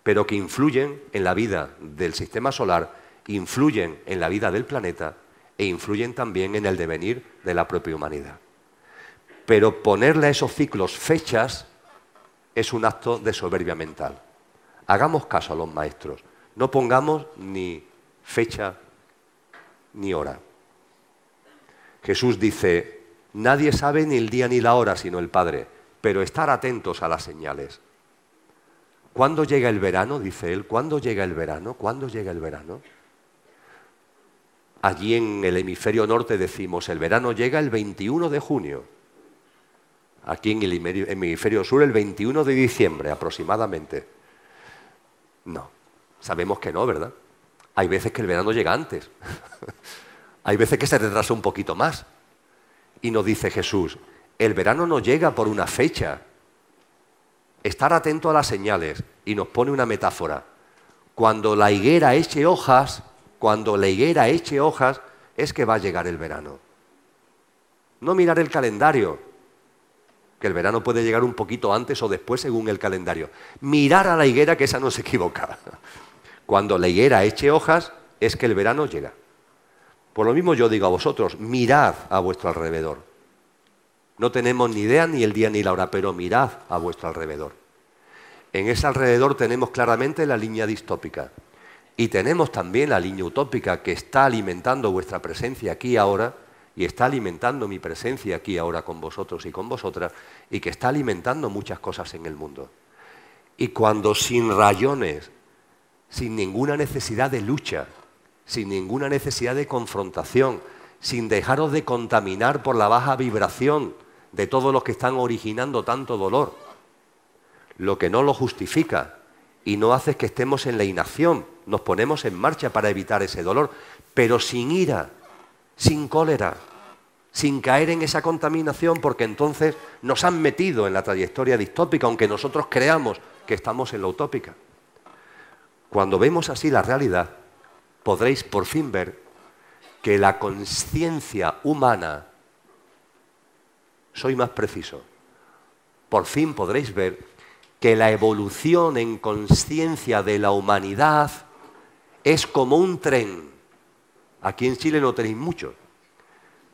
pero que influyen en la vida del sistema solar, influyen en la vida del planeta e influyen también en el devenir de la propia humanidad. Pero ponerle a esos ciclos fechas es un acto de soberbia mental. Hagamos caso a los maestros. No pongamos ni fecha ni hora. Jesús dice, nadie sabe ni el día ni la hora sino el Padre, pero estar atentos a las señales. ¿Cuándo llega el verano? Dice él. ¿Cuándo llega el verano? ¿Cuándo llega el verano? Allí en el hemisferio norte decimos, el verano llega el 21 de junio. Aquí en el hemisferio sur el 21 de diciembre aproximadamente. No, sabemos que no, ¿verdad? Hay veces que el verano llega antes. (laughs) Hay veces que se retrasa un poquito más. Y nos dice Jesús, el verano no llega por una fecha. Estar atento a las señales. Y nos pone una metáfora. Cuando la higuera eche hojas, cuando la higuera eche hojas, es que va a llegar el verano. No mirar el calendario, que el verano puede llegar un poquito antes o después según el calendario. Mirar a la higuera, que esa no se equivoca. (laughs) Cuando la higuera eche hojas, es que el verano llega. Por lo mismo yo digo a vosotros, mirad a vuestro alrededor. No tenemos ni idea ni el día ni la hora, pero mirad a vuestro alrededor. En ese alrededor tenemos claramente la línea distópica. Y tenemos también la línea utópica que está alimentando vuestra presencia aquí ahora y está alimentando mi presencia aquí ahora con vosotros y con vosotras y que está alimentando muchas cosas en el mundo. Y cuando sin rayones, sin ninguna necesidad de lucha, sin ninguna necesidad de confrontación, sin dejaros de contaminar por la baja vibración de todos los que están originando tanto dolor, lo que no lo justifica y no hace que estemos en la inacción, nos ponemos en marcha para evitar ese dolor, pero sin ira, sin cólera, sin caer en esa contaminación, porque entonces nos han metido en la trayectoria distópica, aunque nosotros creamos que estamos en la utópica. Cuando vemos así la realidad, podréis por fin ver que la conciencia humana, soy más preciso, por fin podréis ver que la evolución en conciencia de la humanidad es como un tren Aquí en Chile no tenéis mucho,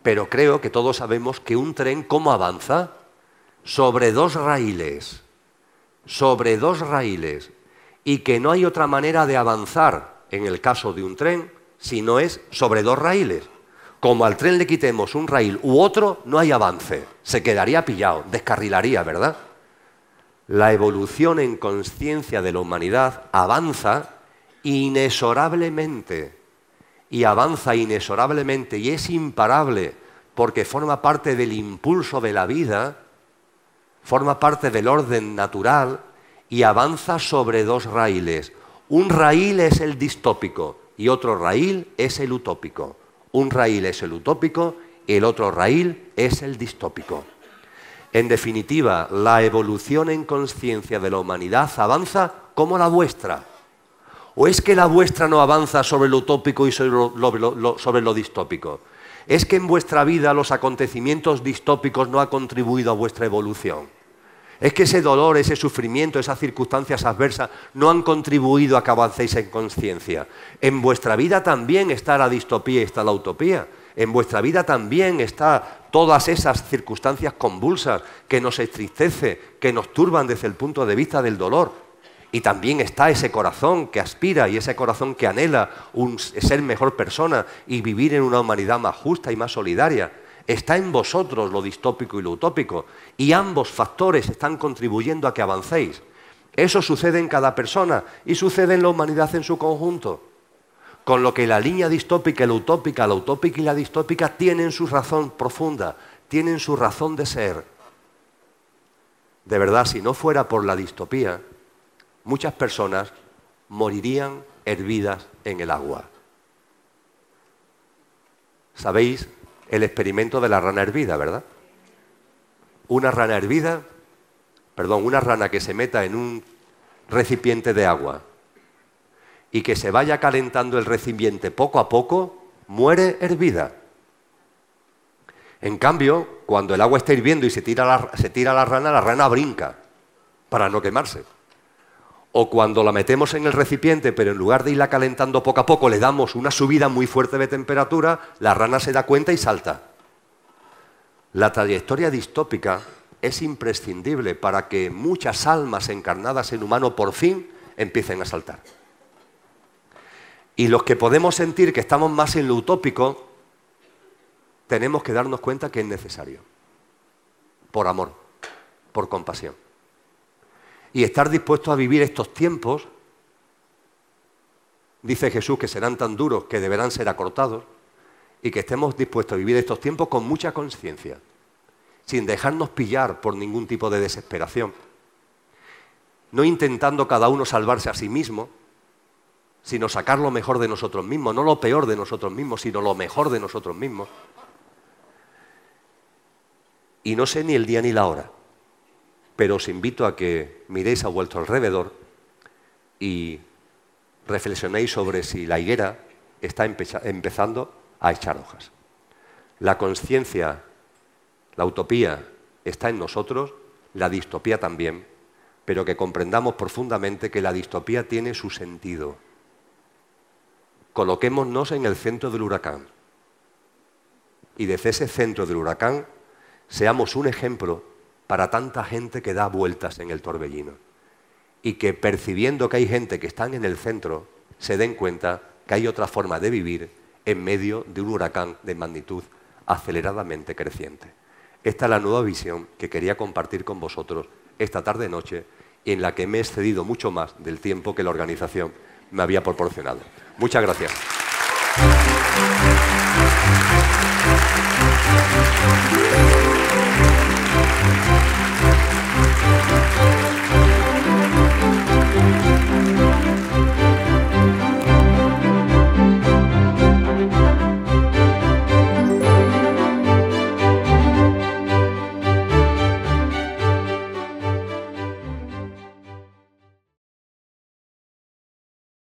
pero creo que todos sabemos que un tren, ¿cómo avanza? Sobre dos raíles, sobre dos raíles, y que no hay otra manera de avanzar en el caso de un tren si no es sobre dos raíles. Como al tren le quitemos un raíl u otro, no hay avance, se quedaría pillado, descarrilaría, ¿verdad? La evolución en conciencia de la humanidad avanza inexorablemente y avanza inexorablemente y es imparable porque forma parte del impulso de la vida, forma parte del orden natural y avanza sobre dos raíles. Un raíl es el distópico y otro raíl es el utópico. Un raíl es el utópico y el otro raíl es el distópico. En definitiva, la evolución en conciencia de la humanidad avanza como la vuestra. ¿O es que la vuestra no avanza sobre lo utópico y sobre lo, distópico? ¿Es que en vuestra vida los acontecimientos distópicos no han contribuido a vuestra evolución? ¿Es que ese dolor, ese sufrimiento, esas circunstancias adversas no han contribuido a que avancéis en conciencia? En vuestra vida también está la distopía y está la utopía. En vuestra vida también está todas esas circunstancias convulsas que nos entristece, que nos turban desde el punto de vista del dolor. Y también está ese corazón que aspira y ese corazón que anhela ser mejor persona y vivir en una humanidad más justa y más solidaria. Está en vosotros lo distópico y lo utópico. Y ambos factores están contribuyendo a que avancéis. Eso sucede en cada persona y sucede en la humanidad en su conjunto. Con lo que la línea distópica y la utópica, la utópica y la distópica tienen su razón profunda, tienen su razón de ser. De verdad, si no fuera por la distopía, muchas personas morirían hervidas en el agua. ¿Sabéis el experimento de la rana hervida, verdad? Una rana hervida, perdón, una rana que se meta en un recipiente de agua y que se vaya calentando el recipiente poco a poco, muere hervida. En cambio, cuando el agua está hirviendo y se tira la, se tira la rana, la rana brinca para no quemarse. O cuando la metemos en el recipiente, pero en lugar de irla calentando poco a poco, le damos una subida muy fuerte de temperatura, la rana se da cuenta y salta. La trayectoria distópica es imprescindible para que muchas almas encarnadas en humano por fin empiecen a saltar. Y los que podemos sentir que estamos más en lo utópico, tenemos que darnos cuenta que es necesario. Por amor, por compasión y estar dispuestos a vivir estos tiempos, dice Jesús que serán tan duros que deberán ser acortados, y que estemos dispuestos a vivir estos tiempos con mucha conciencia, sin dejarnos pillar por ningún tipo de desesperación, no intentando cada uno salvarse a sí mismo, sino sacar lo mejor de nosotros mismos, no lo peor de nosotros mismos, sino lo mejor de nosotros mismos. Y no sé ni el día ni la hora pero os invito a que miréis a vuestro alrededor y reflexionéis sobre si la higuera está empezando a echar hojas. La conciencia, la utopía está en nosotros, la distopía también, pero que comprendamos profundamente que la distopía tiene su sentido. Coloquémonos en el centro del huracán y desde ese centro del huracán seamos un ejemplo para tanta gente que da vueltas en el torbellino. Y que percibiendo que hay gente que están en el centro, se den cuenta que hay otra forma de vivir en medio de un huracán de magnitud aceleradamente creciente. Esta es la nueva visión que quería compartir con vosotros esta tarde-noche y en la que me he excedido mucho más del tiempo que la organización me había proporcionado. Muchas gracias. Música